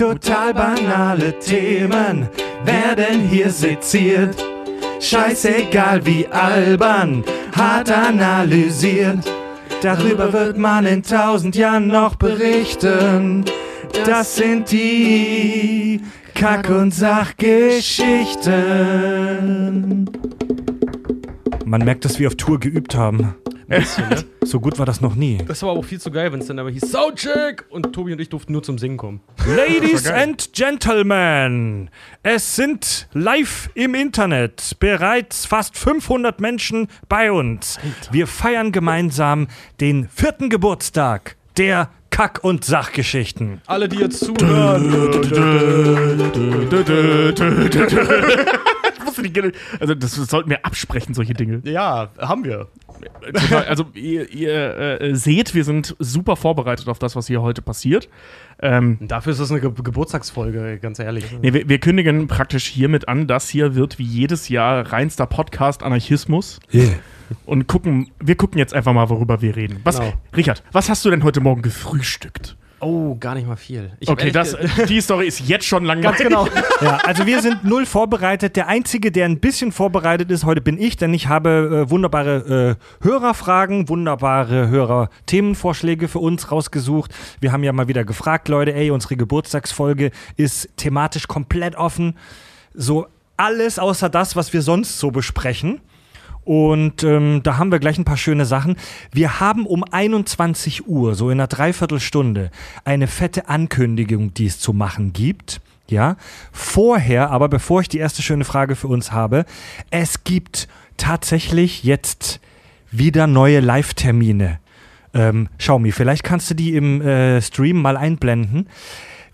Total banale Themen werden hier seziert. Scheißegal wie albern, hart analysiert. Darüber wird man in tausend Jahren noch berichten. Das sind die Kack- und Sachgeschichten. Man merkt, dass wir auf Tour geübt haben. Bisschen, ne? So gut war das noch nie. Das war aber auch viel zu geil, wenn es dann aber hieß Soundcheck und Tobi und ich durften nur zum Singen kommen. Ladies and Gentlemen, es sind live im Internet bereits fast 500 Menschen bei uns. Wir feiern gemeinsam den vierten Geburtstag der Kack- und Sachgeschichten. Alle, die jetzt zuhören. Nicht, genau- also das sollten wir absprechen, solche Dinge. ja, haben wir. Also ihr, ihr äh, seht, wir sind super vorbereitet auf das, was hier heute passiert. Ähm, dafür ist das eine Ge Geburtstagsfolge, ganz ehrlich. nee, wir, wir kündigen praktisch hiermit an, das hier wird wie jedes Jahr reinster Podcast Anarchismus. Und gucken, wir gucken jetzt einfach mal, worüber wir reden. Was, Genau. Richard, was hast du denn heute Morgen gefrühstückt? Oh, gar nicht mal viel. Ich Okay, das, die Story ist jetzt schon langweilig. Ganz genau. Ja, also wir sind null vorbereitet. Der Einzige, der ein bisschen vorbereitet ist, heute bin ich, denn ich habe äh, wunderbare äh, Hörerfragen, wunderbare Hörer-Themenvorschläge für uns rausgesucht. Wir haben ja mal wieder gefragt, Leute, ey, unsere Geburtstagsfolge ist thematisch komplett offen. So alles außer das, was wir sonst so besprechen. Und ähm, da haben wir gleich ein paar schöne Sachen. Wir haben um 21 Uhr, so in einer Dreiviertelstunde, eine fette Ankündigung, die es zu machen gibt. Ja, vorher, aber bevor ich die erste schöne Frage für uns habe, es gibt tatsächlich jetzt wieder neue Live-Termine. Ähm, Xiaomi, vielleicht kannst du die im äh, Stream mal einblenden.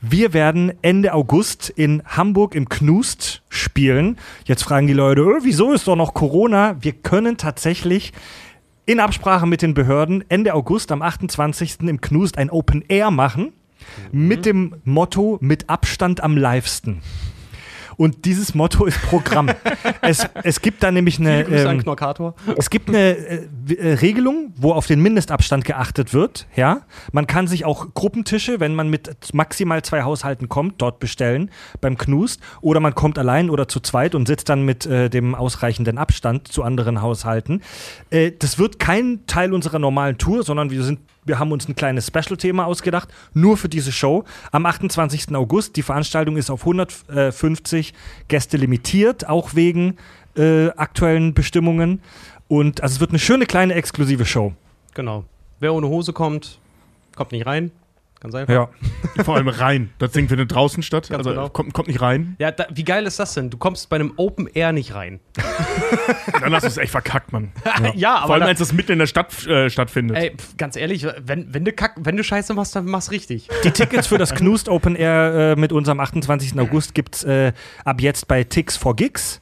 Wir werden Ende August in Hamburg im Knust spielen. Jetzt fragen die Leute, "Äh, wieso ist doch noch Corona? Wir können tatsächlich in Absprache mit den Behörden Ende August am 28. im Knust ein Open Air machen mit dem Motto mit Abstand am livesten. Und dieses Motto ist Programm. es, es gibt da nämlich eine. Ähm, es gibt eine äh, äh, Regelung, wo auf den Mindestabstand geachtet wird. Ja, man kann sich auch Gruppentische, wenn man mit maximal zwei Haushalten kommt, dort bestellen beim Knust. Oder man kommt allein oder zu zweit und sitzt dann mit äh, dem ausreichenden Abstand zu anderen Haushalten. Äh, das wird kein Teil unserer normalen Tour, sondern wir sind wir haben uns ein kleines Special-Thema ausgedacht, nur für diese Show. Am 28. August. Die Veranstaltung ist auf 150 Gäste limitiert, auch wegen äh, aktuellen Bestimmungen. Und also es wird eine schöne kleine exklusive Show. Genau. Wer ohne Hose kommt, kommt nicht rein. Ganz einfach. Ja. Vor allem rein. Das Ding findet draußen statt. Ganz also genau. kommt, kommt nicht rein. Ja, da, wie geil ist das denn? Du kommst bei einem Open Air nicht rein. Dann hast du es echt verkackt, Mann. Ja, Vor allem, da- als es mitten in der Stadt äh, stattfindet. Ey, pf, ganz ehrlich, wenn, wenn, du Kack, wenn du Scheiße machst, dann mach's richtig. Die Tickets für das Knust Open Air äh, mit unserem 28. August gibt es äh, ab jetzt bei Tix for Gigs.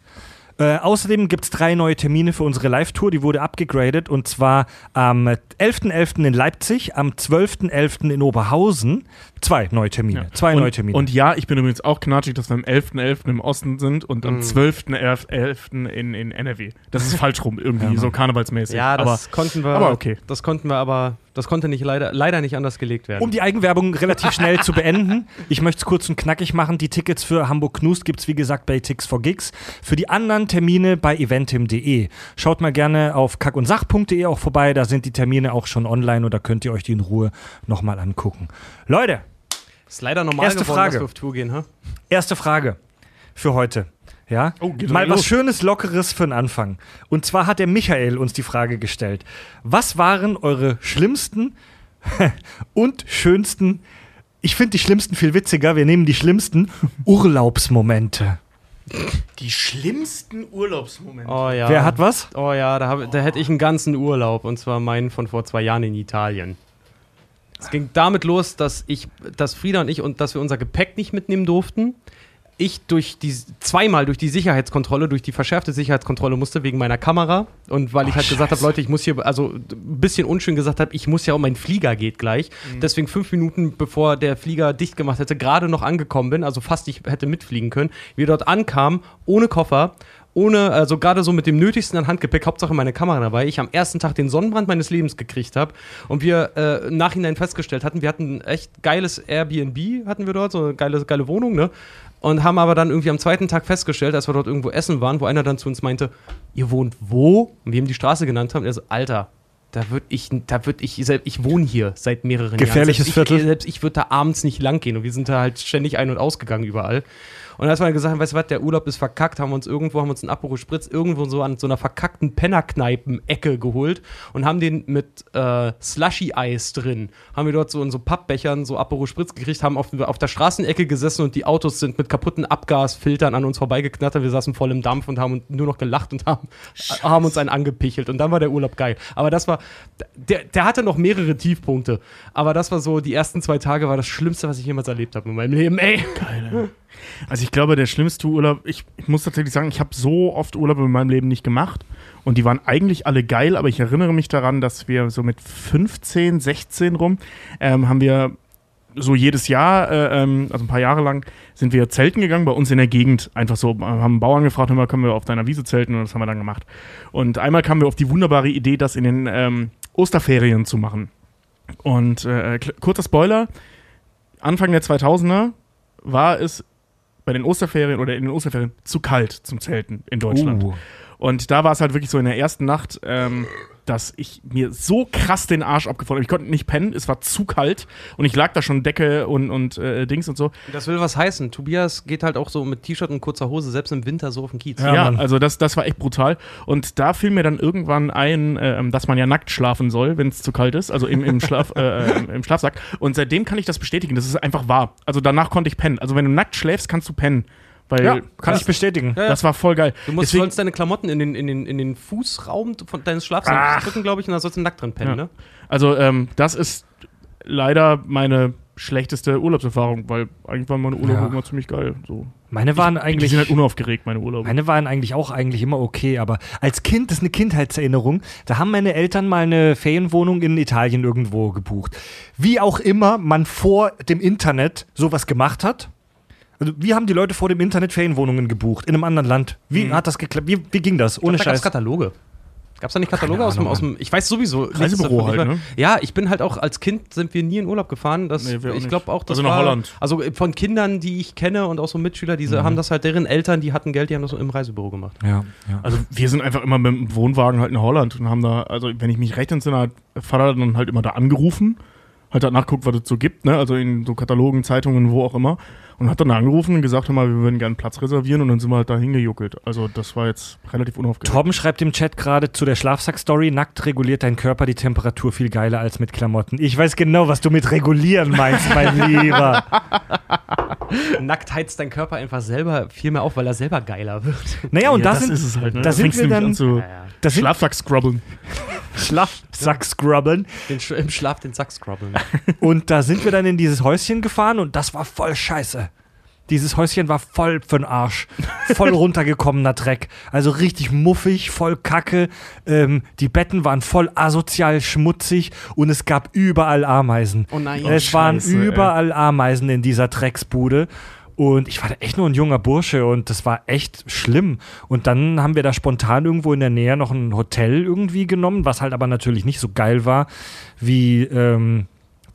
Äh, außerdem gibt es drei neue Termine für unsere Live-Tour, die wurde abgegradet und zwar am 11.11. in Leipzig, am 12.11. in Oberhausen. Zwei neue Termine. Zwei und, neue Termine. Und ja, ich bin übrigens auch knatschig, dass wir am 11.11. im Osten sind und am 12.11. in, in NRW. Das ist falsch rum, irgendwie, Ja, so karnevalsmäßig. Ja, das aber, konnten wir. aber okay. Das konnten wir aber. Das konnte nicht leider, leider nicht anders gelegt werden. Um die Eigenwerbung relativ schnell zu beenden, ich möchte es kurz und knackig machen. Die Tickets für Hamburg Knust gibt es, wie gesagt, bei Tix for Gigs. Für die anderen Termine bei eventim.de. Schaut mal gerne auf kackundsach.de auch vorbei. Da sind die Termine auch schon online und da könnt ihr euch die in Ruhe nochmal angucken. Leute, ist leider normal Erste geworden, Frage. dass wir auf Tour gehen, ha? erste Frage für heute. Ja? Oh, geht Mal was los. Schönes, Lockeres für den Anfang. Und zwar hat der Michael uns die Frage gestellt. Was waren eure schlimmsten und schönsten, ich finde die schlimmsten viel witziger, wir nehmen die schlimmsten Urlaubsmomente. Die schlimmsten Urlaubsmomente. Oh ja. Wer hat was? Oh ja, da, hab, da hätte ich einen ganzen Urlaub und zwar meinen von vor zwei Jahren in Italien. Es ging damit los, dass ich, dass Frieda und ich und dass wir unser Gepäck nicht mitnehmen durften. Ich durch die zweimal durch die Sicherheitskontrolle, durch die verschärfte Sicherheitskontrolle musste wegen meiner Kamera und weil ich halt gesagt habe, Leute, ich muss hier, also ein bisschen unschön gesagt habe, ich muss ja, um mein Flieger geht gleich. Deswegen fünf Minuten bevor der Flieger dicht gemacht hätte, gerade noch angekommen bin, also fast ich hätte mitfliegen können. Wir dort ankamen ohne Koffer ohne, also gerade so mit dem Nötigsten an Handgepäck, Hauptsache meine Kamera dabei, ich am ersten Tag den Sonnenbrand meines Lebens gekriegt habe und wir äh, im Nachhinein festgestellt hatten, wir hatten ein echt geiles Airbnb, hatten wir dort, so eine geile, geile Wohnung, ne? Und haben aber dann irgendwie am zweiten Tag festgestellt, als wir dort irgendwo essen waren, wo einer dann zu uns meinte, ihr wohnt wo? Und wir ihm die Straße genannt haben. Und er so, Alter, da würde ich, da würde ich, ich wohne hier seit mehreren Gefährliches Jahren. Selbst Viertel. Ich, selbst ich würde da abends nicht lang gehen und wir sind da halt ständig ein- und ausgegangen überall. Und als wir dann gesagt weißt du was, der Urlaub ist verkackt, haben wir uns irgendwo, haben uns einen Aperol Spritz irgendwo so an so einer verkackten Pennerkneipen-Ecke geholt und haben den mit äh, Slushy-Eis drin. Haben wir dort so in so Pappbechern so Aperol Spritz gekriegt, haben auf, auf der Straßenecke gesessen und die Autos sind mit kaputten Abgasfiltern an uns vorbeigeknattert. Wir saßen voll im Dampf und haben nur noch gelacht und haben, haben uns einen angepichelt. Und dann war der Urlaub geil. Aber das war, der, der hatte noch mehrere Tiefpunkte. Aber das war so, die ersten zwei Tage war das Schlimmste, was ich jemals erlebt habe in meinem Leben. Ey, Also ich glaube, der schlimmste Urlaub, ich, ich muss tatsächlich sagen, ich habe so oft Urlaub in meinem Leben nicht gemacht. Und die waren eigentlich alle geil, aber ich erinnere mich daran, dass wir so mit 15, 16 rum, ähm, haben wir so jedes Jahr, äh, ähm, also ein paar Jahre lang, sind wir zelten gegangen bei uns in der Gegend. Einfach so, äh, haben einen Bauern gefragt, mal, können wir auf deiner Wiese zelten? Und das haben wir dann gemacht. Und einmal kamen wir auf die wunderbare Idee, das in den ähm, Osterferien zu machen. Und äh, kl- kurzer Spoiler, Anfang der 2000er war es bei den Osterferien oder in den Osterferien zu kalt zum Zelten in Deutschland. Uh. Und da war es halt wirklich so in der ersten Nacht, ähm, dass ich mir so krass den Arsch abgefroren habe. Ich konnte nicht pennen, es war zu kalt und ich lag da schon Decke und, und äh, Dings und so. das will was heißen. Tobias geht halt auch so mit T-Shirt und kurzer Hose, selbst im Winter so auf den Kiez. Ja, Ja, also das, das war echt brutal. Und da fiel mir dann irgendwann ein, ähm, dass man ja nackt schlafen soll, wenn es zu kalt ist, also im, im, Schlaf, äh, äh, im Schlafsack. Und seitdem kann ich das bestätigen. Das ist einfach wahr. Also danach konnte ich pennen. Also wenn du nackt schläfst, kannst du pennen. Weil Ja, kann ich bestätigen. Ja, ja. das war voll geil. Du musst Deswegen- sollst deine Klamotten in den, in den, in den Fußraum von deines Schlafsacks drücken, glaube ich, und dann sollst du nackt drin pennen, Ja. ne? Also, ähm, das ist leider meine schlechteste Urlaubserfahrung, weil eigentlich waren meine Urlaube Ja. immer ziemlich geil. So. Meine waren Die eigentlich. sind halt unaufgeregt, meine Urlaube. Meine waren eigentlich auch eigentlich immer okay, aber als Kind, das ist eine Kindheitserinnerung, da haben meine Eltern mal eine Ferienwohnung in Italien irgendwo gebucht. Wie auch immer man vor dem Internet sowas gemacht hat. Also, wie haben die Leute vor dem Internet Ferienwohnungen gebucht? In einem anderen Land? Wie hat das geklappt? Wie, wie ging das? Ohne da gab's Scheiß. Kataloge. Gab es da nicht Kataloge aus dem, Ahnung, aus dem. Ich weiß sowieso. Reisebüro halt, ne? Ja, ich bin halt auch als Kind sind wir nie in Urlaub gefahren. Das, Nee, ich glaube auch, das Also nach war, Holland. Also von Kindern, die ich kenne und auch so Mitschüler, diese Mhm. haben das halt, deren Eltern, die hatten Geld, die haben das so im Reisebüro gemacht. Ja, ja. Also wir sind einfach immer mit dem Wohnwagen halt in Holland und haben da, also wenn ich mich recht entsinne, hat Vater dann halt immer da angerufen, halt da nachguckt, was es so gibt, ne? Also in so Katalogen, Zeitungen, wo auch immer. Und hat dann angerufen und gesagt, hör mal, wir würden gerne einen Platz reservieren und dann sind wir halt da hingejuckelt. Also das war jetzt relativ unaufgeregt. Torben schreibt im Chat gerade zu der Schlafsack-Story: Nackt reguliert dein Körper die Temperatur viel geiler als mit Klamotten. Ich weiß genau, was du mit regulieren meinst, mein Lieber. Nackt heizt dein Körper einfach selber viel mehr auf, weil er selber geiler wird. Naja, und ja, da das sind, ist es halt, ne? da sind wir dann- an zu da sind Schlafsack-scrubbeln. Schlafsack-Scrubben. Den, Sch- Im Schlaf den Sack scrubbeln. Und da sind wir dann in dieses Häuschen gefahren und das war voll scheiße. Dieses Häuschen war voll für'n Arsch. Voll runtergekommener Dreck. Also richtig muffig, voll kacke. Ähm, die Betten waren voll asozial schmutzig und es gab überall Ameisen. Oh nein. es waren Scheiße, ey. überall Ameisen in dieser Drecksbude. Und ich war da echt nur ein junger Bursche und das war echt schlimm. Und dann haben wir da spontan irgendwo in der Nähe noch ein Hotel irgendwie genommen, was halt aber natürlich nicht so geil war wie ähm,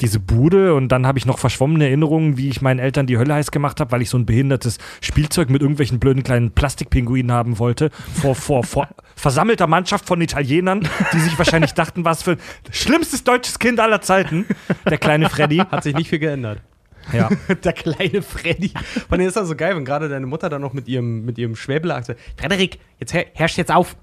diese Bude. Und dann habe ich noch verschwommene Erinnerungen, wie ich meinen Eltern die Hölle heiß gemacht habe, weil ich so ein behindertes Spielzeug mit irgendwelchen blöden kleinen Plastikpinguinen haben wollte. Vor, vor, vor versammelter Mannschaft von Italienern, die sich wahrscheinlich dachten, was für ein schlimmstes deutsches Kind aller Zeiten. Der kleine Freddy. Hat sich nicht viel geändert. Ja. Der kleine Freddy. Von denen ist das so geil, wenn gerade deine Mutter dann noch mit ihrem, mit ihrem Schwäbler sagt, Frederik, jetzt her, herrsch jetzt auf.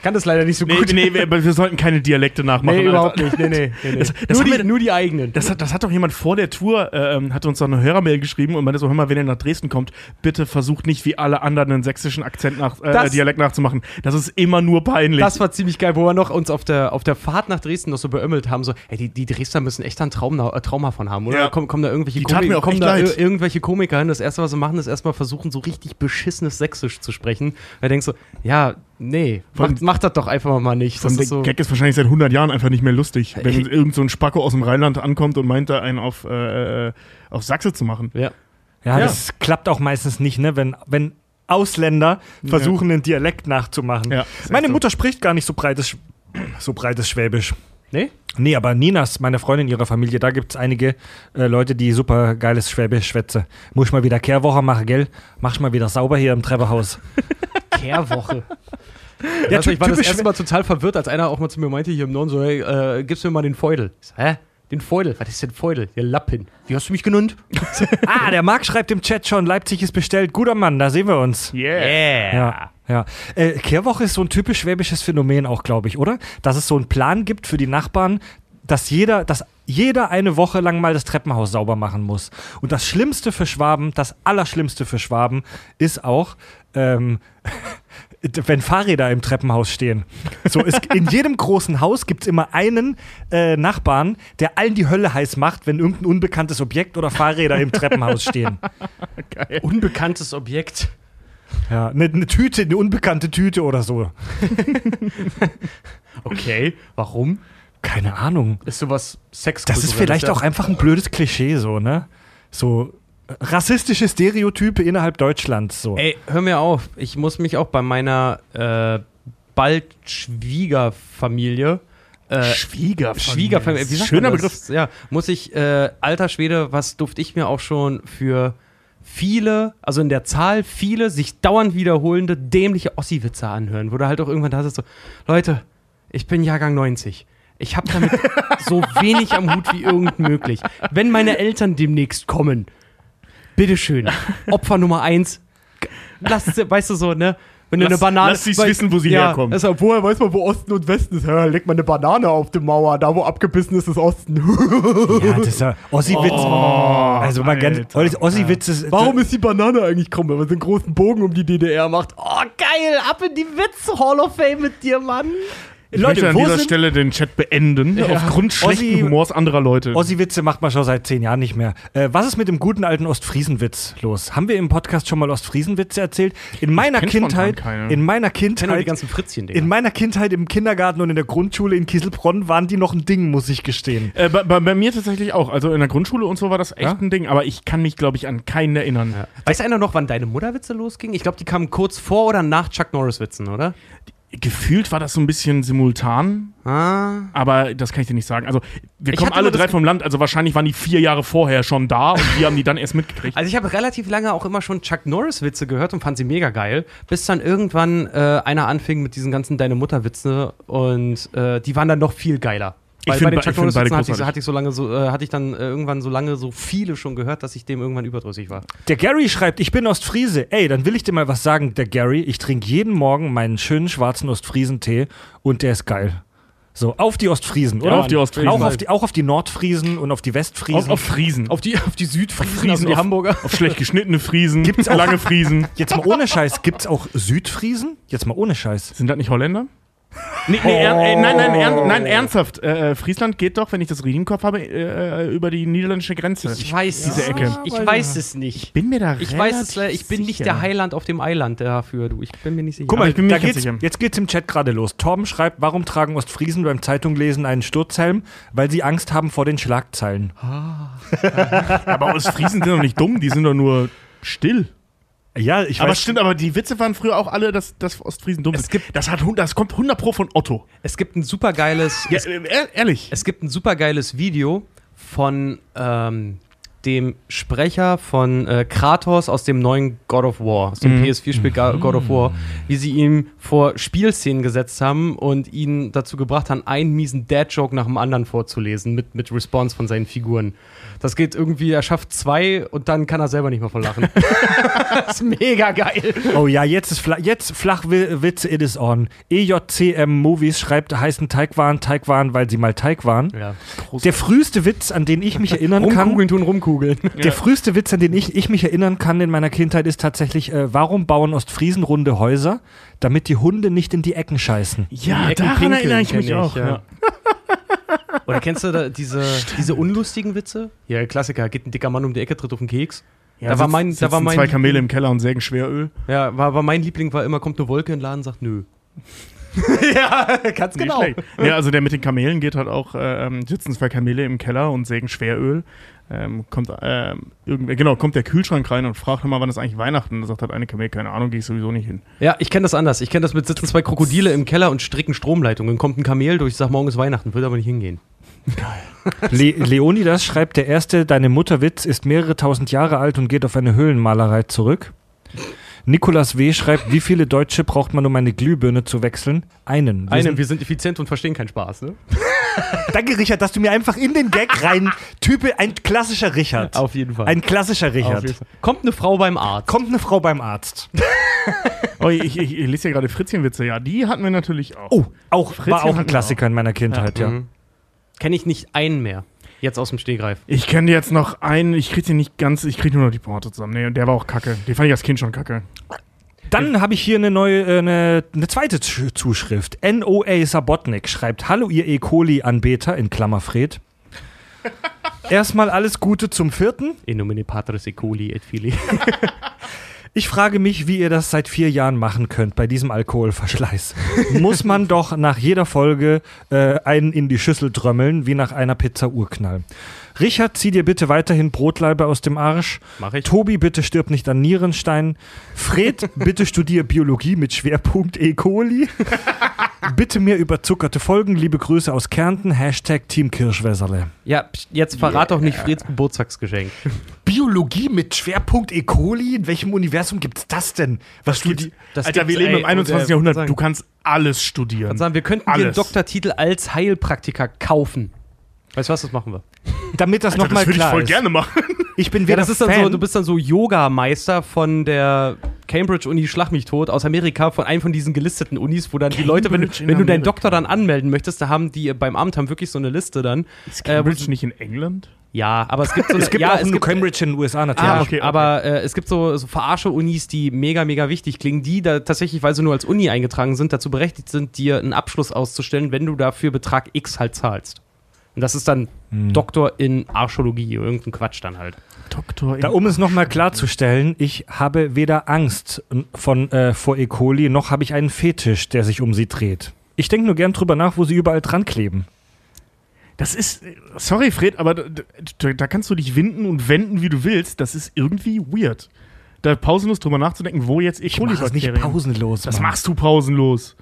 Ich kann das leider nicht so Nee, gut. nee, wir, wir sollten keine Dialekte nachmachen. Nee, Alter. überhaupt nicht. Nee, nee, nee, nee. Das- das nur, die, wir- nur die eigenen. Das hat, das hat doch jemand vor der Tour, ähm, hat uns doch eine Hörermail geschrieben und meinte so, hör mal, wenn ihr nach Dresden kommt, bitte versucht nicht wie alle anderen einen sächsischen Akzent nach, äh, Das- Dialekt nachzumachen. Das ist immer nur peinlich. Das war ziemlich geil, wo wir noch uns auf der, auf der Fahrt nach Dresden noch so beömmelt haben, so, ey, die, die Dresdner müssen echt ein Traum, äh, Trauma von haben, oder? Ja. Kommen, kommen da irgendwelche Die auch kommen da ir- irgendwelche Komiker hin. Das erste, was sie machen, ist erstmal versuchen, so richtig beschissenes Sächsisch zu sprechen. Da denkst du, ja, nee, Von- macht, macht das doch einfach mal nicht. Das ist so, Gag ist wahrscheinlich seit 100 Jahren einfach nicht mehr lustig, wenn Ich- irgend so ein Spacko aus dem Rheinland ankommt und meint, da einen auf, äh, äh, auf Sachse zu machen. ja. Ja, Ja. das klappt auch meistens nicht, ne? Wenn, wenn Ausländer versuchen, einen Dialekt nachzumachen. Ja, Meine so. Mutter spricht gar nicht so breites, so breites Schwäbisch. Nee? Nee, aber Ninas, meine Freundin ihrer Familie, da gibt es einige äh, Leute, die super geiles Schwäbisch schwätzen. Muss ich mal wieder Kehrwoche machen, gell? Mach ich mal wieder sauber hier im Treppenhaus. Kehrwoche. Ja, also, ich war das erste Mal total verwirrt, als einer auch mal zu mir meinte hier im Norden so, hey, äh, gibst du mir mal den Feudel? So, hä? Den Feudel? Was ist denn Feudel? Der Lappen. Wie hast du mich genannt? Ah, der Marc schreibt im Chat schon, Leipzig ist bestellt. Guter Mann, da sehen wir uns. Yeah. Ja, ja. Äh, Kehrwoche ist so ein typisch schwäbisches Phänomen auch, glaube ich, oder? Dass es so einen Plan gibt für die Nachbarn, dass jeder, dass jeder eine Woche lang mal das Treppenhaus sauber machen muss. Und das Schlimmste für Schwaben, das Allerschlimmste für Schwaben ist auch, ähm, wenn Fahrräder im Treppenhaus stehen. So, es, in jedem großen Haus gibt es immer einen äh, Nachbarn, der allen die Hölle heiß macht, wenn irgendein unbekanntes Objekt oder Fahrräder im Treppenhaus stehen. Unbekanntes Objekt. Ja, eine, eine Tüte, eine unbekannte Tüte oder so. Okay, warum? Keine Ahnung. Ist sowas Sex Das ist vielleicht auch einfach ein blödes Klischee, so, ne? So äh, rassistische Stereotype innerhalb Deutschlands, so. Ey, hör mir auf. Ich muss mich auch bei meiner äh, bald Schwiegerfamilie äh, Schwiegerfamilie. Schwiegerfamilie, wie sagt Schöner? Begriff. Ja, muss ich, äh, alter Schwede, was durfte ich mir auch schon für viele, also in der Zahl viele, sich dauernd wiederholende, dämliche Ossi-Witze anhören, wo du halt auch irgendwann da sitzt so, Leute, ich bin Jahrgang 90. Ich habe damit so wenig am Hut wie irgend möglich. Wenn meine Eltern demnächst kommen, bitteschön, Opfer Nummer eins, lass, weißt du so, ne? Wenn du Lass- eine Banane. lass sie's weil- wissen, wo sie ja, herkommen. Also, woher weiß man, wo Osten und Westen ist? Ja, leg mal eine Banane auf die Mauer. Da, wo abgebissen ist, ist Osten. Ja, das ist ja Ossi-Witz. also mal ganz. Ossi-Witz ist. Warum ist die Banane eigentlich krumm, wenn man so einen großen Bogen um die DDR macht? Oh, geil, ab in die Witz Hall of Fame mit dir, Mann. Ich Leute, möchte an dieser sind- Stelle den Chat beenden, aufgrund schlechten Ossi- Humors anderer Leute. Ossi-Witze macht man schon seit zehn Jahren nicht mehr. Äh, was ist mit dem guten alten Ostfriesenwitz los? Haben wir im Podcast schon mal Ostfriesenwitze erzählt? In meiner Kindheit, in meiner nur die Kindheit, ganzen fritzchen in meiner Kindheit im Kindergarten und in der Grundschule in Kieselbronn waren die noch ein Ding, muss ich gestehen. Äh, bei, bei, bei mir tatsächlich auch. Also in der Grundschule und so war das echt Ja? ein Ding, aber ich kann mich, glaube ich, an keinen erinnern. Weiß einer noch, wann deine Mutterwitze losgingen? Ich glaube, die kamen kurz vor oder nach Chuck Norris-Witzen, oder? Gefühlt war das so ein bisschen simultan, Ah. aber das kann ich dir nicht sagen. Also wir Ich kommen alle drei vom Land, also wahrscheinlich waren die vier Jahre vorher schon da und wir haben die dann erst mitgekriegt. Also ich habe relativ lange auch immer schon Chuck Norris-Witze gehört und fand sie mega geil, bis dann irgendwann äh, einer anfing mit diesen ganzen Deine Mutter-Witze und äh, die waren dann noch viel geiler. Ich Weil find bei den Chuck Norris-Witzen hatte, hatte ich so lange so, äh, hatte ich dann äh, irgendwann so lange so viele schon gehört, dass ich dem irgendwann überdrüssig war. Der Gary schreibt, ich bin Ostfriese. Ey, dann will ich dir mal was sagen, der Gary. Ich trinke jeden Morgen meinen schönen schwarzen Ostfriesentee und der ist geil. So, auf die Ostfriesen, oder? auf die Ostfriesen. Auch auf die, auch auf die Nordfriesen und auf die Westfriesen. Auf, auf Friesen. Auf die, auf die Südfriesen, Friesen, also die auf- Hamburger. Auf schlecht geschnittene Friesen, Gibt's auch- lange Friesen. Jetzt mal ohne Scheiß, gibt's auch Südfriesen? Jetzt mal ohne Scheiß. Sind das nicht Holländer? Nee, nee, er, äh, nein, nein, ern, nein, ernsthaft. Äh, äh, Friesland geht doch, wenn ich das richtig im Kopf habe, äh, äh, über die niederländische Grenze. Ich weiß Diese es Ecke. nicht. Ich weiß es nicht. bin mir da Ich weiß es leider, ich bin nicht der Heiland auf dem Eiland dafür, du. Ich bin mir nicht sicher. Guck Aber mal, ich bin mir geht's, sicher. jetzt geht's im Chat gerade los. Torben schreibt, warum tragen Ostfriesen beim Zeitunglesen einen Sturzhelm? Weil sie Angst haben vor den Schlagzeilen. Aber aus Friesen sind doch nicht dumm, die sind doch nur still. Ja, ich Aber weiß. stimmt, aber die Witze waren früher auch alle, dass, dass Ostfriesen dumm Es sind. gibt- das, hat, hund- das kommt 100 Pro von Otto. es gibt ein supergeiles, Ja, es, äh, ehr- ehrlich. es gibt ein supergeiles Video von ähm, dem Sprecher von äh, Kratos aus dem neuen God of War, aus dem PS4-Spiel Ga- God of War, wie sie ihn vor Spielszenen gesetzt haben und ihn dazu gebracht haben, einen miesen Dad-Joke nach dem anderen vorzulesen mit, mit Response von seinen Figuren. Das geht irgendwie, er schafft zwei und dann kann er selber nicht mehr von lachen. das ist mega geil. Oh ja, jetzt ist Fla jetzt Flachwitze, it is on. EJCM Movies schreibt, heißen Teigwaren Teigwaren, weil sie mal Teig waren. Ja. Der früheste Witz, an den ich mich erinnern kann, Rumkugeln tun rumkugeln. der früheste Witz, an den ich, ich mich erinnern kann in meiner Kindheit, ist tatsächlich, äh, warum bauen Ostfriesen runde Häuser? Damit die Hunde nicht in die Ecken scheißen. Ja, daran erinnere ich mich auch. ja. Oder kennst du da diese, diese unlustigen Witze? Ja, Klassiker. Geht ein dicker Mann um die Ecke, tritt auf den Keks. Ja, Da war sitz- mein- da sitzen war mein- zwei Kamele im Keller und sägen Schweröl. Ja, war, war mein Liebling war immer, kommt eine Wolke in den Laden und sagt nö. ja, ganz Nicht schlecht. Ja, also der mit den Kamelen geht halt auch, äh, ähm, sitzen zwei Kamele im Keller und sägen Schweröl. Ähm, kommt, ähm, irgendwer, genau, kommt der Kühlschrank rein und fragt mal, wann ist eigentlich Weihnachten? Da sagt halt eine Kamel, keine Ahnung, gehe ich sowieso nicht hin. Ja, ich kenne das anders. Ich kenne das mit sitzen zwei Krokodile im Keller und stricken Stromleitungen. Kommt ein Kamel durch, sag morgen ist Weihnachten, würde aber nicht hingehen. Le Leonidas schreibt, der erste, deine Mutterwitz ist mehrere tausend Jahre alt und geht auf eine Höhlenmalerei zurück. Nikolas W. schreibt, wie viele Deutsche braucht man, um eine Glühbirne zu wechseln? Einen. Wir Einen, sind- wir sind effizient und verstehen keinen Spaß, ne? Danke, Richard, dass du mir einfach in den Gag rein Type, ein klassischer Richard. Auf jeden Fall. Ein klassischer Richard. Kommt eine Frau beim Arzt. Kommt eine Frau beim Arzt. Oh, ich, ich, ich lese ja gerade Fritzchenwitze, ja, die hatten wir natürlich auch. Oh, auch, Fritzchen war auch ein Klassiker in meiner Kindheit, ja. Mhm. Kenne ich nicht einen mehr. Jetzt aus dem Stegreif. Ich kenne jetzt noch einen, ich kriege den nicht ganz, ich kriege nur noch die Porte zusammen. Nee, und der war auch kacke. Den fand ich als Kind schon kacke. Dann habe ich hier eine neue, äh, eine, eine zweite Sch- Zuschrift. NOA Sabotnik schreibt: Hallo, ihr E. coli-Anbeter, in Klammer Fred. Erstmal alles Gute zum vierten. In nomine patris e coli et fili. Ich frage mich, wie ihr das seit vier Jahren machen könnt bei diesem Alkoholverschleiß. Muss man doch nach jeder Folge äh, einen in die Schüssel trömmeln, wie nach einer Pizza Urknall. Richard, zieh dir bitte weiterhin Brotleibe aus dem Arsch. Mach ich. Tobi, bitte stirb nicht an Nierenstein. Fred, bitte studier Biologie mit Schwerpunkt E. coli. bitte mir überzuckerte Folgen. Liebe Grüße aus Kärnten. Hashtag Team Kirschwässerle. Ja, jetzt verrat doch nicht Freds Geburtstagsgeschenk. Biologie mit Schwerpunkt E. coli? In welchem Universum gibt's das denn? Was studi Das Alter, wir leben ey, im 21. und, äh, Jahrhundert. sagen- Du kannst alles studieren. kann sagen, wir könnten dir einen Alles. Doktortitel als Heilpraktiker kaufen. Weißt du was, das machen wir. Damit das nochmal das würde ich klar voll ist. gerne machen. Ich bin Ja, weder das ist dann Fan, so, du bist dann so Yoga-Meister von der Cambridge Uni Schlag mich tot aus Amerika, von einem von diesen gelisteten Unis, wo dann die Leute, wenn, Cambridge wenn du deinen. Doktor dann anmelden möchtest, da haben die beim Amt haben wirklich so eine Liste dann. Ist Äh, Cambridge sie- nicht in England? Ja, aber es gibt so eine, es gibt ja, auch nur Cambridge in den USA natürlich. Ah, okay, okay, okay. aber äh, es gibt so, so Verarsche-Unis, die mega, mega wichtig klingen, die da tatsächlich, weil sie nur als Uni eingetragen sind, dazu berechtigt sind, dir einen Abschluss auszustellen, wenn du dafür Betrag X halt zahlst. Und das ist dann Hm. Doktor in Archäologie, irgendein Quatsch dann halt. Doktor in Da, um es nochmal klarzustellen, ich habe weder Angst von, äh, vor E. coli, noch habe ich einen Fetisch, der sich um sie dreht. Ich denke nur gern drüber nach, wo sie überall dran kleben. Das ist, sorry Fred, aber da, da, kannst du dich winden und wenden, wie du willst. Das ist irgendwie weird. Da pausenlos drüber nachzudenken, wo jetzt E. Ich mache es nicht pausenlos. Das Mann. machst du pausenlos.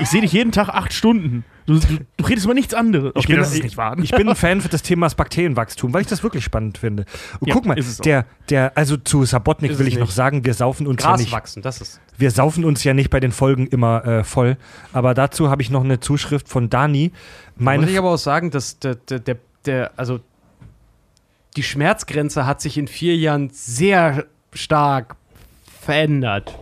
Ich sehe dich jeden Tag acht Stunden. Du, du, du redest über nichts anderes. Ich bin, das ist ich, nicht wahr. ich bin ein Fan für das Thema Bakterienwachstum, weil ich das wirklich spannend finde. Und Ja, guck mal, der, der, also zu Sabotnik Ist will ich noch nicht. sagen, wir saufen uns ja Gras nicht. wachsen, das ist. Wir saufen uns ja nicht bei den Folgen immer äh, voll. Aber dazu habe ich noch eine Zuschrift von Dani. Meine Muss ich aber auch sagen, dass der, der, der, der, also die Schmerzgrenze hat sich in vier Jahren sehr stark verändert.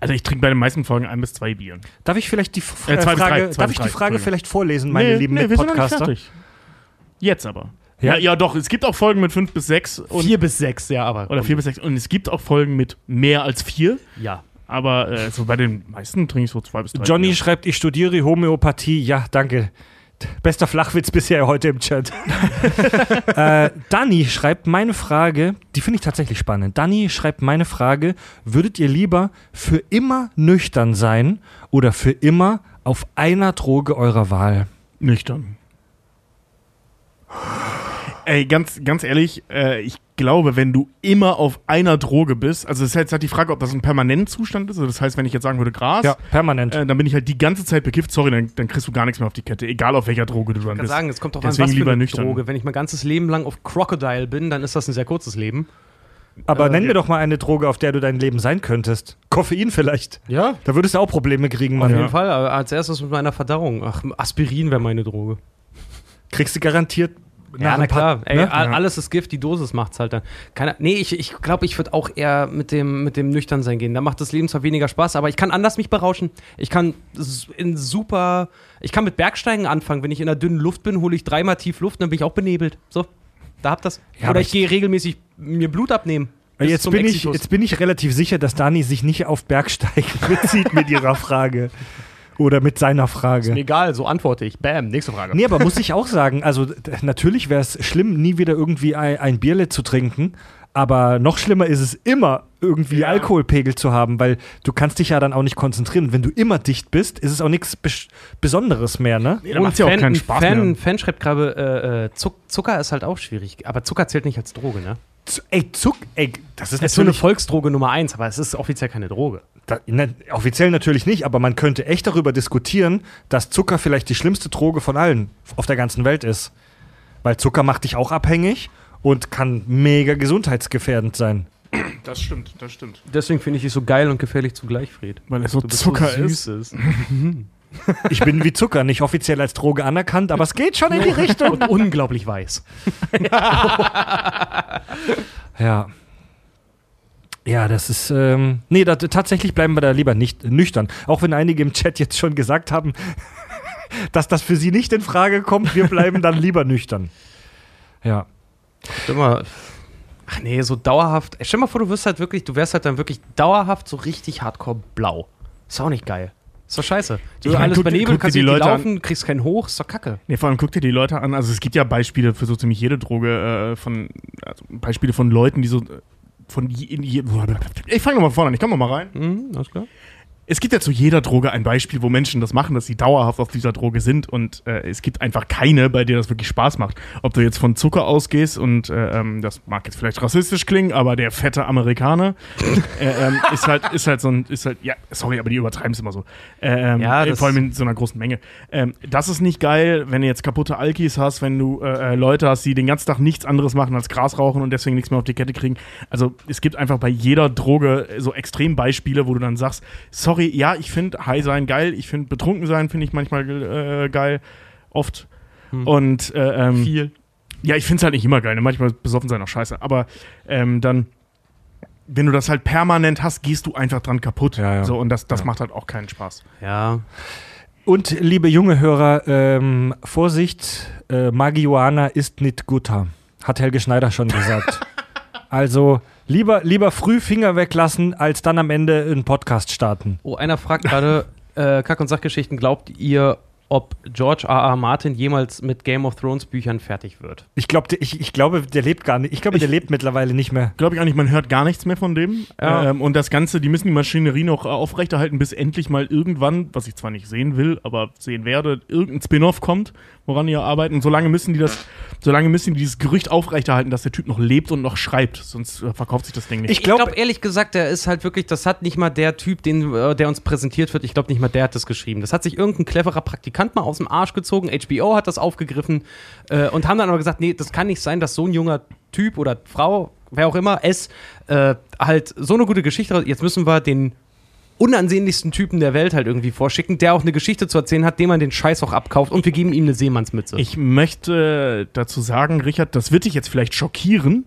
Also ich trinke bei den meisten Folgen ein bis zwei Bier. Darf ich vielleicht die, F Äh, äh, Frage, drei, darf ich die Frage vielleicht vorlesen, meine lieben sind noch nicht Mitpodcaster? Jetzt aber. Ja? Ja? ja, doch. Es gibt auch Folgen mit fünf bis sechs und, vier bis sechs, ja, aber. oder vier bis sechs. Und es gibt auch Folgen mit mehr als vier. Ja. Aber äh, so bei den meisten trinke ich so zwei bis drei. Johnny Bier. schreibt, ich studiere Homöopathie. Ja, danke. Bester Flachwitz bisher heute im Chat. äh, Dani schreibt meine Frage, die finde ich tatsächlich spannend. Dani schreibt meine Frage, würdet ihr lieber für immer nüchtern sein oder für immer auf einer Droge eurer Wahl? Nüchtern. Ey, ganz, ganz ehrlich, äh, ich glaube, wenn du immer auf einer Droge bist, also das ist jetzt halt die Frage, ob das ein Permanentzustand ist. Also das heißt, wenn ich jetzt sagen würde Gras, permanent. äh, dann bin ich halt die ganze Zeit bekifft. Sorry, dann, dann kriegst du gar nichts mehr auf die Kette, egal auf welcher Droge du dann Ich kann bist. sagen, es kommt doch an, was für lieber eine nüchtern. Droge. Wenn ich mein ganzes Leben lang auf Crocodile bin, dann ist das ein sehr kurzes Leben. Aber äh, nenn mir ja. doch mal eine Droge, auf der du dein Leben sein könntest. Koffein vielleicht. Ja. Da würdest du auch Probleme kriegen, Auf Mann. jeden Fall, aber als erstes mit meiner Verdauung. Ach, Aspirin wäre meine Droge. Kriegst du garantiert. Ja, na klar. Ey, ne? alles ist Gift, die Dosis macht's halt dann. Keine, nee, ich, ich glaube, ich würde auch eher mit dem, mit dem Nüchternsein gehen. Da macht das Leben zwar weniger Spaß, aber ich kann anders mich berauschen. Ich kann in super. Ich kann mit Bergsteigen anfangen. Wenn ich in der dünnen Luft bin, hole ich dreimal tief Luft, dann bin ich auch benebelt. So, da habt das. Ja, Oder ich ich- gehe regelmäßig mir Blut abnehmen. Jetzt bin, ich, jetzt bin ich relativ sicher, dass Dani sich nicht auf Bergsteigen bezieht mit ihrer Frage. Oder mit seiner Ist mir Frage. egal, so antworte ich. Bam, nächste Frage. Nee, aber muss ich auch sagen, also natürlich wäre es schlimm, nie wieder irgendwie ein, ein Bierle zu trinken. Aber noch schlimmer ist es immer, irgendwie Ja. Alkoholpegel zu haben, weil du kannst dich ja dann auch nicht konzentrieren. Wenn du immer dicht bist, ist es auch nichts Bes Besonderes mehr, ne? Nee, da macht's ja auch keinen Spaß Fan, mehr. Fan schreibt gerade, äh, äh, Zuck, Zucker ist halt auch schwierig. Aber Zucker zählt nicht als Droge, ne? Ey, Zuck, ey, das ist Es ist so eine natürlich Volksdroge Nummer eins, aber es ist offiziell keine Droge. Da, ne, offiziell natürlich nicht, aber man könnte echt darüber diskutieren, dass Zucker vielleicht die schlimmste Droge von allen auf der ganzen Welt ist. Weil Zucker macht dich auch abhängig und kann mega gesundheitsgefährdend sein. Das stimmt, das stimmt. Deswegen finde ich es so geil und gefährlich zugleich, Fred. Weil es so Zucker so ist. süß ist. Ich bin wie Zucker, nicht offiziell als Droge anerkannt, aber es geht schon in die Richtung. Und unglaublich weiß. Ja. Ja, das ist. Ähm, nee, da, tatsächlich bleiben wir da lieber nicht nüchtern. Auch wenn einige im Chat jetzt schon gesagt haben, dass das für sie nicht in Frage kommt, wir bleiben dann lieber nüchtern. Ja. Mal. Ach nee, so dauerhaft. Stell mal vor, du wirst halt wirklich, du wärst halt dann wirklich dauerhaft so richtig hardcore blau. Ist auch nicht geil. Ist doch scheiße. Du Ich mein, alles guck- benebeln, kannst die nicht Leute an. laufen, kriegst keinen hoch, ist doch kacke. Nee, vor allem guck dir die Leute an. Also es gibt ja Beispiele für so ziemlich jede Droge, äh, von also Beispiele von Leuten, die so äh, von je, je, Ich fange nochmal vorne an, ich komm noch mal rein. Mhm, alles klar. Es gibt ja zu jeder Droge ein Beispiel, wo Menschen das machen, dass sie dauerhaft auf dieser Droge sind und äh, es gibt einfach keine, bei der das wirklich Spaß macht. Ob du jetzt von Zucker ausgehst und äh, ähm, das mag jetzt vielleicht rassistisch klingen, aber der fette Amerikaner äh, ähm, ist halt ist halt so ein ist halt ja sorry, aber die übertreiben es immer so. Äh, ähm, Ja, das- vor allem in so einer großen Menge. Ähm, das ist nicht geil, wenn du jetzt kaputte Alkis hast, wenn du Leute hast, die den ganzen Tag nichts anderes machen als Gras rauchen und deswegen nichts mehr auf die Kette kriegen. Also es gibt einfach bei jeder Droge so Extrembeispiele, wo du dann sagst, sorry, ja, ich finde High sein geil, ich finde betrunken sein finde ich manchmal äh, geil, oft. Hm. Und äh, ähm, Viel. ja, ich finde es halt nicht immer geil. Ne? Manchmal ist besoffen sein auch scheiße. Aber ähm, dann, wenn du das halt permanent hast, gehst du einfach dran kaputt. Ja, ja. So, und das, das Ja. macht halt auch keinen Spaß. Ja. Und liebe junge Hörer, ähm, Vorsicht, äh, Marihuana ist nicht guter, hat Helge Schneider schon gesagt. also lieber, lieber früh Finger weglassen, als dann am Ende einen Podcast starten. Oh, einer fragt gerade, äh, Kack- und Sachgeschichten, glaubt ihr, ob George R. R. Martin jemals mit Game of Thrones Büchern fertig wird? Ich, glaub, ich, ich glaube, der lebt gar nicht. Ich glaube, der lebt mittlerweile nicht mehr. Glaube ich eigentlich, man hört gar nichts mehr von dem. Ja. Ähm, und das Ganze, die müssen die Maschinerie noch aufrechterhalten, bis endlich mal irgendwann, was ich zwar nicht sehen will, aber sehen werde, irgendein Spin-off kommt, woran die arbeiten. Und solange müssen die das, solange müssen die dieses Gerücht aufrechterhalten, dass der Typ noch lebt und noch schreibt. Sonst äh, verkauft sich das Ding nicht. Ich Ich glaub- glaube ehrlich gesagt, der ist halt wirklich, das hat nicht mal der Typ, den, äh, der uns präsentiert wird, ich glaube nicht mal der hat das geschrieben. Das hat sich irgendein cleverer Praktikant mal aus dem Arsch gezogen, HBO hat das aufgegriffen äh, und haben dann aber gesagt, nee, das kann nicht sein, dass so ein junger Typ oder Frau, wer auch immer, es äh, halt so eine gute Geschichte, jetzt müssen wir den unansehnlichsten Typen der Welt halt irgendwie vorschicken, der auch eine Geschichte zu erzählen hat, dem man den Scheiß auch abkauft und wir geben ihm eine Seemannsmütze. Ich möchte dazu sagen, Richard, das wird dich jetzt vielleicht schockieren,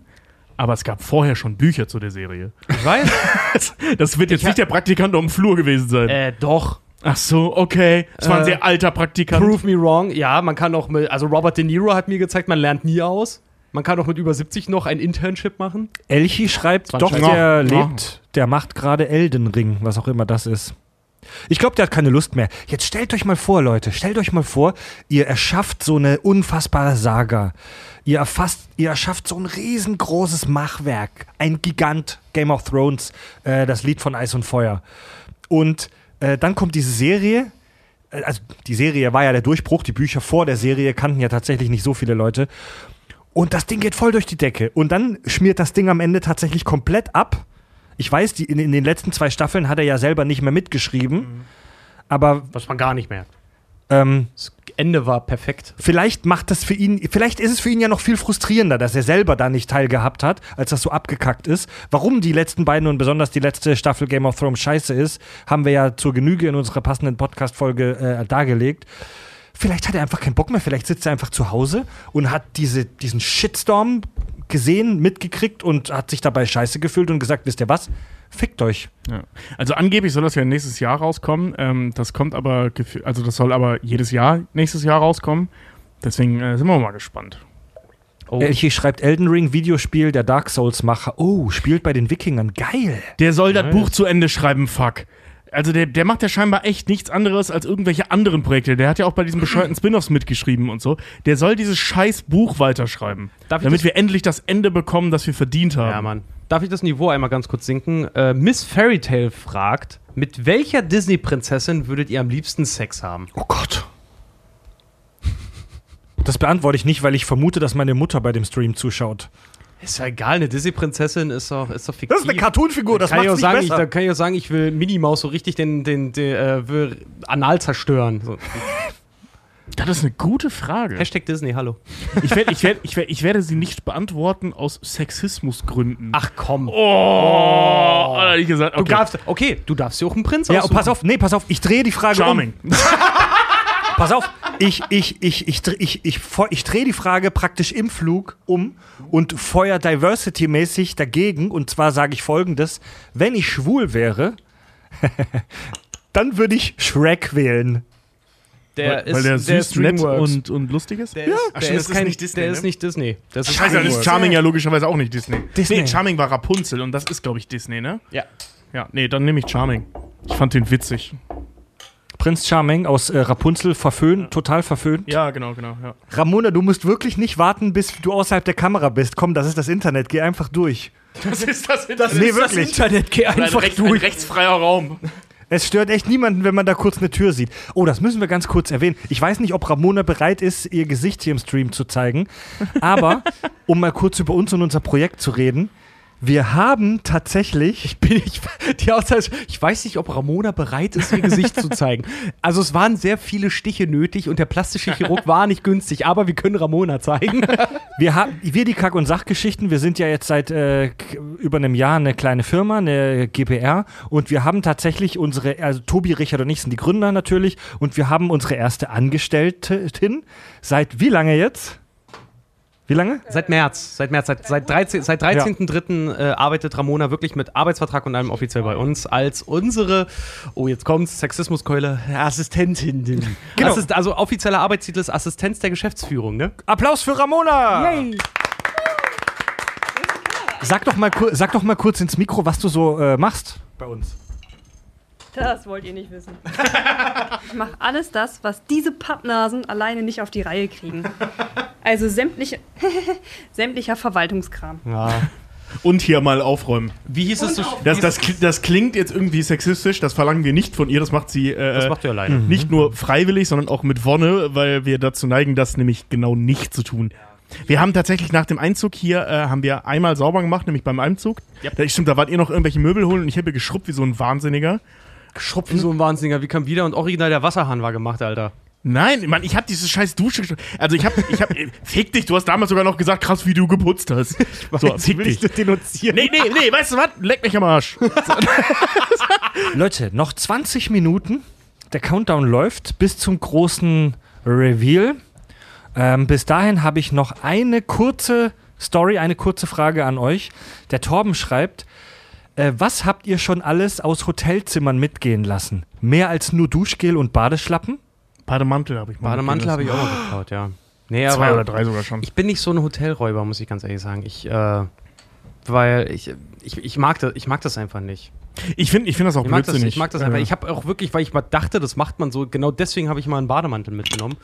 aber es gab vorher schon Bücher zu der Serie. Ich weiß. Das wird jetzt nicht der Praktikant auf dem Flur gewesen sein. äh, doch. Ach so, okay. Es war ein Äh, sehr alter Praktikant. Prove me wrong. Ja, man kann auch mit, also Robert De Niro hat mir gezeigt, man lernt nie aus. Man kann auch mit über 70 noch ein Internship machen. Elchi schreibt, war ein doch, Scheiß. der ja. lebt, der macht gerade Elden Ring, was auch immer das ist. Ich glaube, der hat keine Lust mehr. Jetzt stellt euch mal vor, Leute, stellt euch mal vor, ihr erschafft so eine unfassbare Saga. Ihr, erfasst, ihr erschafft so ein riesengroßes Machwerk. Ein Gigant, Game of Thrones, äh, das Lied von Eis und Feuer. Und äh, dann kommt diese Serie. Äh, Also die Serie war ja der Durchbruch. Die Bücher vor der Serie kannten ja tatsächlich nicht so viele Leute. Und das Ding geht voll durch die Decke. Und dann schmiert das Ding am Ende tatsächlich komplett ab. Ich weiß, die, in, in den letzten zwei Staffeln hat er ja selber nicht mehr mitgeschrieben. Aber Was man gar nicht merkt. Ähm, Das Ende war perfekt. vielleicht macht das für ihn, vielleicht ist es für ihn ja noch viel frustrierender, dass er selber da nicht teilgehabt hat, als das so abgekackt ist. Warum die letzten beiden und besonders die letzte Staffel Game of Thrones scheiße ist, haben wir ja zur Genüge in unserer passenden Podcast-Folge äh, dargelegt. Vielleicht hat er einfach keinen Bock mehr, vielleicht sitzt er einfach zu Hause und hat diese, diesen Shitstorm gesehen, mitgekriegt und hat sich dabei scheiße gefühlt und gesagt, wisst ihr was? Fickt euch. Ja. Also angeblich soll das ja nächstes Jahr rauskommen. Ähm, das kommt aber, also das soll aber jedes Jahr nächstes Jahr rauskommen. Deswegen äh, sind wir mal gespannt. Oh. Elchi schreibt Elden Ring Videospiel der Dark Souls Macher. Oh, spielt bei den Wikingern. Geil. Der soll das. Buch zu Ende schreiben, fuck. Also der, der macht ja scheinbar echt nichts anderes als irgendwelche anderen Projekte. Der hat ja auch bei diesen bescheuerten Spin-offs mitgeschrieben und so. Der soll dieses scheiß Buch weiterschreiben. Darf ich damit das- wir endlich das Ende bekommen, das wir verdient haben. Ja, Mann. Darf ich das Niveau einmal ganz kurz sinken? Äh, Miss Fairy Tale fragt, mit welcher Disney-Prinzessin würdet ihr am liebsten Sex haben? Oh Gott. Das beantworte ich nicht, weil ich vermute, dass meine Mutter bei dem Stream zuschaut. Ist ja egal, eine Disney-Prinzessin ist doch, ist doch fiktiv. Cartoonfigur, kann ich auch sagen, ich, da kann ich auch sagen, ich will Minnie Maus so richtig den, den, den äh, will Anal zerstören. So. Das ist eine gute Frage. Hashtag Disney, hallo. Ich, werd, ich, werd, ich, werd, ich werde sie nicht beantworten aus Sexismusgründen. Ach komm. Oh, nicht gesagt. Du Okay. darfst, okay, du darfst dir auch einen Prinz Ja, aussuchen. pass auf, nee, pass auf, ich drehe die Frage Charming. um. Pass auf, ich, ich, ich, ich, dreh- ich, ich, ich, ich drehe die Frage praktisch im Flug um und feuer Diversity-mäßig dagegen. Und zwar sage ich folgendes: Wenn ich schwul wäre, dann würde ich Shrek wählen. Der weil, weil der der süß, nett und, und lustig ist? Der ist, Ach, der stimmt, ist das ist kein, nicht Disney, Der ne? ist nicht Disney. Das ist Scheiße, dann ist. Charming ja logischerweise auch nicht Disney. Disney. Nee, Charming war Rapunzel und das ist, glaube ich, Disney, ne? Ja. Ja, nee, dann nehme ich Charming. Ich fand den witzig. Prinz Charming aus äh, Rapunzel verföhnt, total verföhnt. Ja, genau, genau. Ja. Ramona, du musst wirklich nicht warten, bis du außerhalb der Kamera bist. Komm, das ist das Internet, geh einfach durch. Das ist das, Das nee, wirklich. Internet, geh ein, einfach rechts, ein durch. rechtsfreier Raum. Es stört echt niemanden, wenn man da kurz eine Tür sieht. Oh, das müssen wir ganz kurz erwähnen. Ich weiß nicht, ob Ramona bereit ist, ihr Gesicht hier im Stream zu zeigen. Aber, um mal kurz über uns und unser Projekt zu reden, wir haben tatsächlich. bin ich, die Aussage, ich weiß nicht, ob Ramona bereit ist, ihr Gesicht zu zeigen. Also es waren sehr viele Stiche nötig und der plastische Chirurg war nicht günstig, aber wir können Ramona zeigen. Wir, haben, wir die Kack- und Sachgeschichten, wir sind ja jetzt seit äh, über einem Jahr eine kleine Firma, eine GPR. Und wir haben tatsächlich unsere, also Tobi, Richard und ich sind die Gründer natürlich. Und wir haben unsere erste Angestellte seit wie lange jetzt? Wie lange? Seit März, seit März, seit, seit 13 seit 13.3. Äh, arbeitet Ramona wirklich mit Arbeitsvertrag und allem offiziell bei uns als unsere, oh jetzt kommt's, Sexismuskeule, Assistentin. Genau. Assist, also offizieller Arbeitstitel ist Assistenz der Geschäftsführung, ne? Applaus für Ramona! Sag doch, mal, sag doch mal kurz ins Mikro, was du so äh, machst bei uns. Das wollt ihr nicht wissen. Ich mache alles das, was diese Pappnasen alleine nicht auf die Reihe kriegen. Also sämtliche, sämtlicher Verwaltungskram. Ja. Und hier mal aufräumen. Wie hieß es so? Das, das, das klingt jetzt irgendwie sexistisch, das verlangen wir nicht von ihr, das macht sie äh, Das macht ihr alleine. nicht nur freiwillig, sondern auch mit Wonne, weil wir dazu neigen, das nämlich genau nicht zu tun. Wir haben tatsächlich nach dem Einzug hier, äh, haben wir einmal sauber gemacht, nämlich beim Einzug. Da, stimmt, da wart ihr noch irgendwelche Möbel holen und ich habe geschrubbt wie so ein Wahnsinniger. Wie so ein Wahnsinniger. Wie kam wieder und original der Wasserhahn war gemacht, Alter. Nein, Mann, ich habe diese scheiß Dusche. Also ich habe, ich habe, fick dich, du hast damals sogar noch gesagt, krass, wie du geputzt hast. so, fick dich. denunzieren. Nee, nee, nee, weißt du was? Leck mich am Arsch. Leute, noch 20 Minuten. Der Countdown läuft bis zum großen Reveal. Ähm, bis dahin habe ich noch eine kurze Story, eine kurze Frage an euch. Der Torben schreibt, äh, was habt ihr schon alles aus Hotelzimmern mitgehen lassen? Mehr als nur Duschgel und Badeschlappen? Bademantel habe ich mal. Bademantel habe ich auch mal geklaut, ja. Nee, Zwei oder drei sogar schon. ich bin nicht so ein Hotelräuber, muss ich ganz ehrlich sagen. Ich, äh, weil ich, ich, ich, mag das, ich mag das einfach nicht. Ich finde ich find das auch Ich mag das, blödsinnig. ich mag das einfach. Ich habe auch wirklich, weil ich mal dachte, das macht man so, genau deswegen habe ich mal einen Bademantel mitgenommen.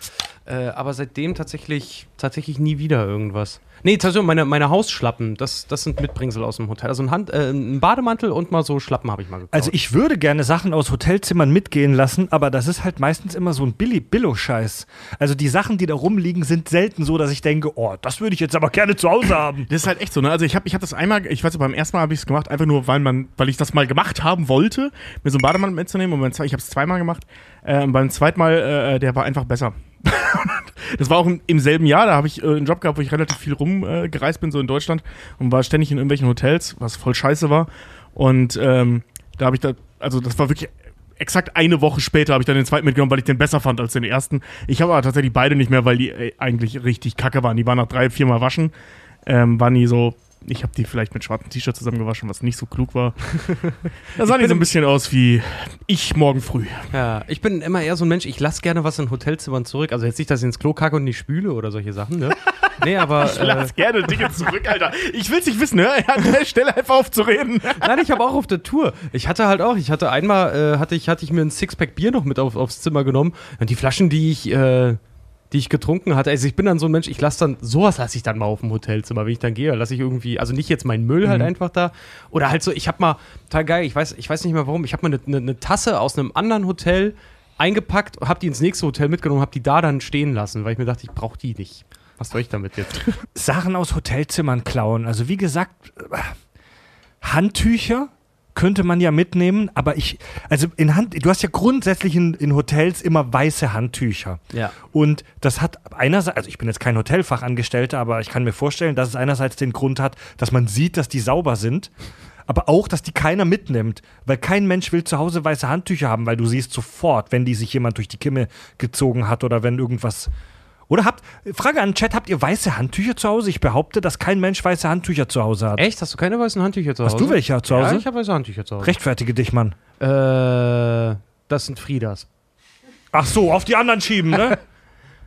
Äh, aber seitdem tatsächlich, tatsächlich nie wieder irgendwas. Nee, tatsächlich meine, meine Hausschlappen, das, das sind Mitbringsel aus dem Hotel. Also ein, Hand, äh, ein Bademantel und mal so Schlappen habe ich mal gekauft. Also ich würde gerne Sachen aus Hotelzimmern mitgehen lassen, aber das ist halt meistens immer so ein Billy Billo-Scheiß. Also die Sachen, die da rumliegen, sind selten so, dass ich denke, oh, das würde ich jetzt aber gerne zu Hause haben. Das ist halt echt so, ne? Also ich habe ich hab das einmal, ich weiß nicht, beim ersten Mal habe ich es gemacht, einfach nur, weil man, weil ich das mal gemacht haben wollte, mir so einen Bademantel mitzunehmen. Und ich habe es zweimal gemacht. Äh, beim zweiten Mal, äh, der war einfach besser. das war auch im, im selben Jahr, da habe ich äh, einen Job gehabt, wo ich relativ viel rumgereist äh, bin, so in Deutschland und war ständig in irgendwelchen Hotels, was voll scheiße war. Und ähm, da habe ich da, also das war wirklich exakt eine Woche später habe ich dann den zweiten mitgenommen, weil ich den besser fand als den ersten. Ich habe aber tatsächlich beide nicht mehr, weil die äh, eigentlich richtig kacke waren. Die waren nach drei, vier Mal waschen. Ähm, waren nie so. Ich habe die vielleicht mit schwarzem T-Shirt zusammengewaschen, was nicht so klug war. Da sahen die so ein bisschen aus wie ich morgen früh. Ja, ich bin immer eher so ein Mensch, ich lasse gerne was in Hotelzimmern zurück. Also jetzt nicht, dass ich ins Klo kacke und nicht spüle oder solche Sachen, ne? Nee, aber. Ich Äh, lass gerne Dinge zurück, Alter. Ich will's nicht wissen, hör an der Stelle einfach aufzureden. nein, ich habe auch auf der Tour. Ich hatte halt auch, ich hatte einmal, äh, hatte, ich, hatte ich mir ein Sixpack Bier noch mit auf, aufs Zimmer genommen. Und die Flaschen, die ich, äh, die ich getrunken hatte, also ich bin dann so ein Mensch, ich lasse dann, sowas lasse ich dann mal auf dem Hotelzimmer, wenn ich dann gehe, lasse ich irgendwie, also nicht jetzt meinen Müll halt einfach da. Oder halt so, ich habe mal, total geil, ich weiß, ich weiß nicht mehr warum, ich habe mal eine ne, ne Tasse aus einem anderen Hotel eingepackt, habe die ins nächste Hotel mitgenommen, habe die da dann stehen lassen, weil ich mir dachte, ich brauche die nicht. Was soll ich damit jetzt? Sachen aus Hotelzimmern klauen. Also wie gesagt, äh, Handtücher könnte man ja mitnehmen, aber ich, also in Hand, du hast ja grundsätzlich in, in Hotels immer weiße Handtücher. Ja. Und das hat einerseits, also ich bin jetzt kein Hotelfachangestellter, aber ich kann mir vorstellen, dass es einerseits den Grund hat, dass man sieht, dass die sauber sind, aber auch, dass die keiner mitnimmt, weil kein Mensch will zu Hause weiße Handtücher haben, weil du siehst sofort, wenn die sich jemand durch die Kimme gezogen hat oder wenn irgendwas. Oder habt, Frage an den Chat, habt ihr weiße Handtücher zu Hause? Ich behaupte, dass kein Mensch weiße Handtücher zu Hause hat. Echt? Hast du keine weißen Handtücher zu Hause? Hast du welche zu Hause? Ja, ich habe weiße Handtücher zu Hause. Rechtfertige dich, Mann. Äh, das sind Friedas. Ach so, auf die anderen schieben, ne?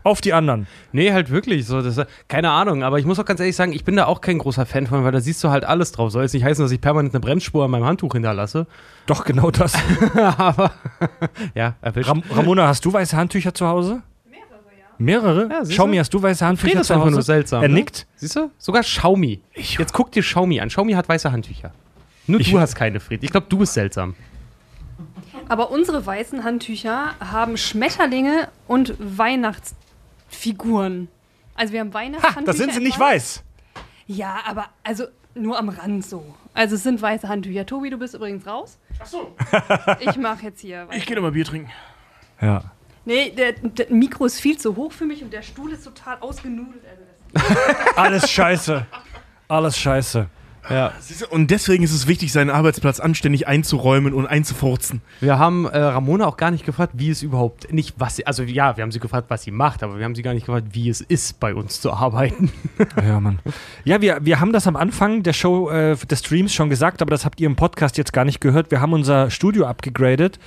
auf die anderen. Nee, halt wirklich. So, das, keine Ahnung, aber ich muss auch ganz ehrlich sagen, ich bin da auch kein großer Fan von, weil da siehst du halt alles drauf. Soll jetzt nicht heißen, dass ich permanent eine Bremsspur an meinem Handtuch hinterlasse. Doch, genau das. aber ja, erwischt. Ram Ramona, hast du weiße Handtücher zu Hause? Mehrere? Ja, siehst Xiaomi, du? hast du weiße Handtücher zu einfach nur seltsam. Er ne? nickt. Siehst du? Sogar Xiaomi. Jetzt guck dir Xiaomi an. Xiaomi hat weiße Handtücher. Nur Ich- du hast keine, Fried. Ich glaube, du bist seltsam. Aber unsere weißen Handtücher haben Schmetterlinge und Weihnachtsfiguren. Also wir haben Ha, Weihnachtshandtücher. da sind sie nicht weiß. Ja, aber also nur am Rand so. Also es sind weiße Handtücher. Tobi, du bist übrigens raus. Ach so. Ich mache jetzt hier. Ich gehe noch mal Bier trinken. Ja. Nee, der, der Mikro ist viel zu hoch für mich und der Stuhl ist total ausgenudelt. Alles scheiße. Alles scheiße. Ja. Und deswegen ist es wichtig, seinen Arbeitsplatz anständig einzuräumen und einzufurzen. Wir haben äh, Ramona auch gar nicht gefragt, wie es überhaupt nicht, was sie, also ja, wir haben sie gefragt, was sie macht, aber wir haben sie gar nicht gefragt, wie es ist, bei uns zu arbeiten. Ja, Mann. Ja, wir, wir haben das am Anfang der Show, äh, des Streams schon gesagt, aber das habt ihr im Podcast jetzt gar nicht gehört. Wir haben unser Studio abgegradet.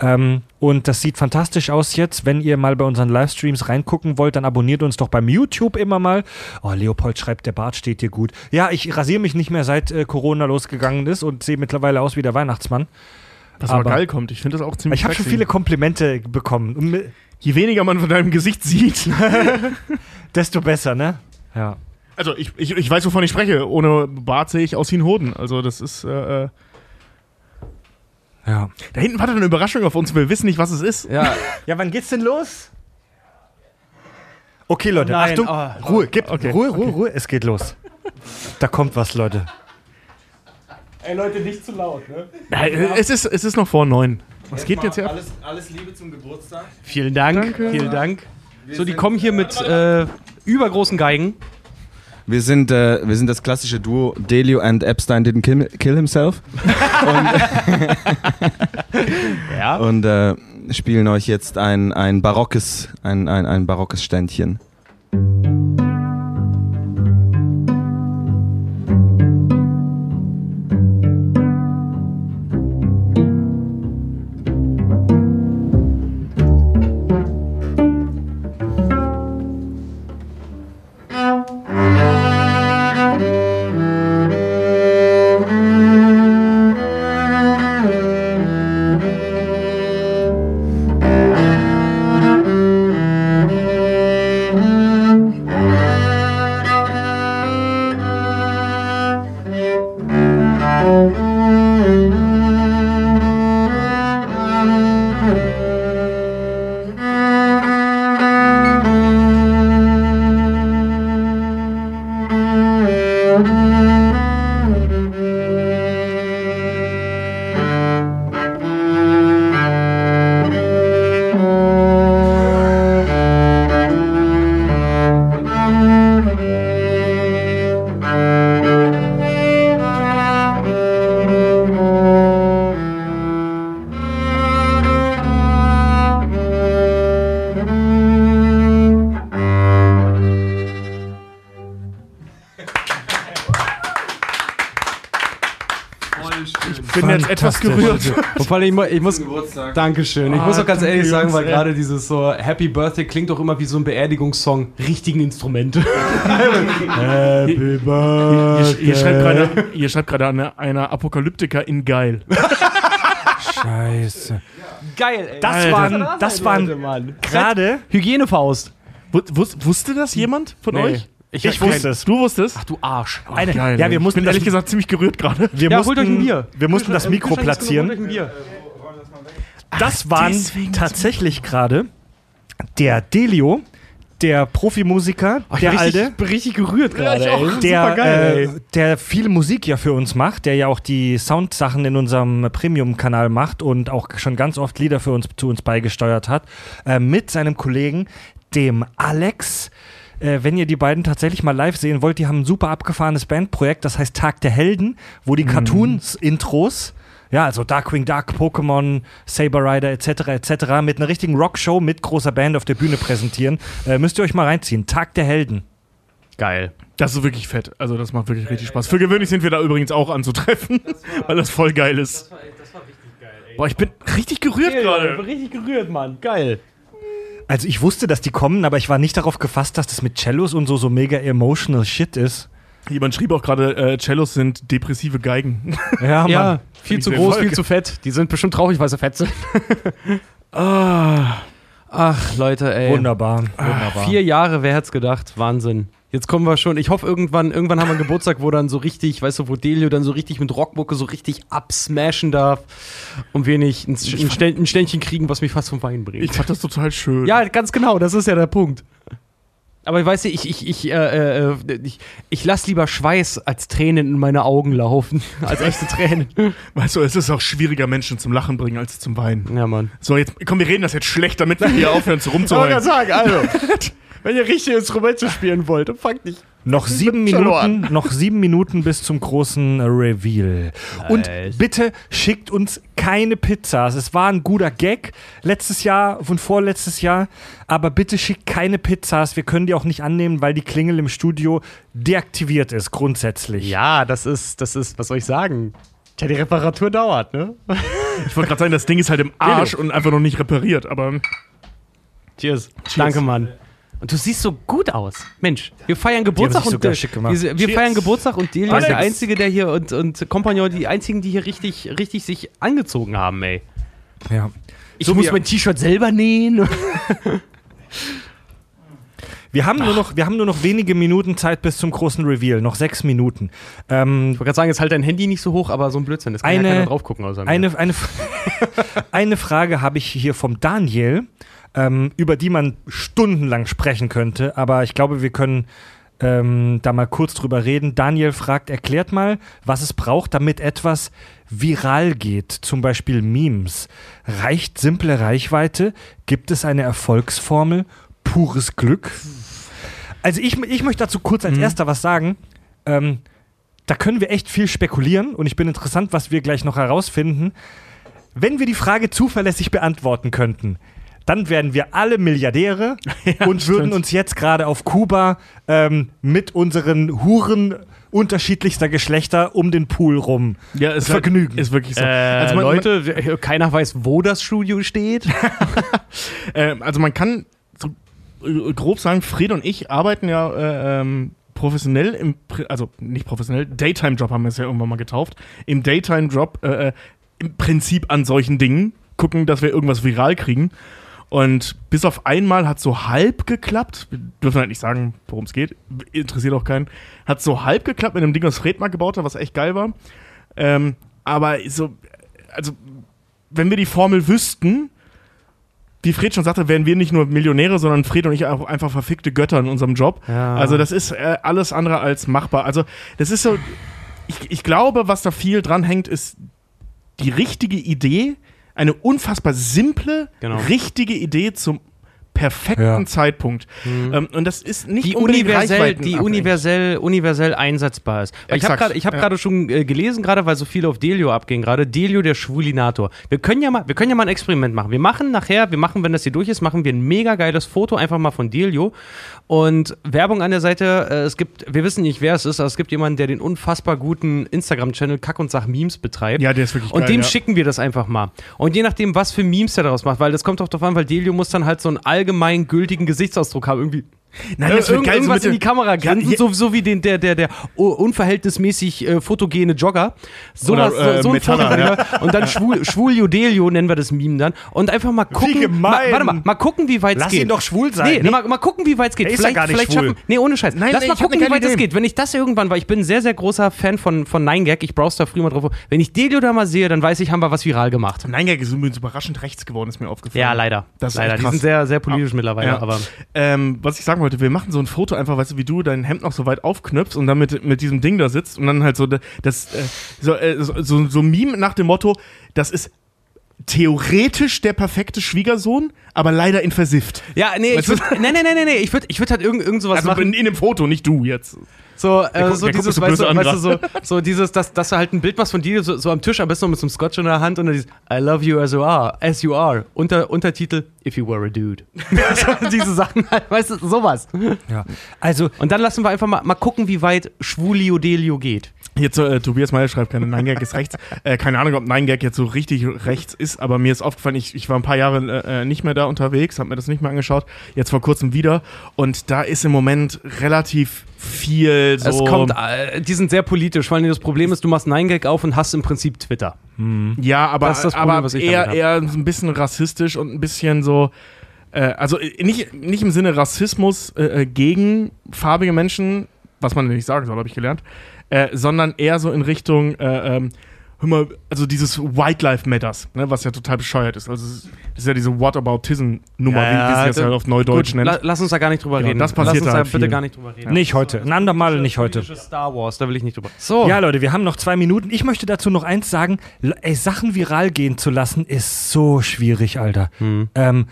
Ähm, und das sieht fantastisch aus jetzt. Wenn ihr mal bei unseren Livestreams reingucken wollt, dann abonniert uns doch beim YouTube immer mal. Oh, Leopold schreibt, der Bart steht dir gut. Ja, ich rasiere mich nicht mehr seit äh, Corona losgegangen ist und sehe mittlerweile aus wie der Weihnachtsmann. Was Aber- aber geil kommt. Ich finde das auch ziemlich Ich habe schon viele Komplimente bekommen. Je weniger man von deinem Gesicht sieht. Desto besser, ne? Ja. Also ich, ich, ich weiß, wovon ich spreche. Ohne Bart sehe ich aus wie ein Hoden. Also das ist... Äh, äh, Ja. da hinten wartet eine Überraschung auf uns. Wir wissen nicht, was es ist. Ja, Ja, wann geht's denn los? Okay, Leute, Nein, Achtung, oh, Ruhe, gib, okay, Ruhe, Ruhe, Ruhe, es geht los. Da kommt was, Leute. Ey Leute, nicht zu laut, ne? Nein, äh, es, ist, es ist noch vor neun. Was geht jetzt hier ab? Alles, alles Liebe zum Geburtstag. Vielen Dank, Danke. vielen Dank. So, die kommen hier mit äh, übergroßen Geigen. Wir sind, äh, wir sind das klassische Duo Delio and Epstein didn't kill, kill himself Ja. und äh, spielen euch jetzt ein, ein barockes, ein, ein, ein barockes Ständchen. Etwas gerührt. Und vor allem, ich, mu- ich muss. Dankeschön. Ich muss auch ganz ehrlich sagen, weil gerade dieses so Happy Birthday klingt doch immer wie so ein Beerdigungssong. Richtigen Instrumente. Happy Birthday. ihr schreibt gerade, ihr schreibt gerade eine, einer Apokalyptiker in geil. Scheiße. Geil, ey. Das Alter. waren, das waren gerade. Hygienefaust. Wu- wus- wusste das jemand von Nee. euch? Ich, Ich wusste es. Du wusstest? Ach du Arsch. Eine, Geil, ja, wir mussten ich bin ehrlich gesagt ziemlich gerührt gerade. wir Ja, mussten, holt euch ein Bier. Wir mussten das Mikro platzieren. Das waren tatsächlich gerade der Delio, der Profimusiker, der richtig, alte. bin richtig gerührt gerade, ey. der, äh, der viel Musik ja für uns macht, der ja auch die Soundsachen in unserem Premium-Kanal macht und auch schon ganz oft Lieder für uns zu uns beigesteuert hat, äh, mit seinem Kollegen, dem Alex. Äh, wenn ihr die beiden tatsächlich mal live sehen wollt, die haben ein super abgefahrenes Bandprojekt, das heißt Tag der Helden, wo die Cartoons-Intros, ja, also Darkwing Duck, Pokémon, Saber Rider etc. etc. mit einer richtigen Rockshow mit großer Band auf der Bühne präsentieren. Äh, müsst ihr euch mal reinziehen. Tag der Helden. Geil. Das ist wirklich fett. Also das macht wirklich richtig Spaß. Für gewöhnlich sind wir da übrigens auch anzutreffen, weil das voll geil ist. Boah, ich bin richtig gerührt Ich bin gerade. richtig gerührt, Mann. Geil. Also ich wusste, dass die kommen, aber ich war nicht darauf gefasst, dass das mit Cellos und so so mega emotional shit ist. Jemand schrieb auch gerade, äh, Cellos sind depressive Geigen. Ja, Ja, viel zu groß, Folge. viel zu fett. Die sind bestimmt traurig, weil sie fett sind. ah, Ach, Leute, ey. Wunderbar, wunderbar. Vier Jahre, wer hätte es gedacht? Wahnsinn. Jetzt kommen wir schon. Ich hoffe, irgendwann, irgendwann haben wir einen Geburtstag, wo dann so richtig, weißt du, wo Delio dann so richtig mit Rockmucke so richtig absmashen darf und wir nicht ein, ein, Ständ, ein Ständchen kriegen, was mich fast vom Wein bringt. ich fand das total schön. ja, ganz genau, das ist ja der Punkt. Aber ich weiß nicht, ich, ich, ich, äh, äh, ich, ich lasse lieber Schweiß als Tränen in meine Augen laufen, als echte Tränen. Weißt du, es ist auch schwieriger, Menschen zum Lachen bringen als zum Weinen. Ja, Mann. So, jetzt, komm, wir reden das jetzt schlecht, damit wir hier aufhören zu rumzuheulen. sagen, also, wenn ihr richtige Instrumente spielen wollt, dann fangt nicht. Noch sieben. Minuten, noch sieben Minuten bis zum großen Reveal. Und Nice. bitte schickt uns keine Pizzas. Es war ein guter Gag letztes Jahr und vorletztes Jahr, aber bitte schickt keine Pizzas. Wir können die auch nicht annehmen, weil die Klingel im Studio deaktiviert ist, grundsätzlich. Ja, das ist, das ist, was soll ich sagen? Tja, die Reparatur dauert, ne? Ich wollte gerade sagen, das Ding ist halt im Arsch und einfach noch nicht repariert, aber Cheers. Danke, Mann. Und du siehst so gut aus. Mensch, wir feiern Geburtstag und wir, wir feiern Geburtstag und Delia ist der. Einzige, der hier und, und Kompagnon, die einzigen, die hier richtig, richtig sich angezogen haben, ey. Ja. Ich So muss mein T-Shirt selber nähen. Wir haben, nur noch, wir haben nur noch wenige Minuten Zeit bis zum großen Reveal. Noch sechs Minuten. Ähm, Ich wollte gerade sagen, jetzt halt dein Handy nicht so hoch, aber so ein Blödsinn. Es kann Eine- ja keiner drauf gucken außer mir. Eine, eine, eine Frage habe ich hier vom Daniel, ähm, über die man stundenlang sprechen könnte, aber ich glaube, wir können ähm, da mal kurz drüber reden. Daniel fragt, erklärt mal, was es braucht, damit etwas viral geht, zum Beispiel Memes. Reicht simple Reichweite? Gibt es eine Erfolgsformel? Pures Glück? Also ich, ich möchte dazu kurz als erster was sagen. Ähm, da können wir echt viel spekulieren und ich bin interessant, was wir gleich noch herausfinden. Wenn wir die Frage zuverlässig beantworten könnten, dann wären wir alle Milliardäre und würden uns jetzt gerade auf Kuba ähm, mit unseren Huren unterschiedlichster Geschlechter um den Pool rum ja, ist vergnügen. Halt, ist wirklich so. äh, also man, Leute, keiner weiß, wo das Studio steht. Man, äh, also man kann so äh, grob sagen, Fred und ich arbeiten ja äh, ähm, professionell im, also nicht professionell, Daytime-Job haben wir es ja irgendwann mal getauft, im Daytime-Job äh, äh, im Prinzip an solchen Dingen gucken, dass wir irgendwas viral kriegen. Und bis auf einmal hat so halb geklappt, wir dürfen halt nicht sagen, worum es geht, interessiert auch keinen, hat so halb geklappt mit einem Ding, was Fred mal gebaut hat, was echt geil war. Ähm, aber so, also, wenn wir die Formel wüssten, wie Fred schon sagte, wären wir nicht nur Millionäre, sondern Fred und ich auch einfach verfickte Götter in unserem Job. Ja. Also das ist äh, alles andere als machbar. Also das ist so, ich, ich glaube, was da viel dran hängt, ist die richtige Idee, eine unfassbar simple, Genau. richtige Idee zum perfekten Ja. Zeitpunkt. Ähm, und das ist nicht die unbedingt universell, die universell, universell einsetzbar ist. Weil ich habe gerade ich hab ja. gerade schon äh, gelesen, gerade weil so viele auf Delio abgehen, gerade Delio der Schwulinator. Wir können ja mal, wir können ja mal ein Experiment machen. Wir machen nachher, wir machen, wenn das hier durch ist, machen wir ein mega geiles Foto einfach mal von Delio und Werbung an der Seite. Äh, es gibt, wir wissen nicht, wer es ist, aber es gibt jemanden, der den unfassbar guten Instagram-Channel Kack und Sach Memes betreibt. Ja, der ist wirklich Und geil, dem ja. schicken wir das einfach mal. Und je nachdem, was für Memes der daraus macht, weil das kommt auch darauf an, weil Delio muss dann halt so einen allgemein gültigen Gesichtsausdruck haben. Irgendwie Nein, das wird irgend- geil, so irgendwas mit in die Kamera grinsen, Ja, so, so wie den, der, der, der unverhältnismäßig äh, fotogene Jogger. So, Oder, was, äh, so, so ein Metaller, ja. Und dann schwul, Schwulio Delio nennen wir das Meme dann. Und einfach mal gucken. gemein. Mal, warte mal, mal gucken, wie weit es Lass geht. ihn doch schwul sein. Nee, Nee. mal, mal gucken, wie weit es geht. Er ja vielleicht vielleicht schwul. schaffen. Nee, ohne Scheiß. Nein, Lass nee, mal gucken, wie weit es geht. Wenn ich das irgendwann, weil ich bin ein sehr, sehr großer Fan von, von 9gag, ich browse da früher mal drauf. Wenn ich Delio da mal sehe, dann weiß ich, haben wir was viral gemacht. Nein, Gag ist übrigens überraschend rechts geworden, ist mir aufgefallen. Ja, leider. Das ist leider. Die sind sehr, sehr politisch mittlerweile. Aber Ähm, was ich sagen wollte, wir machen so ein Foto einfach, weißt du, wie du dein Hemd noch so weit aufknüpfst und dann mit, mit diesem Ding da sitzt und dann halt so das, äh, so, äh, so, so, so ein Meme nach dem Motto, das ist theoretisch der perfekte Schwiegersohn, aber leider in versifft. Ja, nee, ich Weißt nee, nee, nee, nee, nee, ich würde ich würd halt irgend, irgend sowas Also machen. in, in dem Foto, nicht du jetzt. So, äh, guckt- so dieses, weißt, du, weißt du, so, so dieses, dass, dass du halt ein Bild machst von dir so, so am Tisch, am besten mit so einem Scotch in der Hand und dann dieses I love you as you are, as you are. Unter, Untertitel If you were a dude. so, diese Sachen halt, weißt du, sowas. Ja. Also, Und dann lassen wir einfach mal, mal gucken, wie weit Schwulio Delio geht. Jetzt äh, Tobias Meyer schreibt gerne, 9gag ist rechts. Äh, keine Ahnung, ob 9gag jetzt so richtig rechts ist, aber mir ist aufgefallen, ich, ich war ein paar Jahre äh, nicht mehr da unterwegs, habe mir das nicht mehr angeschaut, jetzt vor kurzem wieder und da ist im Moment relativ viel so... Es kommt, äh, die sind sehr politisch, vor allem das Problem ist, du machst 9gag auf und hast im Prinzip Twitter. Ja, aber, Das ist das Problem, aber was ich eher, eher so ein bisschen rassistisch und ein bisschen so. Äh, also äh, nicht, nicht im Sinne Rassismus äh, gegen farbige Menschen, was man nicht sagen soll, habe ich gelernt, äh, sondern eher so in Richtung. Äh, ähm, hör mal, also dieses White Life Matters, ne, was ja total bescheuert ist. Also, es ist- das ist ja diese Whataboutism-Nummer, wie, wie sie das da- halt auf Neudeutsch Gut, nennt. la, lass uns da gar nicht drüber Genau, reden. das passiert lass uns da da halt bitte gar nicht drüber reden. nicht heute. Ein andermal nicht heute. Star Wars, da will ich nicht drüber. So. Ja, Leute, wir haben noch zwei Minuten. Ich möchte dazu noch eins sagen. Ey, Sachen viral gehen zu lassen, ist so schwierig, Alter. Ähm,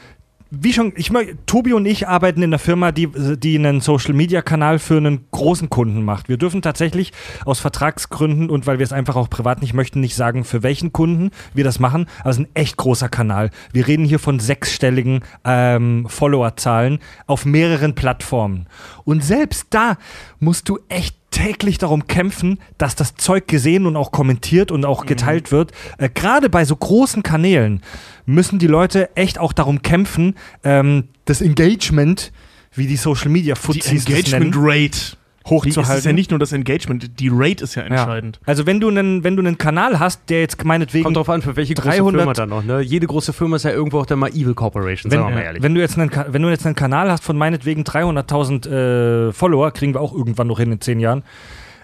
wie schon, ich mö- Tobi und ich arbeiten in einer Firma, die, die einen Social Media Kanal für einen großen Kunden macht. Wir dürfen tatsächlich aus Vertragsgründen und weil wir es einfach auch privat nicht möchten, nicht sagen, für welchen Kunden wir das machen. Ist ein echt großer Kanal. Wir reden hier von sechsstelligen ähm, Followerzahlen auf mehreren Plattformen. Und selbst da musst du echt täglich darum kämpfen, dass das Zeug gesehen und auch kommentiert und auch geteilt wird. Äh, Gerade bei so großen Kanälen müssen die Leute echt auch darum kämpfen, ähm, das Engagement, wie die Social Media die Fuzis das Engagement nennen, Rate. Die, es hochzuhalten. ist ja nicht nur das Engagement, die Rate ist ja entscheidend. Ja. Also wenn du einen, wenn du einen Kanal hast, der jetzt meinetwegen Kommt drauf an, für welche große 300 Firma dann noch. Ne? Jede große Firma ist ja irgendwo auch dann mal Evil Corporation, wenn, sagen wir mal ehrlich. wenn, du jetzt einen, wenn du jetzt einen Kanal hast von meinetwegen 300.000 äh, Follower, kriegen wir auch irgendwann noch hin in zehn Jahren,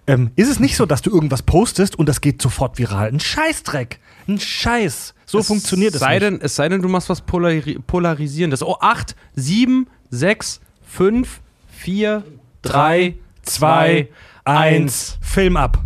ähm, ist es nicht so, dass du irgendwas postest und das geht sofort viral. Ein Scheißdreck. Ein Scheiß. So funktioniert es sei nicht. Denn, es sei denn, du machst was polari Polarisierendes. Oh, 8, 7, 6, 5, 4, 3, 2, 1. Film ab.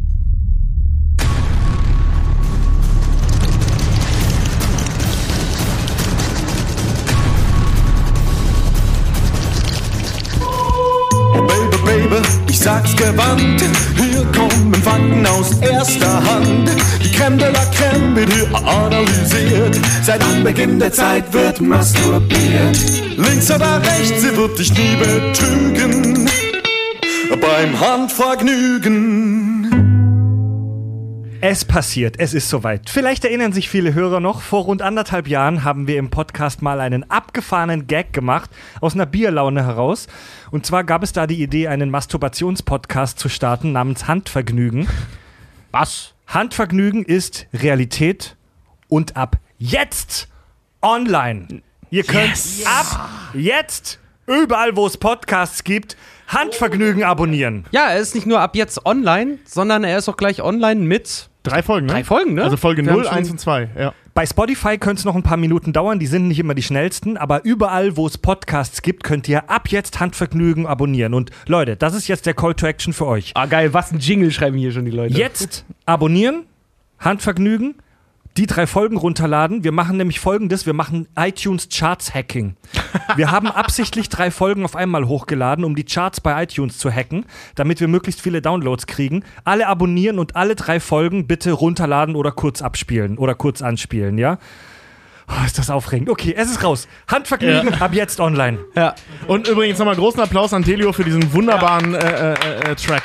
Ich sag's gewandt. Hier kommen Fakten aus erster Hand. Die Creme de la Creme wird hier analysiert. Seit Anbeginn der Zeit wird masturbiert. Links oder rechts, sie wird dich nie betrügen. Beim Handvergnügen. Es passiert, es ist soweit. Vielleicht erinnern sich viele Hörer noch, vor rund anderthalb Jahren haben wir im Podcast mal einen abgefahrenen Gag gemacht, aus einer Bierlaune heraus. Und zwar gab es da die Idee, einen Masturbationspodcast zu starten namens Handvergnügen. Was? Handvergnügen ist Realität und ab jetzt online. Ihr könnt ab jetzt überall, wo es Podcasts gibt, Handvergnügen abonnieren. Ja, er ist nicht nur ab jetzt online, sondern er ist auch gleich online mit Drei Folgen, ne? drei Folgen, ne? Also Folge Wir 0, haben 1 schon- und 2, ja. Bei Spotify könnte es noch ein paar Minuten dauern, die sind nicht immer die schnellsten, aber überall, wo es Podcasts gibt, könnt ihr ab jetzt Handvergnügen abonnieren. Und Leute, das ist jetzt der Call to Action für euch. Ah, geil, was ein Jingle schreiben hier schon die Leute. Jetzt abonnieren, Handvergnügen, die drei Folgen runterladen. Wir machen nämlich folgendes: Wir machen iTunes Charts Hacking. Wir haben absichtlich drei Folgen auf einmal hochgeladen, um die Charts bei iTunes zu hacken, damit wir möglichst viele Downloads kriegen. Alle abonnieren und alle drei Folgen bitte runterladen oder kurz abspielen oder kurz anspielen, ja? Oh, ist das aufregend. Okay, es ist raus. Handvergnügen ab jetzt online. Ja. Und übrigens nochmal großen Applaus an Delio für diesen wunderbaren äh, äh, äh, Track.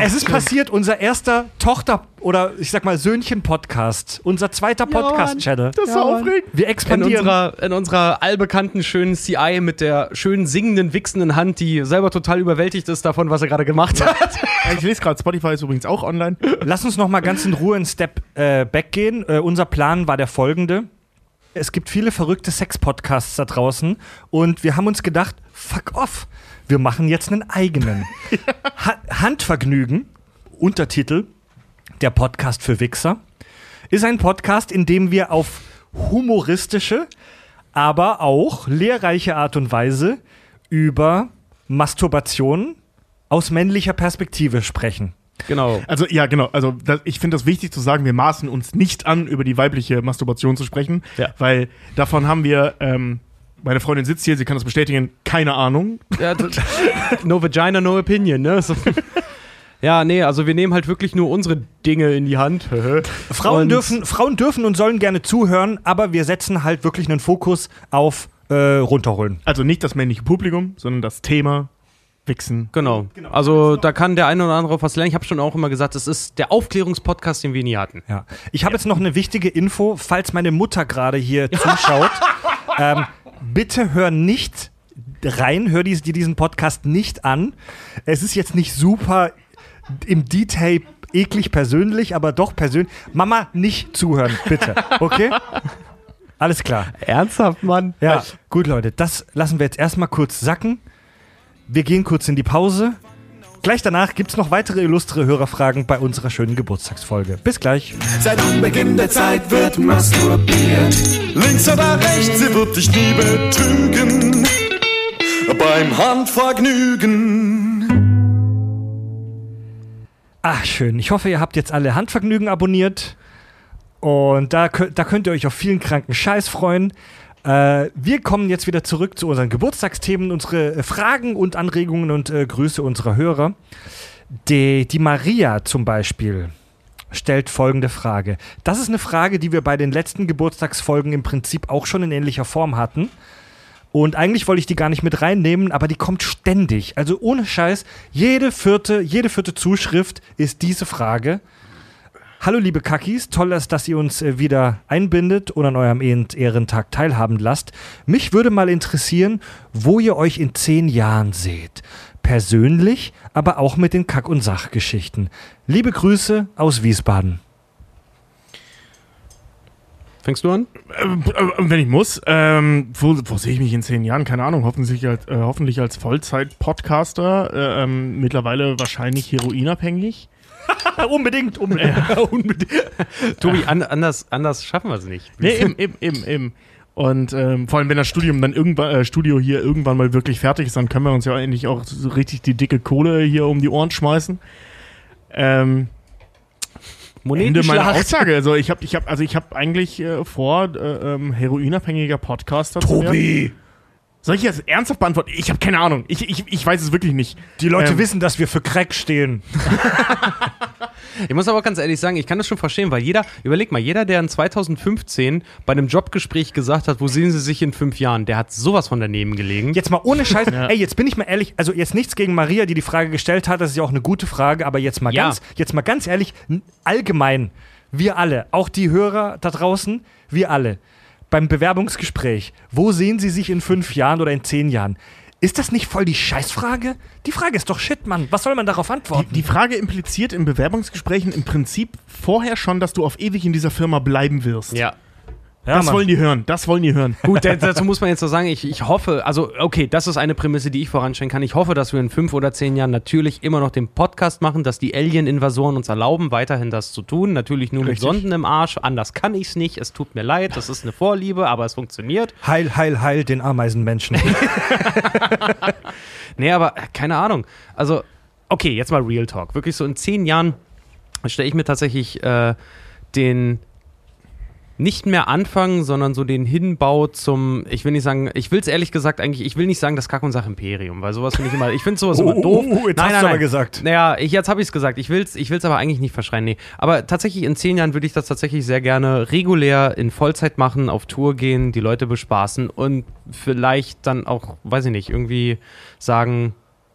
Es ist passiert, unser erster Tochter- oder ich sag mal Söhnchen-Podcast. Unser zweiter Podcast-Channel. Das ist so aufregend. Wir In expandieren. unserer, in unserer allbekannten schönen CI mit der schönen singenden, wichsenden Hand, die selber total überwältigt ist davon, was er gerade gemacht hat. Ich lese gerade, Spotify ist übrigens auch online. Lass uns noch mal ganz in Ruhe einen Step äh, back gehen. Äh, unser Plan war der folgende. Es gibt viele verrückte Sex-Podcasts da draußen und wir haben uns gedacht, fuck off, wir machen jetzt einen eigenen. ha Handvergnügen, Untertitel, der Podcast für Wichser, ist ein Podcast, in dem wir auf humoristische, aber auch lehrreiche Art und Weise über Masturbation aus männlicher Perspektive sprechen. Genau. Also ja, genau. Also das, ich finde das wichtig zu sagen, wir maßen uns nicht an, über die weibliche Masturbation zu sprechen, Ja. weil davon haben wir, ähm, meine Freundin sitzt hier, sie kann das bestätigen, keine Ahnung. Ja, no vagina, no opinion, ne? So. Ja, nee, also wir nehmen halt wirklich nur unsere Dinge in die Hand. Frauen Und- dürfen, Frauen dürfen und sollen gerne zuhören, aber wir setzen halt wirklich einen Fokus auf äh, runterholen. Also nicht das männliche Publikum, sondern das Thema Wichsen. Genau. Also da kann der eine oder andere auf was lernen. Ich habe schon auch immer gesagt, es ist der Aufklärungspodcast, den wir nie hatten. Ja. Ich habe jetzt noch eine wichtige Info, falls meine Mutter gerade hier zuschaut. ähm, bitte hör nicht rein, hör dir diesen Podcast nicht an. Es ist jetzt nicht super im Detail eklig persönlich, aber doch persönlich. Mama, nicht zuhören, bitte. Okay? Alles klar. Ernsthaft, Mann? Ja, gut, Leute, das lassen wir jetzt erstmal kurz sacken. Wir gehen kurz in die Pause. Gleich danach gibt es noch weitere illustre Hörerfragen bei unserer schönen Geburtstagsfolge. Bis gleich. Seit Anbeginn der Zeit wird masturbiert. Links oder rechts, sie wird dich nie betrügen. Beim Handvergnügen. Ah, schön. Ich hoffe, ihr habt jetzt alle Handvergnügen abonniert. Und da, da könnt ihr euch auf vielen kranken Scheiß freuen. Äh, wir kommen jetzt wieder zurück zu unseren Geburtstagsthemen, unsere äh, Fragen und Anregungen und äh, Grüße unserer Hörer. Die, die Maria zum Beispiel stellt folgende Frage. Das ist eine Frage, die wir bei den letzten Geburtstagsfolgen im Prinzip auch schon in ähnlicher Form hatten. Und eigentlich wollte ich die gar nicht mit reinnehmen, aber die kommt ständig. Also ohne Scheiß, jede vierte, jede vierte Zuschrift ist diese Frage. Hallo liebe Kakis, toll ist, dass ihr uns äh, wieder einbindet und an eurem Ehren- Ehrentag teilhaben lasst. Mich würde mal interessieren, wo ihr euch in zehn Jahren seht. Persönlich, aber auch mit den Kack- und Sachgeschichten. Liebe Grüße aus Wiesbaden. Fängst du an? Ähm, äh, wenn ich muss, ähm, wo, wo sehe ich mich in zehn Jahren? Keine Ahnung. Hoffentlich als, äh, hoffentlich als Vollzeit-Podcaster. Äh, ähm, mittlerweile wahrscheinlich heroinabhängig. unbedingt, unbedingt. unbedingt. Tobi, an, anders, anders schaffen wir es nicht. Nee, eben, eben, eben, eben. Und ähm, vor allem, wenn das Studium dann irgendwann, äh, Studio hier irgendwann mal wirklich fertig ist, dann können wir uns ja endlich auch so richtig die dicke Kohle hier um die Ohren schmeißen. Ähm, Ende meiner. Aussage. Also ich habe, ich habe, also ich habe eigentlich äh, vor, äh, ähm, heroinabhängiger Podcaster zu werden. Soll ich jetzt ernsthaft beantworten? Ich habe keine Ahnung. Ich, ich, ich weiß es wirklich nicht. Die Leute Ähm, wissen, dass wir für Crack stehen. Ich muss aber ganz ehrlich sagen, ich kann das schon verstehen, weil jeder, überleg mal, jeder, der in 2015 bei einem Jobgespräch gesagt hat, wo sehen Sie sich in fünf Jahren, der hat sowas von daneben gelegen. Jetzt mal ohne Scheiß. Ey, jetzt bin ich mal ehrlich. Also jetzt nichts gegen Maria, die die Frage gestellt hat. Das ist ja auch eine gute Frage. Aber jetzt mal Ja. ganz, jetzt mal ganz ehrlich, allgemein, wir alle, auch die Hörer da draußen, wir alle, beim Bewerbungsgespräch, wo sehen Sie sich in fünf Jahren oder in zehn Jahren? Ist das nicht voll die Scheißfrage? Die Frage ist doch shit, Mann. Was soll man darauf antworten? Die, die Frage impliziert in Bewerbungsgesprächen im Prinzip vorher schon, dass du auf ewig in dieser Firma bleiben wirst. Ja. Ja, das Mann. wollen die hören. Das wollen die hören. Gut, da- dazu muss man jetzt so sagen, ich, ich hoffe, also okay, das ist eine Prämisse, die ich voranstellen kann. Ich hoffe, dass wir in fünf oder zehn Jahren natürlich immer noch den Podcast machen, dass die Alien-Invasoren uns erlauben, weiterhin das zu tun. Natürlich nur mit Richtig. Sonden im Arsch. Anders kann ich es nicht. Es tut mir leid, das ist eine Vorliebe, aber es funktioniert. Heil, heil, heil den Ameisenmenschen. Nee, aber äh, keine Ahnung. Also, okay, jetzt mal Real Talk. Wirklich so in zehn Jahren stelle ich mir tatsächlich äh, den nicht mehr anfangen, sondern so den Hinbau zum, ich will nicht sagen, ich will es ehrlich gesagt eigentlich, ich will nicht sagen das Kack- und Sach-Imperium, weil sowas finde ich immer, ich finde sowas immer doof. Oh, jetzt hast du aber gesagt. Naja, ich, jetzt habe ich es gesagt. Ich will es ich will's aber eigentlich nicht verschreien. Nee. Aber tatsächlich in zehn Jahren würde ich das tatsächlich sehr gerne regulär in Vollzeit machen, auf Tour gehen, die Leute bespaßen und vielleicht dann auch, weiß ich nicht, irgendwie sagen,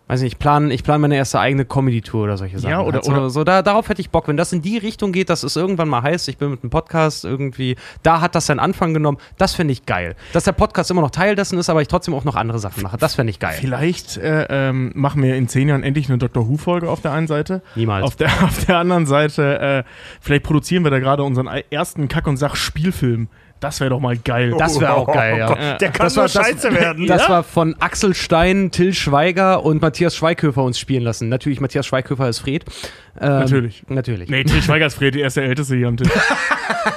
weiß nicht, ich plane ich plan meine erste eigene Comedy-Tour oder solche Sachen. Ja, oder- Halt so, oder- so da, darauf hätte ich Bock. Wenn das in die Richtung geht, dass es irgendwann mal heißt, ich bin mit einem Podcast irgendwie, da hat das seinen Anfang genommen, das finde ich geil. Dass der Podcast immer noch Teil dessen ist, aber ich trotzdem auch noch andere Sachen mache, das fände ich geil. Vielleicht äh, ähm, machen wir in zehn Jahren endlich eine Doctor Who-Folge auf der einen Seite. Niemals. Auf der, auf der anderen Seite, äh, vielleicht produzieren wir da gerade unseren ersten Kack- und Sach-Spielfilm. Das wäre doch mal geil. Das wäre auch geil, ja. Der kann Das nur war- das- scheiße werden. Das ja? war von Axel Stein, Till Schweiger und Matthias Schweighöfer uns spielen lassen. Natürlich, Matthias Schweighöfer ist Fred. Ähm, Natürlich. Natürlich. Nee, Til Schweiger ist Fred, er ist der Älteste hier am Tisch.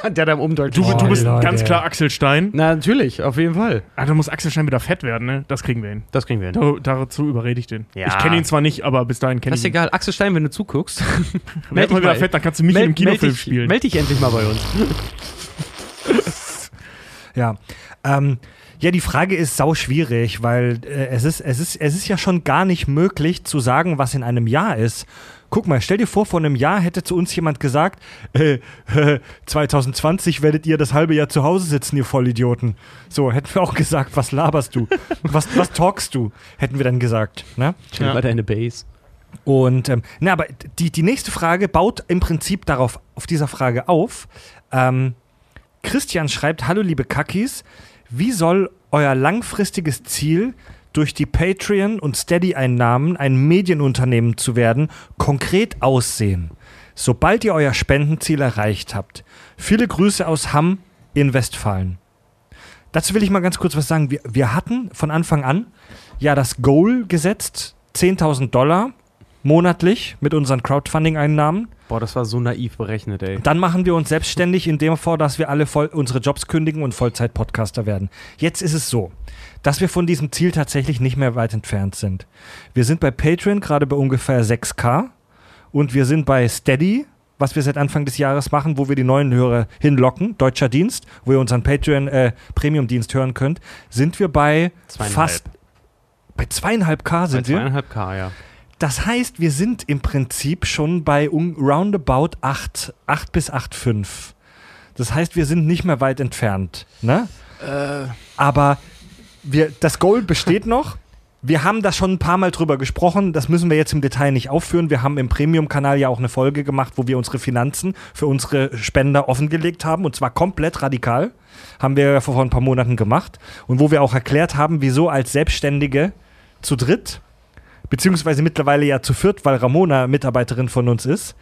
Der da im Umdeutsch. Du, du bist Leute. ganz klar Axel Stein. Na, natürlich, auf jeden Fall. Ah, da muss Axel Stein wieder fett werden, ne? Das kriegen wir hin. Das kriegen wir hin. Da, dazu überrede ich den. Ja. Ich kenne ihn zwar nicht, aber bis dahin kenne Das ich ist ihn. egal. Axel Stein, wenn du zuguckst, Werd mal wieder fett, dann kannst du mich in einem Kinofilm dich, spielen. Meld dich endlich mal bei uns. Ja. Ähm, ja, die Frage ist sau schwierig, weil äh, es, ist, es, ist, es ist ja schon gar nicht möglich zu sagen, was in einem Jahr ist. Guck mal, stell dir vor, vor einem Jahr hätte zu uns jemand gesagt, äh, äh, 2020 werdet ihr das halbe Jahr zu Hause sitzen, ihr Vollidioten. So, hätten wir auch gesagt, was laberst du? Was, was talkst du? Hätten wir dann gesagt. Ne? Chill Ja. mal deine Base. Und ähm, na, aber die, die nächste Frage baut im Prinzip darauf, auf dieser Frage auf. Ähm, Christian schreibt: Hallo, liebe Kackis, wie soll euer langfristiges Ziel, durch die Patreon- und Steady-Einnahmen ein Medienunternehmen zu werden, konkret aussehen? Sobald ihr euer Spendenziel erreicht habt. Viele Grüße aus Hamm in Westfalen. Dazu will ich mal ganz kurz was sagen. Wir, wir hatten von Anfang an ja das Goal gesetzt, 10.000 Dollar monatlich mit unseren Crowdfunding-Einnahmen. Boah, das war so naiv berechnet, ey. Dann machen wir uns selbstständig, indem vor, dass wir alle voll unsere Jobs kündigen und Vollzeit-Podcaster werden. Jetzt ist es so, dass wir von diesem Ziel tatsächlich nicht mehr weit entfernt sind. Wir sind bei Patreon gerade bei ungefähr 6K und wir sind bei Steady, was wir seit Anfang des Jahres machen, wo wir die neuen Hörer hinlocken, deutscher Dienst, wo ihr unseren Patreon äh, Premium-Dienst hören könnt, sind wir bei Zweieinhalb. fast bei zweieinhalb K Bei sind wir. zweieinhalb K, ja. Das heißt, wir sind im Prinzip schon bei um, roundabout 8, 8 bis 8,5. Das heißt, wir sind nicht mehr weit entfernt. Ne? Aber wir, das Goal besteht noch. Wir haben da schon ein paar Mal drüber gesprochen. Das müssen wir jetzt im Detail nicht aufführen. Wir haben im Premium-Kanal ja auch eine Folge gemacht, wo wir unsere Finanzen für unsere Spender offengelegt haben. Und zwar komplett radikal. Haben wir vor ein paar Monaten gemacht. Und wo wir auch erklärt haben, wieso als Selbstständige zu dritt beziehungsweise mittlerweile ja zu viert, weil Ramona Mitarbeiterin von uns ist.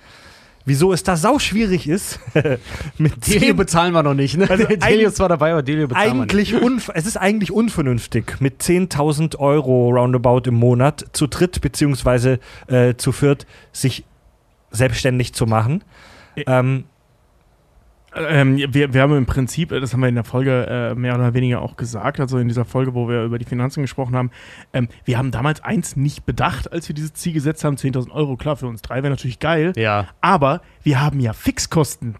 Wieso es da sau schwierig ist, mit Delio bezahlen wir noch nicht, ne? Also Delio ist zwar dabei, aber Delio bezahlen wir nicht. eigentlich es ist eigentlich unvernünftig, mit 10.000 Euro roundabout im Monat zu dritt beziehungsweise äh, zu viert sich selbstständig zu machen. Ähm, Ähm, wir, wir haben im Prinzip, äh, das haben wir in der Folge äh, mehr oder weniger auch gesagt, also in dieser Folge, wo wir über die Finanzen gesprochen haben, ähm, wir haben damals eins nicht bedacht, als wir dieses Ziel gesetzt haben, 10.000 Euro, klar, für uns drei wäre natürlich geil, Ja. aber wir haben ja Fixkosten.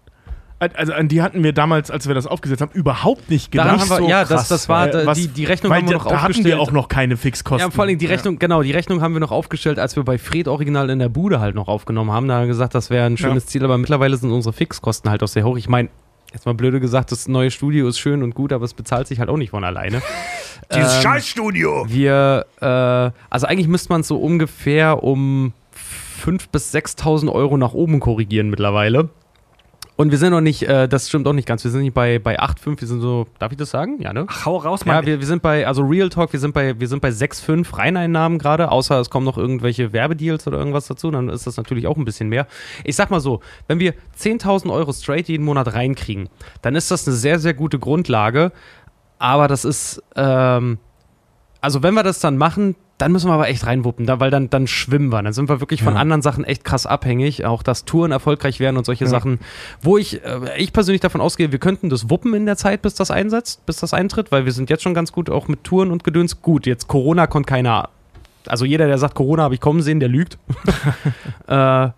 Al- Also an die hatten wir damals, als wir das aufgesetzt haben, überhaupt nicht Daran gedacht. haben wir, ja, krass, das, das war, Äh, was- die, die Rechnung haben wir da, noch da hatten aufgestellt. wir auch noch keine Fixkosten. Ja, vor allem die Rechnung, genau, die Rechnung haben wir noch aufgestellt, als wir bei Fred Original in der Bude halt noch aufgenommen haben. Da haben wir gesagt, das wäre ein schönes Ziel, aber mittlerweile sind unsere Fixkosten halt auch sehr hoch. Ich meine, jetzt mal blöde gesagt, das neue Studio ist schön und gut, aber es bezahlt sich halt auch nicht von alleine. dieses Ähm, Scheißstudio! Wir, äh, also eigentlich müsste man es so ungefähr um 5.000 bis 6.000 Euro nach oben korrigieren mittlerweile. Und wir sind noch nicht, äh, das stimmt auch nicht ganz, wir sind nicht bei, bei 8,5, wir sind so, darf ich das sagen? Ja, ne? Ach, hau raus, Ja, Mann. wir, wir sind bei, also Real Talk, wir sind bei, wir sind bei 6,5 Reineinnahmen gerade, außer es kommen noch irgendwelche Werbedeals oder irgendwas dazu, dann ist das natürlich auch ein bisschen mehr. Ich sag mal so, wenn wir 10.000 Euro straight jeden Monat reinkriegen, dann ist das eine sehr, sehr gute Grundlage, aber das ist, ähm, also wenn wir das dann machen, dann müssen wir aber echt reinwuppen, da, weil dann, dann schwimmen wir. Dann sind wir wirklich von Ja. anderen Sachen echt krass abhängig. Auch dass Touren erfolgreich werden und solche Ja. Sachen. Wo ich, äh, ich persönlich davon ausgehe, wir könnten das wuppen in der Zeit, bis das einsetzt, bis das eintritt, weil wir sind jetzt schon ganz gut auch mit Touren und Gedöns. Gut, jetzt Corona konnte keiner. Also jeder, der sagt, Corona habe ich kommen sehen, der lügt. äh,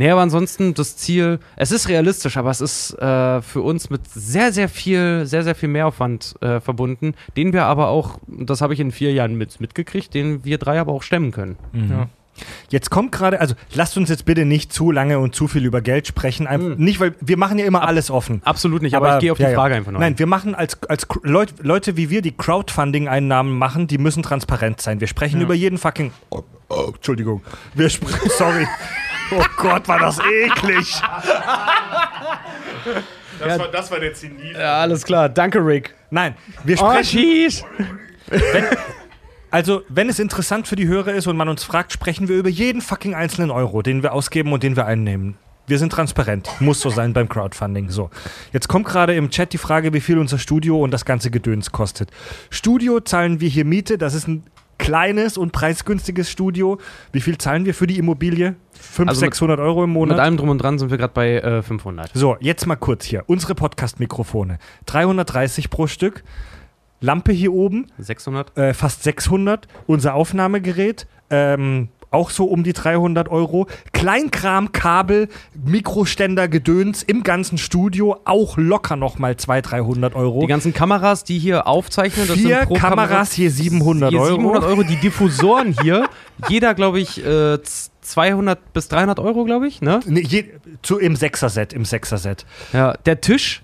Nee, aber ansonsten das Ziel, es ist realistisch, aber es ist äh, für uns mit sehr, sehr viel, sehr, sehr viel Mehraufwand äh, verbunden, den wir aber auch, das habe ich in vier Jahren mit, mitgekriegt, den wir drei aber auch stemmen können. Ja. Jetzt kommt gerade, also lasst uns jetzt bitte nicht zu lange und zu viel über Geld sprechen. Einfach, Nicht, weil wir machen ja immer alles offen. Absolut nicht, aber, ich gehe auf die ja, ja. Frage einfach noch. Nein, ein. wir machen als, als Leut, Leute wie wir, die Crowdfunding-Einnahmen machen, die müssen transparent sein. Wir sprechen Ja. über jeden fucking. Oh, oh, Entschuldigung. Wir sprechen. Sorry. Oh Gott, war das eklig. Das, war, das war der Zenit. Ja, alles klar, danke Rick. Nein, wir Oh, sprechen. Cheese. Also, wenn es interessant für die Hörer ist und man uns fragt, sprechen wir über jeden fucking einzelnen Euro, den wir ausgeben und den wir einnehmen. Wir sind transparent. Muss so sein beim Crowdfunding. So. Jetzt kommt gerade im Chat die Frage, wie viel unser Studio und das ganze Gedöns kostet. Studio zahlen wir hier Miete. Das ist ein kleines und preisgünstiges Studio. Wie viel zahlen wir für die Immobilie? 500, Also mit- 600 Euro im Monat? Mit allem drum und dran sind wir gerade bei äh, 500. So, jetzt mal kurz hier. Unsere Podcast-Mikrofone. 330 pro Stück. Lampe hier oben, 600? äh, fast 600. Unser Aufnahmegerät, ähm, auch so um die 300 Euro. Kleinkram, Kabel, Mikroständer, Gedöns im ganzen Studio, auch locker nochmal 200, 300 Euro. Die ganzen Kameras, die hier aufzeichnen, das Vier sind pro Kameras, hier 700 hier Euro. 700 Euro. Die Diffusoren hier, jeder, glaube ich, äh, 200 bis 300 Euro, glaube ich, ne? Nee, je, zu, Im Sechser-Set, im Sechser-Set. Ja, der Tisch,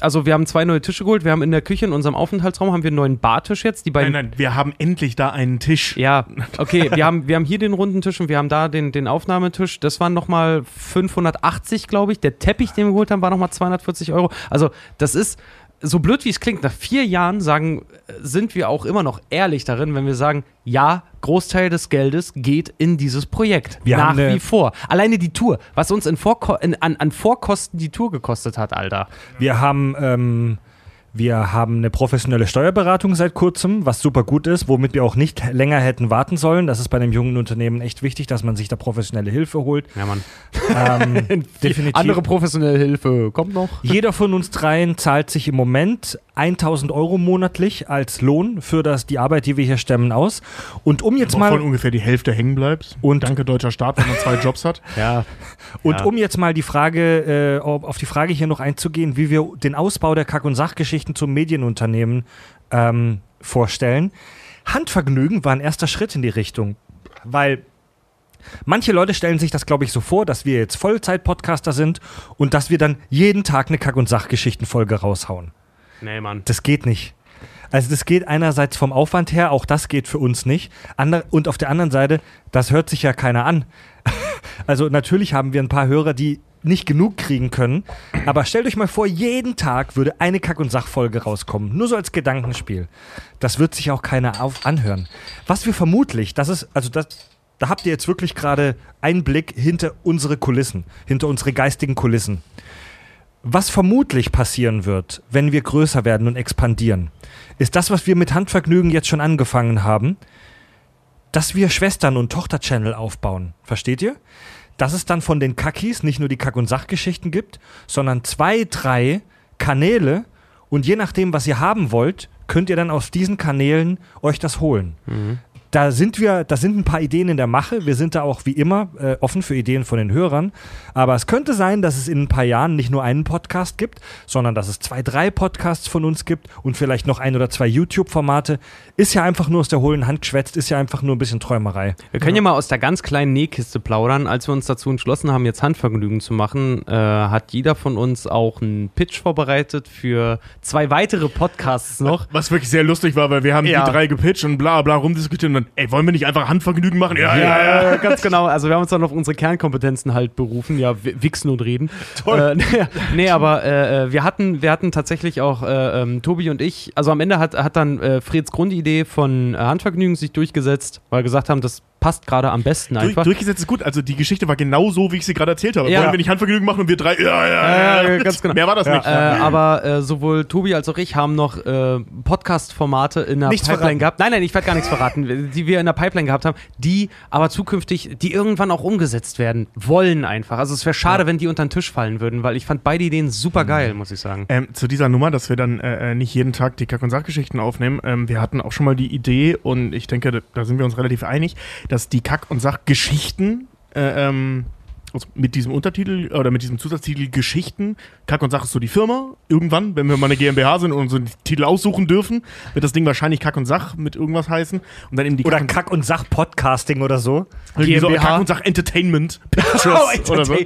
also wir haben zwei neue Tische geholt. Wir haben in der Küche, in unserem Aufenthaltsraum, haben wir einen neuen Bartisch jetzt. Die Nein, beiden. nein, wir haben endlich da einen Tisch. Ja, okay, wir haben, wir haben hier den runden Tisch und wir haben da den, den Aufnahmetisch. Das waren nochmal 580, glaube ich. Der Teppich, den wir geholt haben, war nochmal 240 Euro. Also, das ist, so blöd wie es klingt, nach vier Jahren sagen, äh, sind wir auch immer noch ehrlich darin, wenn wir sagen, ja, Großteil des Geldes geht in dieses Projekt. Wir nach wie vor. Alleine die Tour, was uns in Vorko in, an, an Vorkosten die Tour gekostet hat, Alter. Wir haben, ähm, wir haben eine professionelle Steuerberatung seit kurzem, was super gut ist, womit wir auch nicht länger hätten warten sollen. Das ist bei einem jungen Unternehmen echt wichtig, dass man sich da professionelle Hilfe holt. Ja, Mann. Ähm, definitiv. Andere professionelle Hilfe kommt noch. Jeder von uns dreien zahlt sich im Moment 1000 Euro monatlich als Lohn für das, die Arbeit, die wir hier stemmen, aus. Und um jetzt Wovon mal, ungefähr die Hälfte hängen bleibt. Und- danke deutscher Staat, wenn man zwei Jobs hat. Ja. und Ja. um jetzt mal die Frage, äh, auf die Frage hier noch einzugehen, wie wir den Ausbau der Kack- und Sachgeschichten zum Medienunternehmen ähm, vorstellen. Handvergnügen war ein erster Schritt in die Richtung, weil manche Leute stellen sich das, glaube ich, so vor, dass wir jetzt Vollzeit-Podcaster sind und dass wir dann jeden Tag eine Kack- und Sachgeschichtenfolge raushauen. Nee, Mann. Das geht nicht. Also das geht einerseits vom Aufwand her, auch das geht für uns nicht. Ander und auf der anderen Seite, das hört sich ja keiner an. Also natürlich haben wir ein paar Hörer, die nicht genug kriegen können. Aber stellt euch mal vor, jeden Tag würde eine Kack- und Sachfolge rauskommen. Nur so als Gedankenspiel. Das wird sich auch keiner auf anhören. Was wir vermutlich, das ist, also das, da habt ihr jetzt wirklich gerade einen Blick hinter unsere Kulissen, hinter unsere geistigen Kulissen. Was vermutlich passieren wird, wenn wir größer werden und expandieren, ist das, was wir mit Handvergnügen jetzt schon angefangen haben, dass wir Schwestern- und Tochter-Channel aufbauen. Versteht ihr? Dass es dann von den Kackis nicht nur die Kack- und Sachgeschichten gibt, sondern zwei, drei Kanäle und je nachdem, was ihr haben wollt, könnt ihr dann auf diesen Kanälen euch das holen. Da sind wir, da sind ein paar Ideen in der Mache. Wir sind da auch wie immer äh, offen für Ideen von den Hörern. Aber es könnte sein, dass es in ein paar Jahren nicht nur einen Podcast gibt, sondern dass es zwei, drei Podcasts von uns gibt und vielleicht noch ein oder zwei YouTube-Formate. Ist ja einfach nur aus der hohlen Hand geschwätzt, ist ja einfach nur ein bisschen Träumerei. Wir können ja. mal aus der ganz kleinen Nähkiste plaudern. Als wir uns dazu entschlossen haben, jetzt Handvergnügen zu machen, äh, hat jeder von uns auch einen Pitch vorbereitet für zwei weitere Podcasts noch. Was wirklich sehr lustig war, weil wir haben Ja. die drei gepitcht und bla bla rumdiskutiert und dann, ey, wollen wir nicht einfach Handvergnügen machen? Ja, ja, ja. Ja, ganz genau. Also wir haben uns dann auf unsere Kernkompetenzen halt berufen, ja, wi- wichsen und reden. Toll. Äh, nee, aber äh, äh, wir hatten, wir hatten tatsächlich auch äh, ähm, Tobi und ich, also am Ende hat, hat dann äh, Freds Grundidee von äh, Handvergnügen sich durchgesetzt, weil wir gesagt haben, das passt gerade am besten Durch, einfach. durchgesetzt ist gut. Also die Geschichte war genau so, wie ich sie gerade erzählt habe. Ja. Wollen wir nicht Handvergnügen machen und wir drei, ja, ja, Ja, ja, ganz genau. Mehr war das nicht. Äh, aber äh, sowohl Tobi als auch ich haben noch äh, Podcast-Formate in der Nichts Pipeline verraten. gehabt. Nein, nein, ich werde gar nichts verraten, die wir in der Pipeline gehabt haben, die aber zukünftig, die irgendwann auch umgesetzt werden wollen einfach. Also es wäre schade, wenn die unter den Tisch fallen würden, weil ich fand beide Ideen super geil, muss ich sagen. Ähm, zu dieser Nummer, dass wir dann äh, äh, nicht jeden Tag die Kack- und Sachgeschichten aufnehmen. Ähm, wir hatten auch schon mal die Idee und ich denke, da sind wir uns relativ einig, dass die Kack- und Sachgeschichten äh, ähm, also mit diesem Untertitel oder mit diesem Zusatztitel Geschichten. Kack und Sach ist so die Firma. Irgendwann, wenn wir mal eine GmbH sind und unseren Titel aussuchen dürfen, wird das Ding wahrscheinlich Kack und Sach mit irgendwas heißen. Und dann eben die Oder und Kack- und Sach-Podcasting oder so. irgendwie so GmbH. Kack und Sach Entertainment Pictures oder so.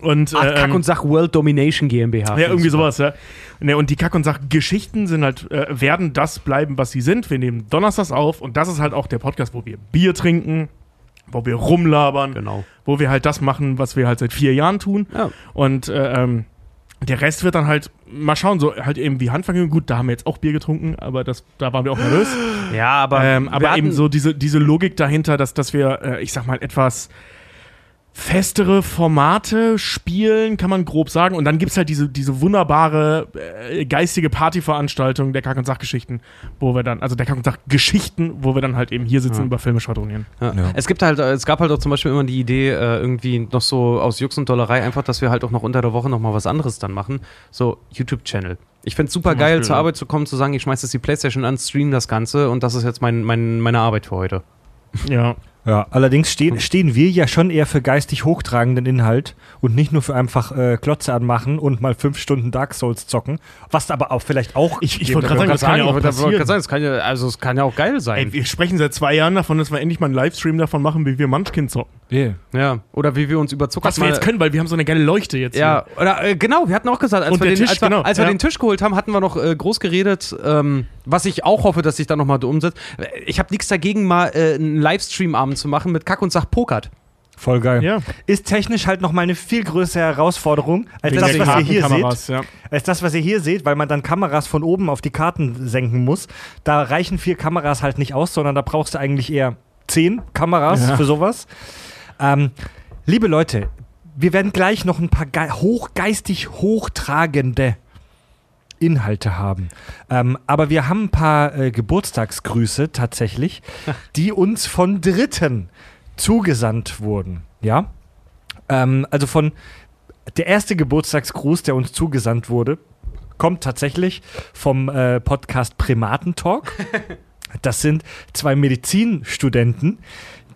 Und, Ach, äh, Kack ähm, und Sach World Domination GmbH. ja, irgendwie sowas, ja. Ne, und die Kack- und Sach-Geschichten sind halt, äh, werden das bleiben, was sie sind. Wir nehmen donnerstags auf und das ist halt auch der Podcast, wo wir Bier trinken, wo wir rumlabern, Genau. wo wir halt das machen, was wir halt seit vier Jahren tun. Ja. Und äh, ähm, der Rest wird dann halt, mal schauen, so halt eben wie Handfangen. Gut, da haben wir jetzt auch Bier getrunken, aber das, da waren wir auch nervös. Ja, aber, ähm, aber eben so diese, diese Logik dahinter, dass, dass wir, äh, ich sag mal, etwas festere Formate spielen, kann man grob sagen. Und dann gibt es halt diese, diese wunderbare äh, geistige Partyveranstaltung der Kack- und Sachgeschichten, wo wir dann, also der Kack- und Sachgeschichten, wo wir dann halt eben hier sitzen und über Filme schwadronieren. Ja. Es gibt halt, es gab halt auch zum Beispiel immer die Idee, äh, irgendwie noch so aus Jux und Dollerei einfach, dass wir halt auch noch unter der Woche noch mal was anderes dann machen. So YouTube-Channel. Ich find's super Zum geil, Beispiel, zur ja. Arbeit zu kommen, zu sagen, ich schmeiß jetzt die Playstation an, stream das Ganze und das ist jetzt mein, mein, meine Arbeit für heute. Ja. Ja, allerdings stehen, stehen wir ja schon eher für geistig hochtragenden Inhalt und nicht nur für einfach äh, Klotze anmachen und mal fünf Stunden Dark Souls zocken, was aber auch vielleicht auch. Ich- ich wollte gerade sagen, das kann ja auch passieren. sagen, das kann ja, also es kann ja auch geil sein. Ey, wir sprechen seit zwei Jahren davon, dass wir endlich mal einen Livestream davon machen, wie wir Munchkin zocken. Yeah. ja. Oder wie wir uns über Zucker Was wir jetzt können, weil wir haben so eine geile Leuchte jetzt Ja, oder äh, genau, wir hatten auch gesagt, als, wir den, Tisch, als, wir, genau, als wir ja. den Tisch geholt haben, hatten wir noch äh, groß geredet, ähm, was ich auch hoffe, dass sich da nochmal umsetzt. Ich habe nichts dagegen, mal äh, einen Livestream-Abend zu machen mit Kack und Sach Pokert. Voll geil. Ja. Ist technisch halt nochmal eine viel größere Herausforderung als Wegen das, was ihr hier seht. Ja. Als das, was ihr hier seht, weil man dann Kameras von oben auf die Karten senken muss. Da reichen vier Kameras halt nicht aus, sondern da brauchst du eigentlich eher zehn Kameras Ja. für sowas. Ähm, liebe Leute, wir werden gleich noch ein paar ge hochgeistig hochtragende Inhalte haben. Ähm, aber wir haben ein paar äh, Geburtstagsgrüße tatsächlich, die uns von Dritten zugesandt wurden. Ja? Ähm, also von der erste Geburtstagsgruß, der uns zugesandt wurde, kommt tatsächlich vom äh, Podcast Primatentalk. Das sind zwei Medizinstudenten,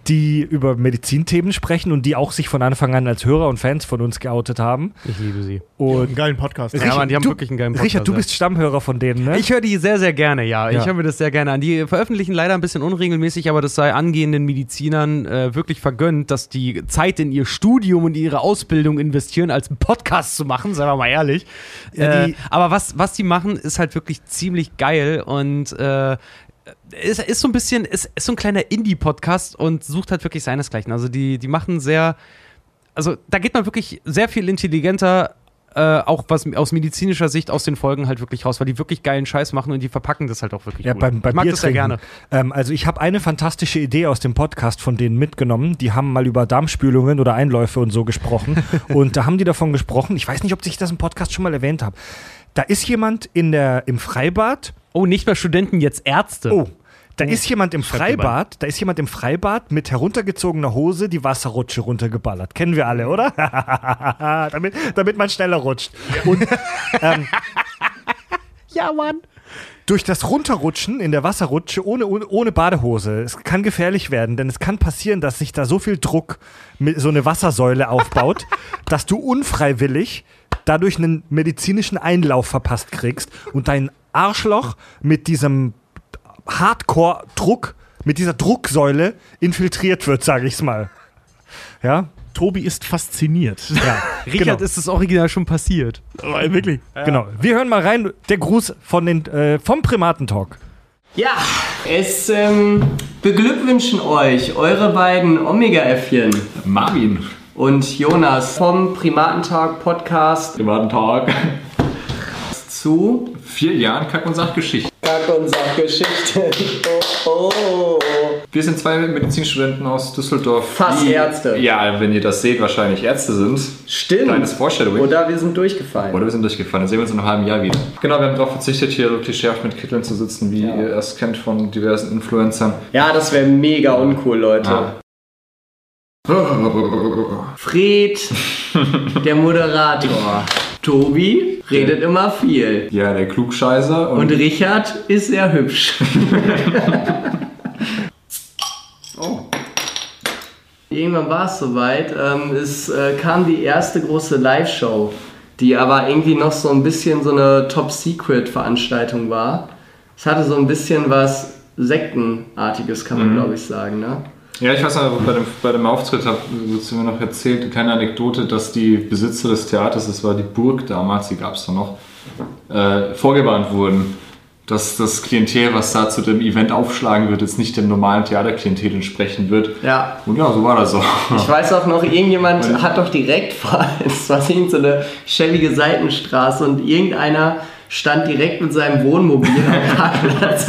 die über Medizinthemen sprechen und die auch sich von Anfang an als Hörer und Fans von uns geoutet haben. Ich liebe sie. Und Einen geilen Podcast. Ja, Mann, die haben du, wirklich einen geilen Podcast, Richard, du ja. bist Stammhörer von denen, ne? Ich höre die sehr, sehr gerne, ja. Ja. Ich höre mir das sehr gerne an. Die veröffentlichen leider ein bisschen unregelmäßig, aber das sei angehenden Medizinern äh, wirklich vergönnt, dass die Zeit in ihr Studium und ihre Ausbildung investieren, als einen Podcast zu machen, sagen wir mal ehrlich. Ja, äh, aber was, was die machen, ist halt wirklich ziemlich geil und äh, ist, ist so ein bisschen, ist, ist so ein kleiner Indie-Podcast und sucht halt wirklich seinesgleichen. Also die, die machen sehr, also da geht man wirklich sehr viel intelligenter, äh, auch was aus medizinischer Sicht aus den Folgen halt wirklich raus, weil die wirklich geilen Scheiß machen und die verpacken das halt auch wirklich Ja, gut. beim, beim ich mag Bier das sehr gerne. Ähm, also ich habe eine fantastische Idee aus dem Podcast von denen mitgenommen. Die haben mal über Darmspülungen oder Einläufe und so gesprochen. und da haben die davon gesprochen. Ich weiß nicht, ob ich das im Podcast schon mal erwähnt habe. Da ist jemand in der, im Freibad. Oh, nicht mehr Studenten, jetzt Ärzte. Oh, da ist jemand im. Freibad, da ist jemand im Freibad mit heruntergezogener Hose die Wasserrutsche runtergeballert. Kennen wir alle, oder? damit, damit man schneller rutscht. Und ähm, Ja, Mann. durch das Runterrutschen in der Wasserrutsche ohne, ohne, ohne Badehose, es kann gefährlich werden, denn es kann passieren, dass sich da so viel Druck mit so eine Wassersäule aufbaut, dass du unfreiwillig dadurch einen medizinischen Einlauf verpasst kriegst und dein Arschloch mit diesem Hardcore-Druck, mit dieser Drucksäule infiltriert wird, sage ich's mal. Ja, Tobi ist fasziniert. ja. Richard genau. ist das Original schon passiert. Aber wirklich. genau. Wir hören mal rein, der Gruß von den, äh, vom Primatentalk. Ja, es ähm, beglückwünschen euch eure beiden Omega-Äffchen Marvin. Und Jonas vom Primatentag Podcast Privaten Tag. zu Vier Jahren Kack- und Sachgeschichte. Kack- und Sachgeschichte. Oh, oh. Wir sind zwei Medizinstudenten aus Düsseldorf. Fast die- Ärzte. Ja, wenn ihr das seht, wahrscheinlich Ärzte sind. Stimmt. Kleines Foreshadowing. Oder wir sind durchgefallen. Oder wir sind durchgefallen. Dann sehen wir uns in einem halben Jahr wieder. Genau, wir haben darauf verzichtet, hier so klischeehaft mit Kitteln zu sitzen, wie ihr es kennt von diversen Influencern. Ja, das wäre mega uncool, Leute. Ah. Fred, der Moderator. Tobi redet immer viel. Ja, der Klugscheißer. Und Richard ist sehr hübsch. oh. irgendwann war es soweit. Ähm, es äh, kam die erste große Live-Show, die aber irgendwie noch so ein bisschen so eine Top-Secret-Veranstaltung war. Es hatte so ein bisschen was Sektenartiges, kann man glaube ich sagen. Ne? Ja, ich weiß noch, bei dem, bei dem Auftritt hat du mir noch erzählt, eine kleine Anekdote, dass die Besitzer des Theaters, das war die Burg damals, die gab es da noch, äh, vorgewarnt wurden, dass das Klientel, was da zu dem Event aufschlagen wird, jetzt nicht dem normalen Theaterklientel entsprechen wird. Ja, Und ja, so war das auch. Ich weiß auch noch, irgendjemand hat doch direkt vor, es war so eine schäbige Seitenstraße und irgendeiner stand direkt mit seinem Wohnmobil am Parkplatz,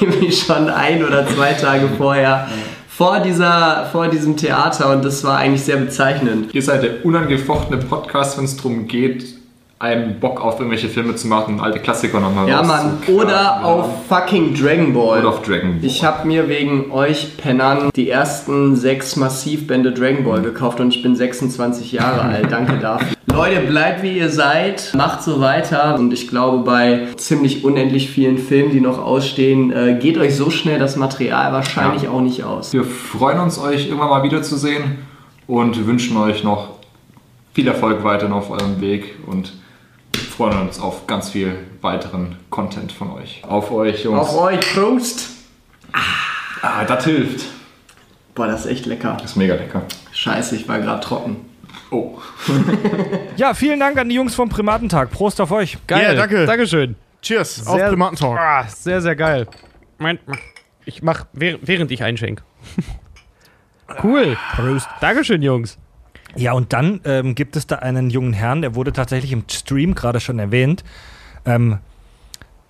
irgendwie schon ein oder zwei Tage vorher, vor, dieser, vor diesem Theater und das war eigentlich sehr bezeichnend. Ihr seid der unangefochtene Podcast, wenn es darum geht, einem Bock auf irgendwelche Filme zu machen, alte Klassiker nochmal Ja, Mann, oder Ja. auf fucking Dragon Ball. Oder auf Dragon Ball. Ich habe mir wegen euch Pennern die ersten sechs Massivbände Dragon Ball gekauft und ich bin 26 Jahre alt. Danke dafür. Leute, bleibt wie ihr seid, macht so weiter und ich glaube, bei ziemlich unendlich vielen Filmen, die noch ausstehen, äh, geht euch so schnell das Material wahrscheinlich auch nicht aus. Wir freuen uns, euch irgendwann mal wiederzusehen und wünschen euch noch viel Erfolg weiterhin auf eurem Weg und freuen uns auf ganz viel weiteren Content von euch. Auf euch, Jungs. Auf euch, Prost! Ah, das hilft. Boah, das ist echt lecker. Das ist mega lecker. Scheiße, ich war gerade trocken. Oh. Ja, vielen Dank an die Jungs vom Primatentag. Prost auf euch. Geil. Ja, danke. Dankeschön. Cheers auf Sehr- Primatentalk. Ah, sehr, sehr geil. Ich mach, während während ich einschenk. Cool. Prost. Dankeschön, Jungs. Ja, und dann ähm, gibt es da einen jungen Herrn, der wurde tatsächlich im Stream gerade schon erwähnt. Ähm,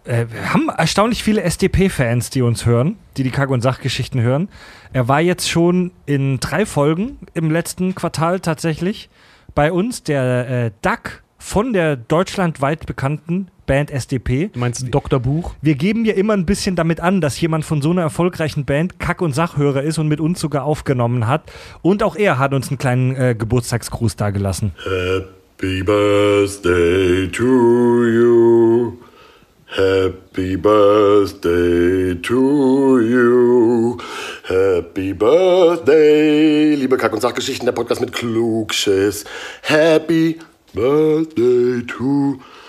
äh, wir haben erstaunlich viele SDP-Fans, die uns hören, die die Kack- und Sachgeschichten hören. Er war jetzt schon in drei Folgen im letzten Quartal tatsächlich bei uns, der äh, Duck von der deutschlandweit bekannten Band SDP. Du meinst ein Doktorbuch? Wir geben ja immer ein bisschen damit an, dass jemand von so einer erfolgreichen Band Kack- und Sachhörer ist und mit uns sogar aufgenommen hat. Und auch er hat uns einen kleinen äh, Geburtstagsgruß dagelassen. Happy birthday to you. Happy birthday to you. Happy birthday, liebe Kack- und Sachgeschichten, der Podcast mit Klugschiss. Happy birthday to you.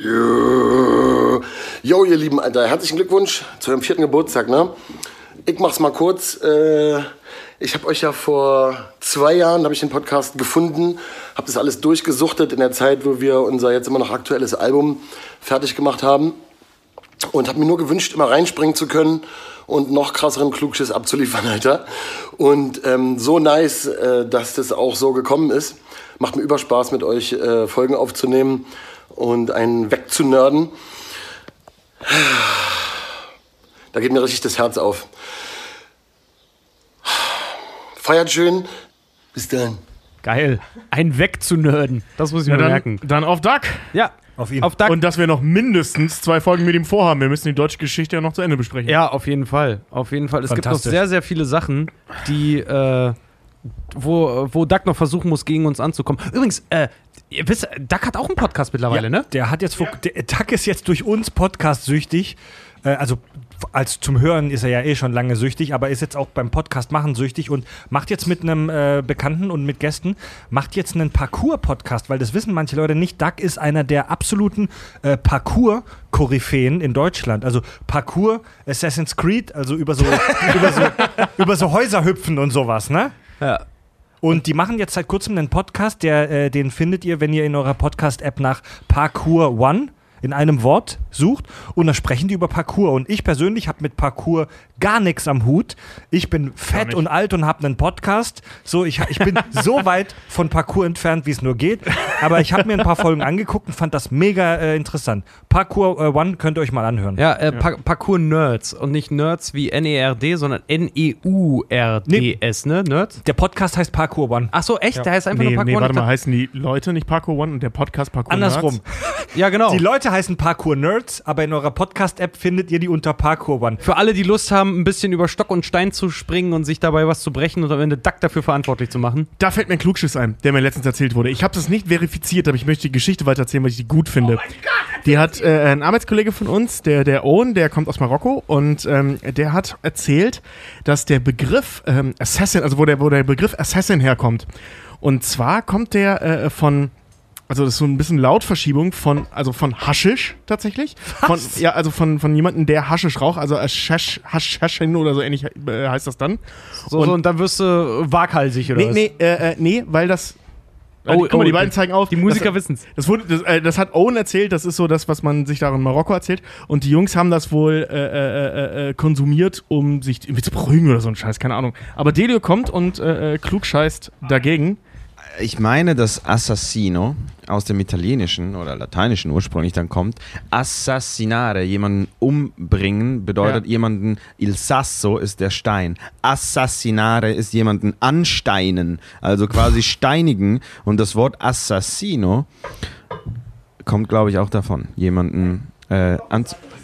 Jo, ihr Lieben, Alter, herzlichen Glückwunsch zu eurem vierten Geburtstag, ne? Ich mach's mal kurz. Äh, ich habe euch ja vor zwei Jahren, habe ich den Podcast gefunden, habe das alles durchgesuchtet in der Zeit, wo wir unser jetzt immer noch aktuelles Album fertig gemacht haben und habe mir nur gewünscht, immer reinspringen zu können und noch krasseren Klugschiss abzuliefern, Alter. Und ähm, so nice, äh, dass das auch so gekommen ist. Macht mir Überspaß, mit euch äh, Folgen aufzunehmen und einen wegzunörden. Da geht mir richtig das Herz auf. Feiert schön. Bis dann. Geil. Ein wegzunörden. Das muss ich Ja, mir dann, merken. dann auf Duck. Ja, Auf ihn. auf Duck. Und dass wir noch mindestens zwei Folgen mit ihm vorhaben. Wir müssen die deutsche Geschichte ja noch zu Ende besprechen. Ja, auf jeden Fall. Auf jeden Fall. Es gibt noch sehr, sehr viele Sachen, die, äh, wo, wo Duck noch versuchen muss, gegen uns anzukommen. Übrigens, äh, ihr wisst, Duck hat auch einen Podcast mittlerweile, ja, ne? Der hat jetzt, vor- der Duck ist jetzt durch uns Podcast süchtig. Äh, also als zum Hören ist er ja eh schon lange süchtig, aber ist jetzt auch beim Podcast machen süchtig und macht jetzt mit einem äh, Bekannten und mit Gästen, macht jetzt einen Parcours-Podcast, weil das wissen manche Leute nicht. Duck ist einer der absoluten äh, Parcours-Koryphäen in Deutschland. Also Parcours, Assassin's Creed, also über so, über so, über so Häuser hüpfen und sowas, ne? Ja. Und die machen jetzt seit kurzem einen Podcast, der, äh, den findet ihr, wenn ihr in eurer Podcast-App nach Parkour One in einem Wort sucht und da sprechen die über Parkour. Und ich persönlich habe mit Parkour gar nichts am Hut. Ich bin fett und alt und habe einen Podcast. So, ich, ich bin so weit von Parkour entfernt, wie es nur geht. Aber ich habe mir ein paar Folgen angeguckt und fand das mega äh, interessant. Parkour äh, One könnt ihr euch mal anhören. Ja, äh, Pa- Parkour-Nerds. Und nicht Nerds wie N-E-R-D, sondern N-E-U-R-D-S, ne? Nerds? Der Podcast heißt Parkour One. Ach so, echt? Der heißt einfach Nee, nur nee, Parkour. warte mal, heißen die Leute nicht Parkour One und der Podcast Parkour Andersrum. Nerds? Ja, genau. Die Leute Seite heißen Parkour Nerds, aber in eurer Podcast-App findet ihr die unter Parkour One. Für alle, die Lust haben, ein bisschen über Stock und Stein zu springen und sich dabei was zu brechen und am Ende Duck dafür verantwortlich zu machen. Da fällt mir ein Klugschiss ein, der mir letztens erzählt wurde. Ich habe das nicht verifiziert, aber ich möchte die Geschichte weitererzählen, weil ich die gut finde. die hat äh, ein Arbeitskollege von uns, der, der Owen, der kommt aus Marokko und ähm, der hat erzählt, dass der Begriff ähm, Assassin, also wo der, wo der Begriff Assassin herkommt. Und zwar kommt der äh, von also das ist so ein bisschen Lautverschiebung von, also von Haschisch tatsächlich. Von, ja, also von, von jemandem, der Haschisch raucht, also Haschisch, Haschin oder so ähnlich äh, heißt das dann. So, so, und dann wirst du waghalsig oder Nee, was? nee, äh, äh, nee, weil das. Oh, guck mal, oh, die beiden zeigen auf. Die Musiker das, wissen's. Das, wurde, das, äh, das hat Owen erzählt, das ist so das, was man sich da in Marokko erzählt. Und die Jungs haben das wohl äh, äh, äh, konsumiert, um sich irgendwie zu beruhigen oder so ein Scheiß, keine Ahnung. Aber Delio kommt und äh, äh, klug scheißt dagegen. Ich meine, dass Assassino aus dem Italienischen oder Lateinischen ursprünglich dann kommt. Assassinare, jemanden umbringen, bedeutet Ja. jemanden, il sasso ist der Stein. Assassinare ist jemanden ansteinen, also quasi steinigen. Und das Wort Assassino kommt, glaube ich, auch davon. Jemanden äh.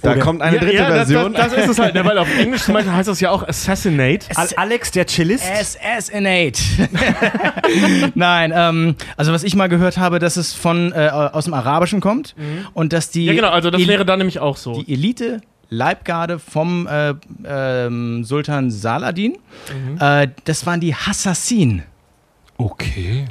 Da kommt eine dritte ja, das, Version. Das, das ist es halt, ne, weil auf Englisch zum Beispiel heißt das ja auch Assassinate. Al Alex, der Cellist. Assassinate. Nein, ähm, also was ich mal gehört habe, dass es von äh, aus dem Arabischen kommt und dass die Ja, genau, also das El- wäre dann nämlich auch so. die Elite Leibgarde vom äh, ähm, Sultan Saladin, äh, das waren die Hassassin. Okay.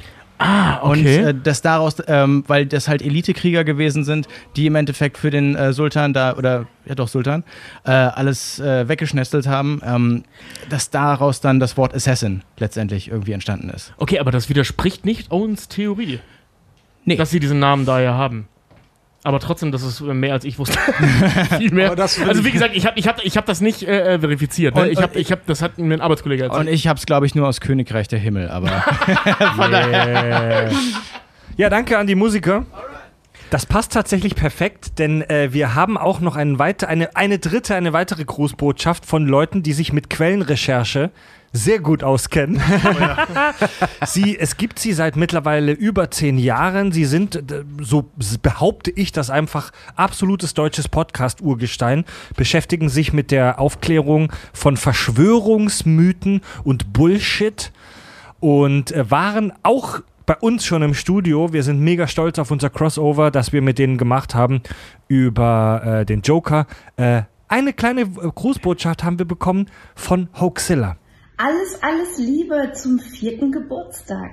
Ah, Und okay. äh, dass daraus, ähm, weil das halt Elitekrieger gewesen sind, die im Endeffekt für den äh, Sultan da, oder ja doch Sultan, äh, alles äh, weggeschnestelt haben, ähm, dass daraus dann das Wort Assassin letztendlich irgendwie entstanden ist. okay, aber das widerspricht nicht Owens Theorie, Nee. dass sie diesen Namen daher haben. Aber trotzdem, das ist mehr als ich wusste. Viel mehr. Also wie gesagt, ich habe ich hab, ich hab das nicht äh, äh, verifiziert. Ne? Und- ich hab, ich hab, das hat mir ein Arbeitskollege erzählt. Und ich hab's, glaube ich, nur aus Königreich der Himmel, aber Ja, danke an die Musiker. Das passt tatsächlich perfekt, denn äh, wir haben auch noch einen weiter, eine, eine dritte, eine weitere Grußbotschaft von Leuten, die sich mit Quellenrecherche sehr gut auskennen. sie, es gibt sie seit mittlerweile über zehn Jahren. Sie sind, äh, so behaupte ich das einfach, absolutes deutsches Podcast-Urgestein, beschäftigen sich mit der Aufklärung von Verschwörungsmythen und Bullshit und äh, waren auch bei uns schon im Studio. Wir sind mega stolz auf unser Crossover, das wir mit denen gemacht haben über äh, den Joker. Äh, eine kleine äh, Grußbotschaft haben wir bekommen von Hoaxilla. Alles, alles Liebe zum vierten Geburtstag.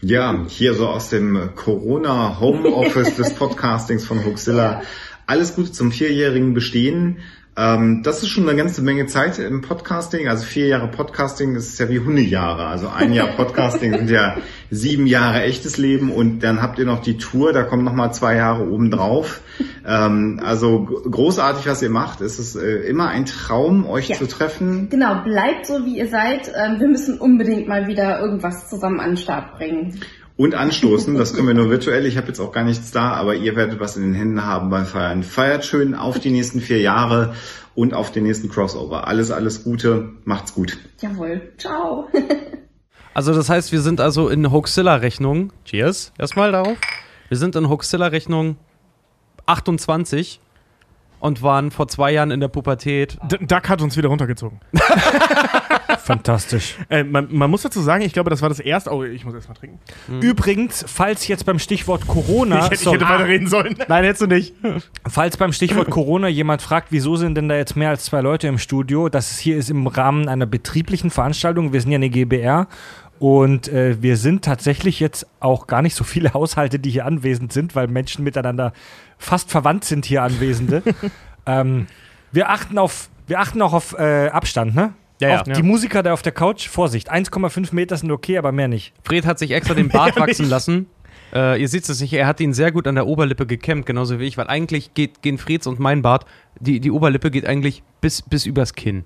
Ja, hier so aus dem Corona Homeoffice des Podcastings von Hoaxilla. Alles Gute zum vierjährigen Bestehen. Ähm, das ist schon eine ganze Menge Zeit im Podcasting. Also vier Jahre Podcasting ist ja wie Hundejahre. Also ein Jahr Podcasting sind ja sieben Jahre echtes Leben und dann habt ihr noch die Tour, da kommen nochmal zwei Jahre obendrauf. Ähm, also großartig, was ihr macht. Es ist äh, immer ein Traum, euch Ja. zu treffen. Genau, bleibt so wie ihr seid. Ähm, wir müssen unbedingt mal wieder irgendwas zusammen an den Start bringen. Und anstoßen, das können wir nur virtuell. Ich habe jetzt auch gar nichts da, aber ihr werdet was in den Händen haben beim Feiern. Feiert schön auf die nächsten vier Jahre und auf den nächsten Crossover. Alles, alles Gute, macht's gut. Jawohl. Ciao. Also das heißt, wir sind also in Hoaxilla-Rechnung, cheers, erstmal darauf. Wir sind in Hoaxilla-Rechnung 28 und waren vor zwei Jahren in der Pubertät. D Duck hat uns wieder runtergezogen. Fantastisch. Äh, man, man muss dazu sagen, ich glaube, das war das erste. Oh, ich muss erst mal trinken. Übrigens, falls jetzt beim Stichwort Corona, ich, hätte, ich sorry, hätte weiter reden sollen. Nein, hättest du nicht. falls beim Stichwort Corona jemand fragt, wieso sind denn da jetzt mehr als zwei Leute im Studio, das ist hier ist im Rahmen einer betrieblichen Veranstaltung. Wir sind ja eine GBR und äh, wir sind tatsächlich jetzt auch gar nicht so viele Haushalte, die hier anwesend sind, weil Menschen miteinander fast verwandt sind hier Anwesende. ähm, wir achten auf, wir achten auch auf äh, Abstand, ne? Ja, ja. Die Musiker da auf der Couch, Vorsicht, 1,5 Meter sind okay, aber mehr nicht. Fred hat sich extra den Bart wachsen lassen. Äh, ihr seht es nicht, er hat ihn sehr gut an der Oberlippe gekämmt, genauso wie ich, weil eigentlich geht, gehen Freds und mein Bart, die, die Oberlippe geht eigentlich bis, bis übers Kinn.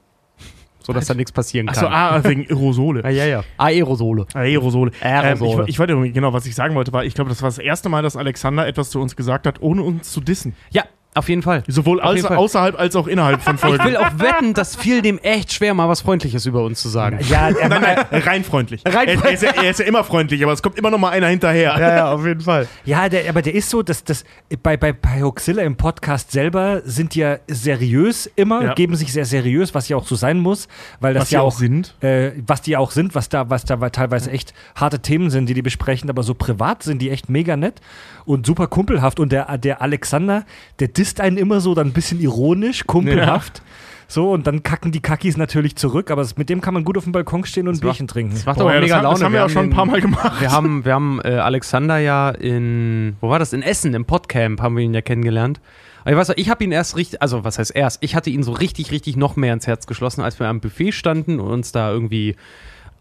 So dass da nichts passieren kann. Achso, ah, wegen Aerosole. Ah, ja, ja. Aerosole. Aerosole. Aerosole. Ähm, ich, ich weiß nicht genau, was ich sagen wollte, war, ich glaube, das war das erste Mal, dass Alexander etwas zu uns gesagt hat, ohne uns zu dissen. Ja, Auf jeden Fall. Sowohl als, jeden Fall. außerhalb als auch innerhalb von Ich Folgen. will auch wetten, das fiel dem echt schwer, mal was Freundliches über uns zu sagen. Ja, er, Nein, nein, rein freundlich. Rein er, er, ist ja, er ist ja immer freundlich, aber es kommt immer noch mal einer hinterher. Ja, ja, auf jeden Fall. Ja, der, aber der ist so, dass das bei, bei, bei Hoxilla im Podcast selber sind die ja seriös immer, Ja. geben sich sehr seriös, was ja auch so sein muss, weil das Was die ja auch auch sind. Äh, was die auch sind, was da, was da teilweise echt harte Themen sind, die die besprechen, aber so privat sind die echt mega nett und super kumpelhaft. Und der, der Alexander, der disst einen immer so dann ein bisschen ironisch, kumpelhaft. So, und dann kacken die Kackis natürlich zurück, aber mit dem kann man gut auf dem Balkon stehen und ein Bierchen trinken. Das macht Boah, aber ja, mega das, Laune. das haben wir auch schon ein paar Mal gemacht. Wir haben, wir haben äh, Alexander ja in, wo war das? In Essen, im Podcamp haben wir ihn ja kennengelernt. Aber ich weiß ich habe ihn erst richtig, also was heißt erst, ich hatte ihn so richtig, richtig noch mehr ins Herz geschlossen, als wir am Buffet standen und uns da irgendwie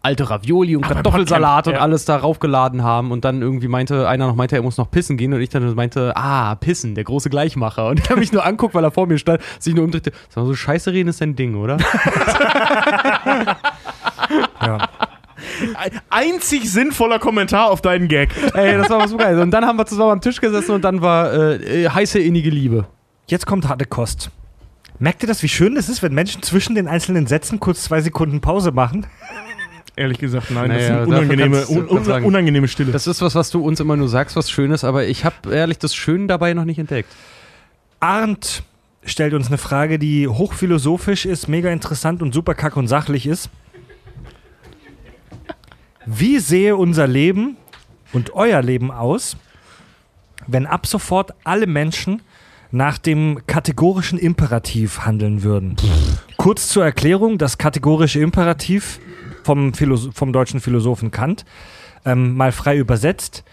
alte Ravioli und Kartoffelsalat und Podcamp, ja. alles da raufgeladen haben und dann irgendwie meinte, einer noch meinte, er muss noch pissen gehen und ich dann meinte, ah, pissen, der große Gleichmacher. Und er mich nur anguckt, weil er vor mir stand, sich nur umdrehte, sag mal, so scheiße reden ist dein Ding, oder? Ja. Ein einzig sinnvoller Kommentar auf deinen Gag. Ey, das war was so geil. Und dann haben wir zusammen am Tisch gesessen und dann war äh, äh, heiße innige Liebe. Jetzt kommt harte Kost. Merkt ihr das, wie schön es ist, wenn Menschen zwischen den einzelnen Sätzen kurz zwei Sekunden Pause machen? Ehrlich gesagt, nein. Naja, das ist eine unangenehme, un, sagen. unangenehme Stille. Das ist was, was du uns immer nur sagst, was schön ist, aber ich habe ehrlich das Schön dabei noch nicht entdeckt. Arndt stellt uns eine Frage, die hochphilosophisch ist, mega interessant und super kack und sachlich ist. Wie sehe unser Leben und euer Leben aus, wenn ab sofort alle Menschen nach dem kategorischen Imperativ handeln würden? Kurz zur Erklärung, das kategorische Imperativ vom, Philosoph vom deutschen Philosophen Kant, ähm, mal frei übersetzt,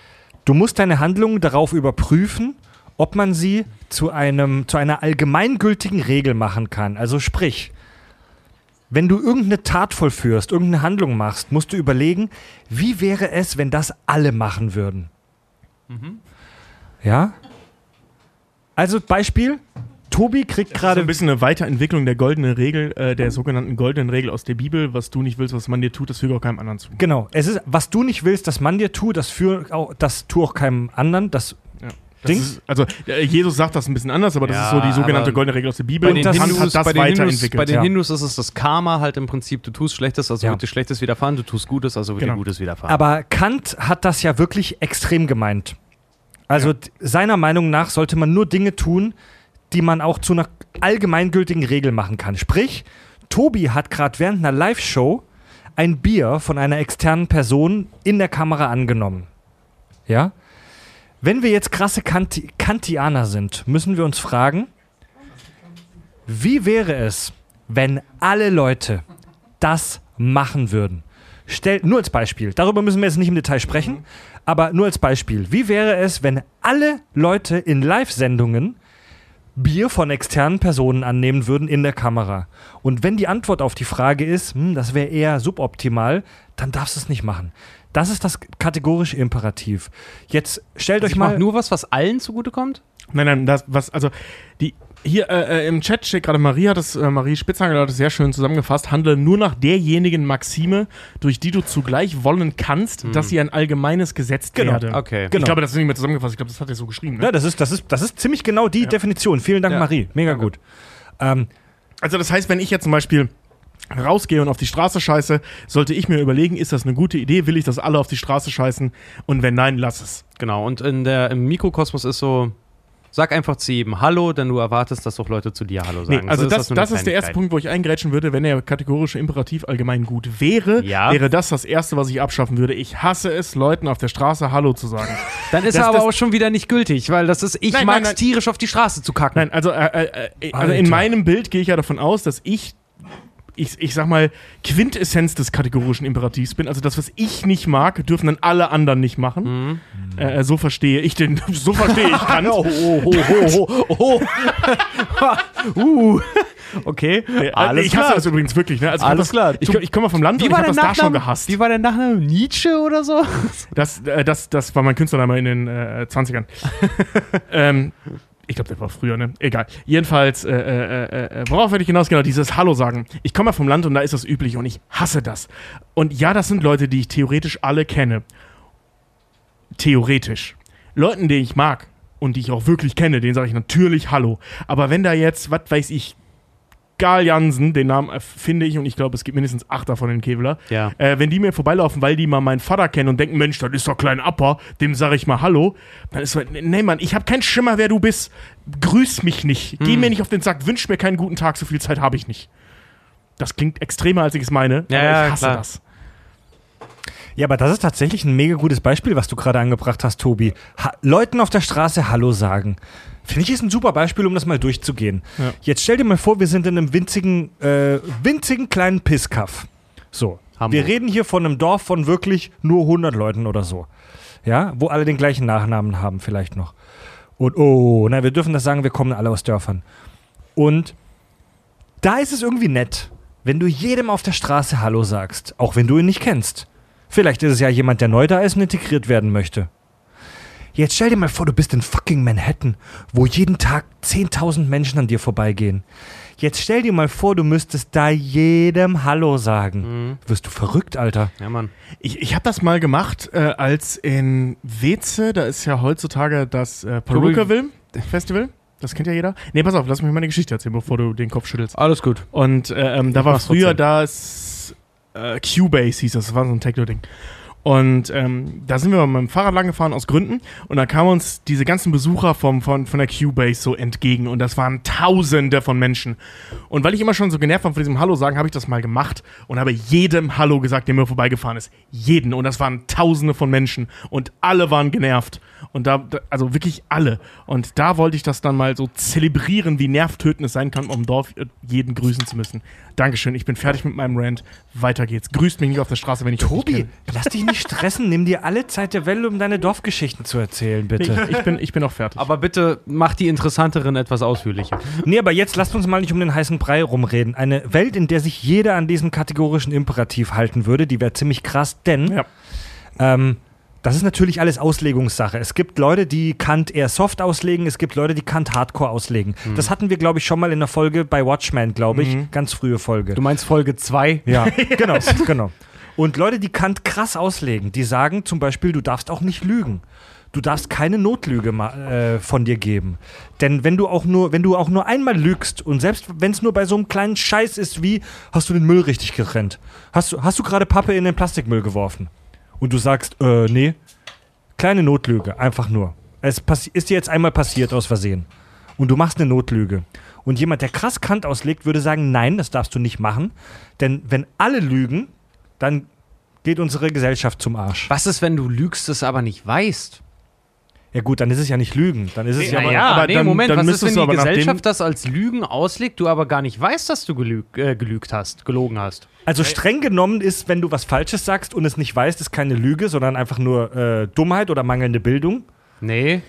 du musst deine Handlungen darauf überprüfen, ob man sie zu, einem, zu einer allgemeingültigen Regel machen kann. Also sprich, wenn du irgendeine Tat vollführst, irgendeine Handlung machst, musst du überlegen, wie wäre es, wenn das alle machen würden. Ja? Also Beispiel, Tobi kriegt gerade gerade ein bisschen eine Weiterentwicklung der goldenen Regel, äh, der sogenannten goldenen Regel aus der Bibel. Was du nicht willst, was man dir tut, das füge auch keinem anderen zu. Genau, es ist, was du nicht willst, dass man dir tut, das, für, auch, das tu auch keinem anderen. Das, Ja. Ist, also äh, Jesus sagt das ein bisschen anders, aber das Ja, ist so die sogenannte goldene Regel aus der Bibel. Bei den, Kant Hindus, hat das bei, den Hindus, weiterentwickelt. bei den ja. Hindus ist es das Karma halt im Prinzip, du tust Schlechtes, also Ja. wird dir Schlechtes widerfahren, du tust Gutes, also wird Genau. dir Gutes widerfahren. aber Kant hat das ja wirklich extrem gemeint. Also d- seiner Meinung nach sollte man nur Dinge tun, die man auch zu einer allgemeingültigen Regel machen kann. Sprich, Tobi hat gerade während einer Live-Show ein Bier von einer externen Person in der Kamera angenommen. Ja? Wenn wir jetzt krasse Kanti Kantianer sind, müssen wir uns fragen, wie wäre es, wenn alle Leute das machen würden? Stell, nur als Beispiel, darüber müssen wir jetzt nicht im Detail sprechen, aber nur als Beispiel. Wie wäre es, wenn alle Leute in Live-Sendungen Bier von externen Personen annehmen würden in der Kamera? Und wenn die Antwort auf die Frage ist, hm, das wäre eher suboptimal, dann darfst du es nicht machen. Das ist das kategorische Imperativ. Jetzt stellt euch ich mal. mach nur was, was allen zugutekommt? Nein, nein, das, was, also, die, hier äh, äh, im Chat steht gerade Marie, hat das, äh, Marie Spitzhanger hat das sehr schön zusammengefasst, handle nur nach derjenigen Maxime, durch die du zugleich wollen kannst, dass sie ein allgemeines Gesetz Genau, werde. okay. Ich Genau. glaube, das ist nicht mehr zusammengefasst, ich glaube, das hat er so geschrieben. Ne? Ja, das ist, das, ist, das ist ziemlich genau die Definition. Vielen Dank, Ja. Marie. Mega gut. Ähm, Also das heißt, wenn ich jetzt zum Beispiel rausgehe und auf die Straße scheiße, sollte ich mir überlegen, ist das eine gute Idee, will ich, dass alle auf die Straße scheißen und wenn nein, lass es. Genau, und in der, im Mikrokosmos ist so, sag einfach zu jedem Hallo, denn du erwartest, dass auch Leute zu dir Hallo sagen. Nee, also So das, nur eine das ist der erste. Punkt, wo ich eingrätschen würde, wenn der kategorische Imperativ allgemein gut wäre, Ja. wäre das das erste, was ich abschaffen würde. Ich hasse es, Leuten auf der Straße Hallo zu sagen. Dann ist Das- er aber das- auch schon wieder nicht gültig, weil das ist, ich nein, nein. tierisch auf die Straße zu kacken. Nein, also, äh, äh, äh, also in meinem Bild gehe ich ja davon aus, dass ich, ich, ich sag mal, Quintessenz des kategorischen Imperativs bin. Also das, was ich nicht mag, dürfen dann alle anderen nicht machen. Äh, so verstehe ich den, so verstehe ich Kant. Oh, oh, oh, oh, oh. uh. Okay, Äh, alles ich hasse klar. das übrigens wirklich. Ne? Also Alles das, klar. Ich, ich komme vom Land Wie und ich habe das da schon gehasst. wie war der Nachname? Nietzsche oder so? Das, äh, das, das war mein Künstlername in den äh, 20ern. ähm, ich glaube, der war früher, ne? Egal. Jedenfalls, äh, äh, äh, worauf werde ich hinaus? Genau, dieses Hallo sagen. Ich komme ja vom Land und da ist das üblich und ich hasse das. Und ja, das sind Leute, die ich theoretisch alle kenne. Theoretisch. Leuten, die ich mag und die ich auch wirklich kenne, den sage ich natürlich Hallo. Aber wenn da jetzt, was weiß ich, Gal Jansen, den Namen äh, finde ich und ich glaube, es gibt mindestens acht davon in Kevlar. Ja. Äh, wenn die mir vorbeilaufen, weil die mal meinen Vater kennen und denken, Mensch, das ist doch klein Apper, dem sage ich mal Hallo, dann ist so, nee Mann, ich habe keinen Schimmer, wer du bist. Grüß mich nicht. Geh Hm. mir nicht auf den Sack, wünsch mir keinen guten Tag, so viel Zeit habe ich nicht. Das klingt extremer, als ich es meine, Ja, aber ja, ich hasse klar. das. Ja, aber das ist tatsächlich ein mega gutes Beispiel, was du gerade angebracht hast, Tobi. Ha Leuten auf der Straße Hallo sagen. Finde ich ist ein super Beispiel, um das mal durchzugehen. Ja. Jetzt stell dir mal vor, wir sind in einem winzigen, äh, winzigen kleinen Pisskaff. So. Hamburg. Wir reden hier von einem Dorf von wirklich nur 100 Leuten oder so. Ja, wo alle den gleichen Nachnamen haben, vielleicht noch. Und oh, na, wir dürfen das sagen, wir kommen alle aus Dörfern. Und da ist es irgendwie nett, wenn du jedem auf der Straße Hallo sagst, auch wenn du ihn nicht kennst. Vielleicht ist es ja jemand, der neu da ist und integriert werden möchte. Jetzt stell dir mal vor, du bist in fucking Manhattan, wo jeden Tag 10.000 Menschen an dir vorbeigehen. Jetzt stell dir mal vor, du müsstest da jedem Hallo sagen. Wirst du verrückt, Alter? Ja, Mann. Ich, ich habe das mal gemacht, äh, als in Weze, da ist ja heutzutage das äh, Perukaville Festival. Das kennt ja jeder. Nee, pass auf, lass mich mal eine Geschichte erzählen, bevor du den Kopf schüttelst. Alles gut. Und äh, ähm, da war früher trotzdem. das äh, Cubase hieß das, das war so ein Techno-Ding. Und ähm, da sind wir mit meinem Fahrrad lang gefahren aus Gründen und da kamen uns diese ganzen Besucher vom, von, von der Cubase so entgegen und das waren Tausende von Menschen. Und weil ich immer schon so genervt war von diesem Hallo sagen, habe ich das mal gemacht und habe jedem Hallo gesagt, der mir vorbeigefahren ist. Jeden. Und das waren Tausende von Menschen und alle waren genervt. Und da, da- also wirklich alle. Und da wollte ich das dann mal so zelebrieren, wie nervtötend es sein kann, um im Dorf äh, jeden grüßen zu müssen. Dankeschön, ich bin fertig mit meinem Rant. Weiter geht's. Grüßt mich nicht auf der Straße, wenn ich Tobi, lass dich nicht stressen. Nimm dir alle Zeit der Welt, um deine Dorfgeschichten zu erzählen, bitte. Ich bin, ich bin auch fertig. Aber bitte mach die interessanteren etwas ausführlicher. Nee, aber jetzt lasst uns mal nicht um den heißen Brei rumreden. Eine Welt, in der sich jeder an diesen kategorischen Imperativ halten würde, die wäre ziemlich krass, denn Ja. ähm, das ist natürlich alles Auslegungssache. Es gibt Leute, die Kant eher soft auslegen, es gibt Leute, die Kant hardcore auslegen. Das hatten wir, glaube ich, schon mal in der Folge bei Watchmen, glaube ich. Ganz frühe Folge. Du meinst Folge 2? Ja, genau, genau. Und Leute, die Kant krass auslegen, die sagen zum Beispiel, du darfst auch nicht lügen. Du darfst keine Notlüge äh, von dir geben. Denn wenn du auch nur, wenn du auch nur einmal lügst und selbst wenn es nur bei so einem kleinen Scheiß ist wie, hast du den Müll richtig getrennt? Hast du, hast du gerade Pappe in den Plastikmüll geworfen? Und du sagst, äh, nee, kleine Notlüge, einfach nur. Es ist dir jetzt einmal passiert aus Versehen. Und du machst eine Notlüge. Und jemand, der krass Kant auslegt, würde sagen, nein, das darfst du nicht machen. Denn wenn alle lügen, dann geht unsere Gesellschaft zum Arsch. Was ist, wenn du lügst, es aber nicht weißt? Ja gut, dann ist es ja nicht Lügen. Dann ist es ja, Ja, aber, ja, aber nee, dann- Moment, dann was ist, müsstest wenn du die Gesellschaft das als Lügen auslegt, du aber gar nicht weißt, dass du gelüg, äh, gelügt hast, gelogen hast? Also streng genommen ist, wenn du was Falsches sagst und es nicht weißt, ist keine Lüge, sondern einfach nur äh, Dummheit oder mangelnde Bildung. Nee.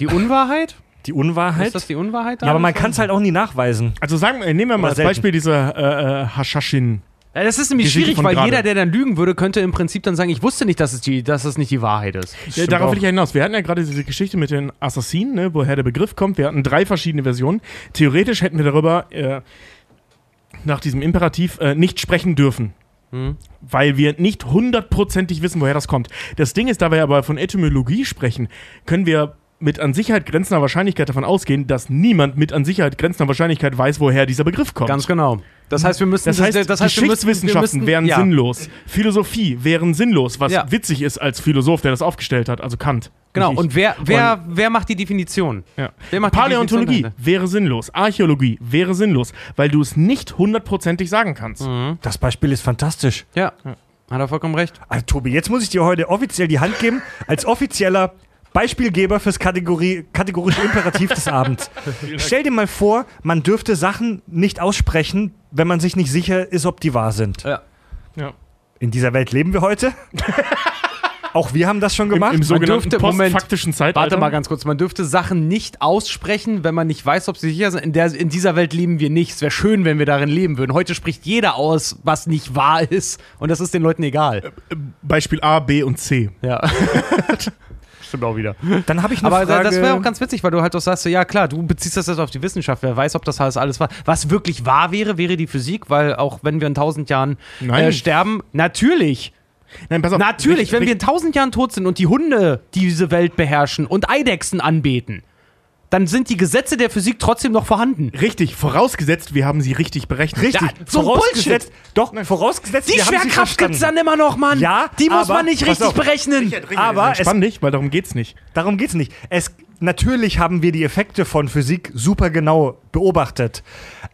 Die Unwahrheit? Die Unwahrheit. Ist das die Unwahrheit? ja, aber man kann es halt auch nie nachweisen. Also sagen, äh, nehmen wir mal als. Beispiel diese äh, äh, Hashashin. Ja, das ist nämlich Geschichte schwierig, weil gerade. jeder, der dann lügen würde, könnte im Prinzip dann sagen, ich wusste nicht, dass es, die, dass es nicht die Wahrheit ist. Ja, darauf will ich ja hinaus. Wir hatten ja gerade diese Geschichte mit den Assassinen, ne, woher der Begriff kommt. Wir hatten drei verschiedene Versionen. Theoretisch hätten wir darüber äh, nach diesem Imperativ äh, nicht sprechen dürfen. Weil wir nicht hundertprozentig wissen, woher das kommt. Das Ding ist, da wir aber von Etymologie sprechen, können wir mit an Sicherheit grenzender Wahrscheinlichkeit davon ausgehen, dass niemand mit an Sicherheit grenzender Wahrscheinlichkeit weiß, woher dieser Begriff kommt. Ganz genau. Das heißt, wir müssen Das heißt, das heißt, wir müssen- Geschichtswissenschaften wir müssen- wären ja. sinnlos. Philosophie wären sinnlos, was Ja. witzig ist als Philosoph, der das aufgestellt hat, also Kant. Genau, und wer, wer, wer macht die Definition? Ja. Wer macht die Paläontologie Definition wäre sinnlos. Archäologie wäre sinnlos, weil du es nicht hundertprozentig sagen kannst. Das Beispiel ist fantastisch. Ja, hat er vollkommen recht. Also, Tobi, jetzt muss ich dir heute offiziell die Hand geben, als offizieller Beispielgeber fürs Kategorie, kategorische Imperativ des Abends. Stell dir mal vor, man dürfte Sachen nicht aussprechen, wenn man sich nicht sicher ist, ob die wahr sind. Ja. Ja. In dieser Welt leben wir heute. Auch wir haben das schon Im, gemacht. Im sogenannten dürfte- Moment, postfaktischen Zeitalter. Warte mal ganz kurz, man dürfte Sachen nicht aussprechen, wenn man nicht weiß, ob sie sicher sind. In, der, in dieser Welt leben wir nicht. Es wäre schön, wenn wir darin leben würden. Heute spricht jeder aus, was nicht wahr ist. Und das ist den Leuten egal. Beispiel A, B und C. Ja. Stimmt auch wieder. Dann habe ich eine Aber Frage. das wäre auch ganz witzig, weil du halt auch sagst, so, ja klar, du beziehst das jetzt auf die Wissenschaft. Wer weiß, ob das alles, alles war. Was wirklich wahr wäre, wäre die Physik, weil auch wenn wir in tausend Jahren äh, sterben, natürlich, Nein, pass auf. natürlich, Richt- wenn wir in tausend Jahren tot sind und die Hunde diese Welt beherrschen und Eidechsen anbeten, dann sind die Gesetze der Physik trotzdem noch vorhanden. Richtig, vorausgesetzt, wir haben sie richtig berechnet. Richtig, Ja, so vorausgesetzt, doch, vorausgesetzt, Die wir haben sie Schwerkraft gibt's verstanden. dann immer noch, Mann. Ja, die muss aber- man nicht richtig auf. berechnen. Aber es, Entspann dich, weil darum geht's nicht. darum geht's nicht. Es, natürlich haben wir die Effekte von Physik super genau beobachtet,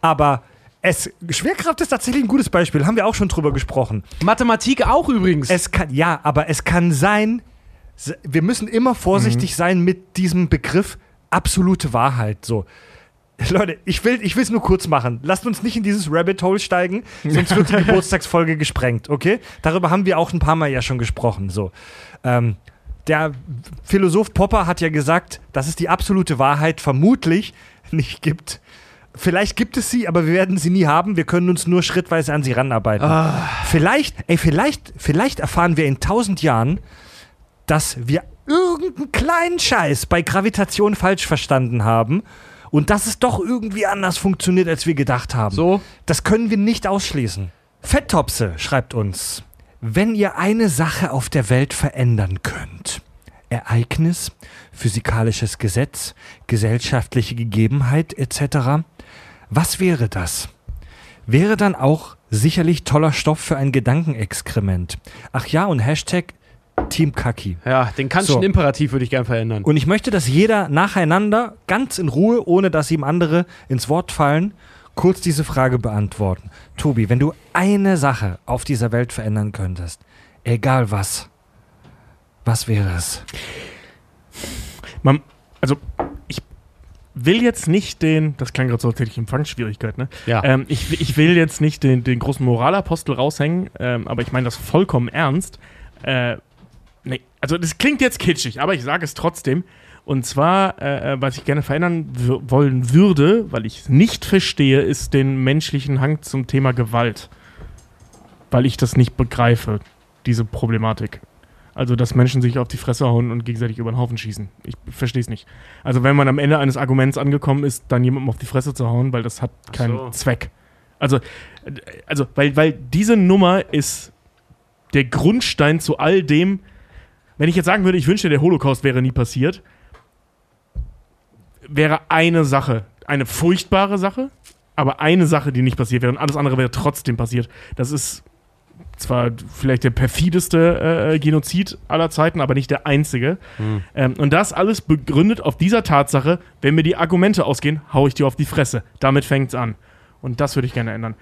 aber es, Schwerkraft ist tatsächlich ein gutes Beispiel, haben wir auch schon drüber gesprochen. Mathematik auch übrigens. Es kann, ja, aber es kann sein, wir müssen immer vorsichtig sein mit diesem Begriff absolute Wahrheit. So. Leute, ich will ich es nur kurz machen. Lasst uns nicht in dieses Rabbit Hole steigen, sonst wird die Geburtstagsfolge gesprengt, okay? Darüber haben wir auch ein paar Mal ja schon gesprochen. So. Ähm, der Philosoph Popper hat ja gesagt, dass es die absolute Wahrheit vermutlich nicht gibt. Vielleicht gibt es sie, aber wir werden sie nie haben. Wir können uns nur schrittweise an sie ranarbeiten. Vielleicht, ey, vielleicht, vielleicht erfahren wir in tausend Jahren, dass wir irgendeinen kleinen Scheiß bei Gravitation falsch verstanden haben und dass es doch irgendwie anders funktioniert, als wir gedacht haben. So? Das können wir nicht ausschließen. Fetttopse schreibt uns, wenn ihr eine Sache auf der Welt verändern könnt, Ereignis, physikalisches Gesetz, gesellschaftliche Gegebenheit etc., was wäre das? Wäre dann auch sicherlich toller Stoff für ein Gedankenexkrement. Ach ja, und Hashtag Team Kaki. ja, den kantischen So. Imperativ würde ich gern verändern. Und ich möchte, dass jeder nacheinander, ganz in Ruhe, ohne dass ihm andere ins Wort fallen, kurz diese Frage beantworten. Tobi, wenn du eine Sache auf dieser Welt verändern könntest, egal was, was wäre es? Man, also, ich will jetzt nicht den, das klang gerade so, als hätte ich Empfangsschwierigkeit, ne? Ja. Ähm, ich, ich will jetzt nicht den, den großen Moralapostel raushängen, ähm, aber ich meine das vollkommen ernst. Äh, nee, also das klingt jetzt kitschig, aber ich sage es trotzdem. Und zwar, äh, äh, was ich gerne verändern wollen würde, weil ich es nicht verstehe, ist den menschlichen Hang zum Thema Gewalt. Weil ich das nicht begreife, diese Problematik. Also, dass Menschen sich auf die Fresse hauen und gegenseitig über den Haufen schießen. Ich verstehe es nicht. Also, wenn man am Ende eines Arguments angekommen ist, dann jemandem auf die Fresse zu hauen, weil das hat keinen so. Zweck. Also, äh, also weil, weil diese Nummer ist der Grundstein zu all dem. Wenn ich jetzt sagen würde, ich wünschte, der Holocaust wäre nie passiert, wäre eine Sache, eine furchtbare Sache, aber eine Sache, die nicht passiert wäre und alles andere wäre trotzdem passiert. Das ist zwar vielleicht der perfideste äh, Genozid aller Zeiten, aber nicht der einzige. Ähm, und das alles begründet auf dieser Tatsache, wenn mir die Argumente ausgehen, hau ich dir auf die Fresse. Damit fängt's an. Und das würde ich gerne ändern.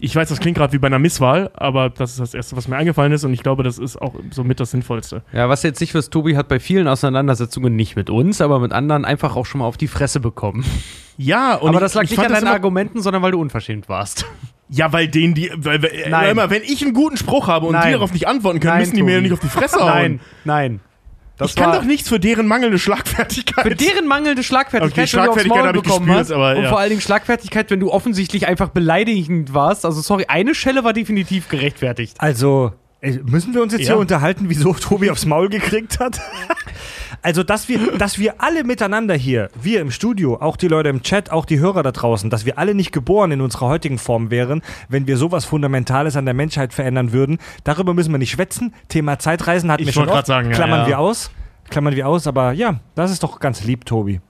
Ich weiß, das klingt gerade wie bei einer Misswahl, aber das ist das Erste, was mir eingefallen ist und ich glaube, das ist auch somit das Sinnvollste. Ja, was jetzt nicht fürs Tobi hat bei vielen Auseinandersetzungen nicht mit uns, aber mit anderen einfach auch schon mal auf die Fresse bekommen. Ja, und aber ich- das lag ich nicht an deinen immer- Argumenten, sondern weil du unverschämt warst. Ja, weil denen die. Weil, weil, Nein. mal, wenn ich einen guten Spruch habe und Nein. die darauf nicht antworten können, Nein, müssen die mir ja Tobi. nicht auf die Fresse hauen. Nein, nein. Das ich kann war- doch nichts für deren mangelnde Schlagfertigkeit. Für deren mangelnde Schlagfertigkeit, Okay, wenn du aufs Schlagfertigkeit Maul bekommen gespürt, hast. aber und ja. vor allen Dingen Schlagfertigkeit, wenn du offensichtlich einfach beleidigend warst. Also sorry, eine Schelle war definitiv gerechtfertigt. Also, äh, müssen wir uns jetzt Ja. hier unterhalten, wieso Tobi aufs Maul gekriegt hat? also, dass wir, dass wir alle miteinander hier, wir im Studio, auch die Leute im Chat, auch die Hörer da draußen, dass wir alle nicht geboren in unserer heutigen Form wären, wenn wir sowas Fundamentales an der Menschheit verändern würden. Darüber müssen wir nicht schwätzen. Thema Zeitreisen hatten Ich wir schon oft. sagen, ja, Klammern ja. wir aus. Klammern wir aus, aber ja, das ist doch ganz lieb, Tobi.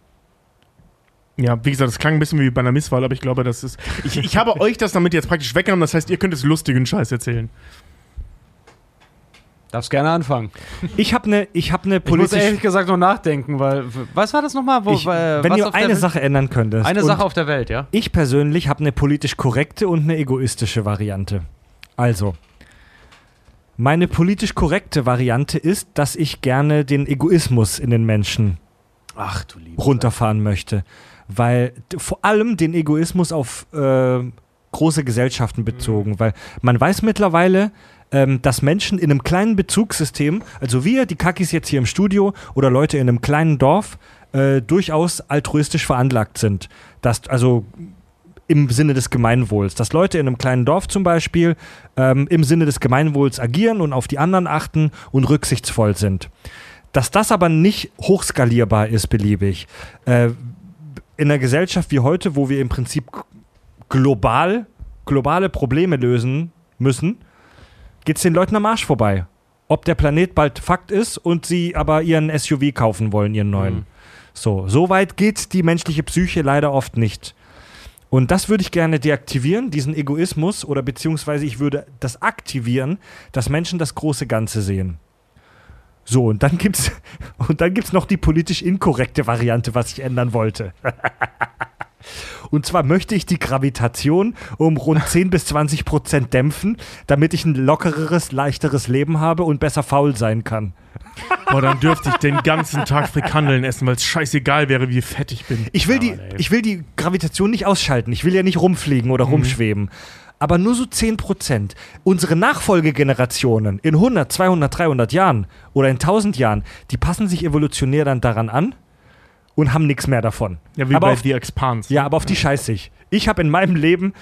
Ja, wie gesagt, das klang ein bisschen wie bei einer Misswahl, aber ich glaube, das ist. Ich, ich habe euch das damit jetzt praktisch weggenommen, das heißt, ihr könnt es lustigen Scheiß erzählen. Darfst gerne anfangen. Ich habe eine ich hab ne Ich muss politische. ehrlich gesagt noch nachdenken, weil. Was war das nochmal? Wo, Ich, äh, wenn du eine Sache ändern könntest. Eine Sache auf der Welt, ja? Ich persönlich habe eine politisch korrekte und eine egoistische Variante. Also, meine politisch korrekte Variante ist, dass ich gerne den Egoismus in den Menschen Ach runterfahren möchte. Weil vor allem den Egoismus auf äh, große Gesellschaften bezogen. Weil man weiß mittlerweile, ähm, dass Menschen in einem kleinen Bezugssystem, also wir, die Kakis jetzt hier im Studio oder Leute in einem kleinen Dorf, äh, durchaus altruistisch veranlagt sind. Das, also im Sinne des Gemeinwohls. Dass Leute in einem kleinen Dorf zum Beispiel ähm, im Sinne des Gemeinwohls agieren und auf die anderen achten und rücksichtsvoll sind. Dass das aber nicht hochskalierbar ist, beliebig. Äh, in einer Gesellschaft wie heute, wo wir im Prinzip global, globale Probleme lösen müssen, geht es den Leuten am Arsch vorbei. Ob der Planet bald Fakt ist und sie aber ihren SUV kaufen wollen, ihren neuen. So, so weit geht die menschliche Psyche leider oft nicht. Und das würde ich gerne deaktivieren, diesen Egoismus, oder beziehungsweise ich würde das aktivieren, dass Menschen das große Ganze sehen. So, und dann gibt's, und dann gibt's noch die politisch inkorrekte Variante, was ich ändern wollte. Und zwar möchte ich die Gravitation um rund 10 bis 20 Prozent dämpfen, damit ich ein lockereres, leichteres Leben habe und besser faul sein kann. Boah, dann dürfte ich den ganzen Tag Frikandeln essen, weil es scheißegal wäre, wie fett ich bin. Ich will, die, ich will die Gravitation nicht ausschalten. Ich will ja nicht rumfliegen oder rumschweben. Aber nur so 10%. Unsere Nachfolgegenerationen in 100, 200, 300 Jahren oder in 1000 Jahren, die passen sich evolutionär dann daran an und haben nichts mehr davon. Ja, wie aber bei auf, The Expanse. ja, aber auf die scheiße ich. Ich habe in meinem Leben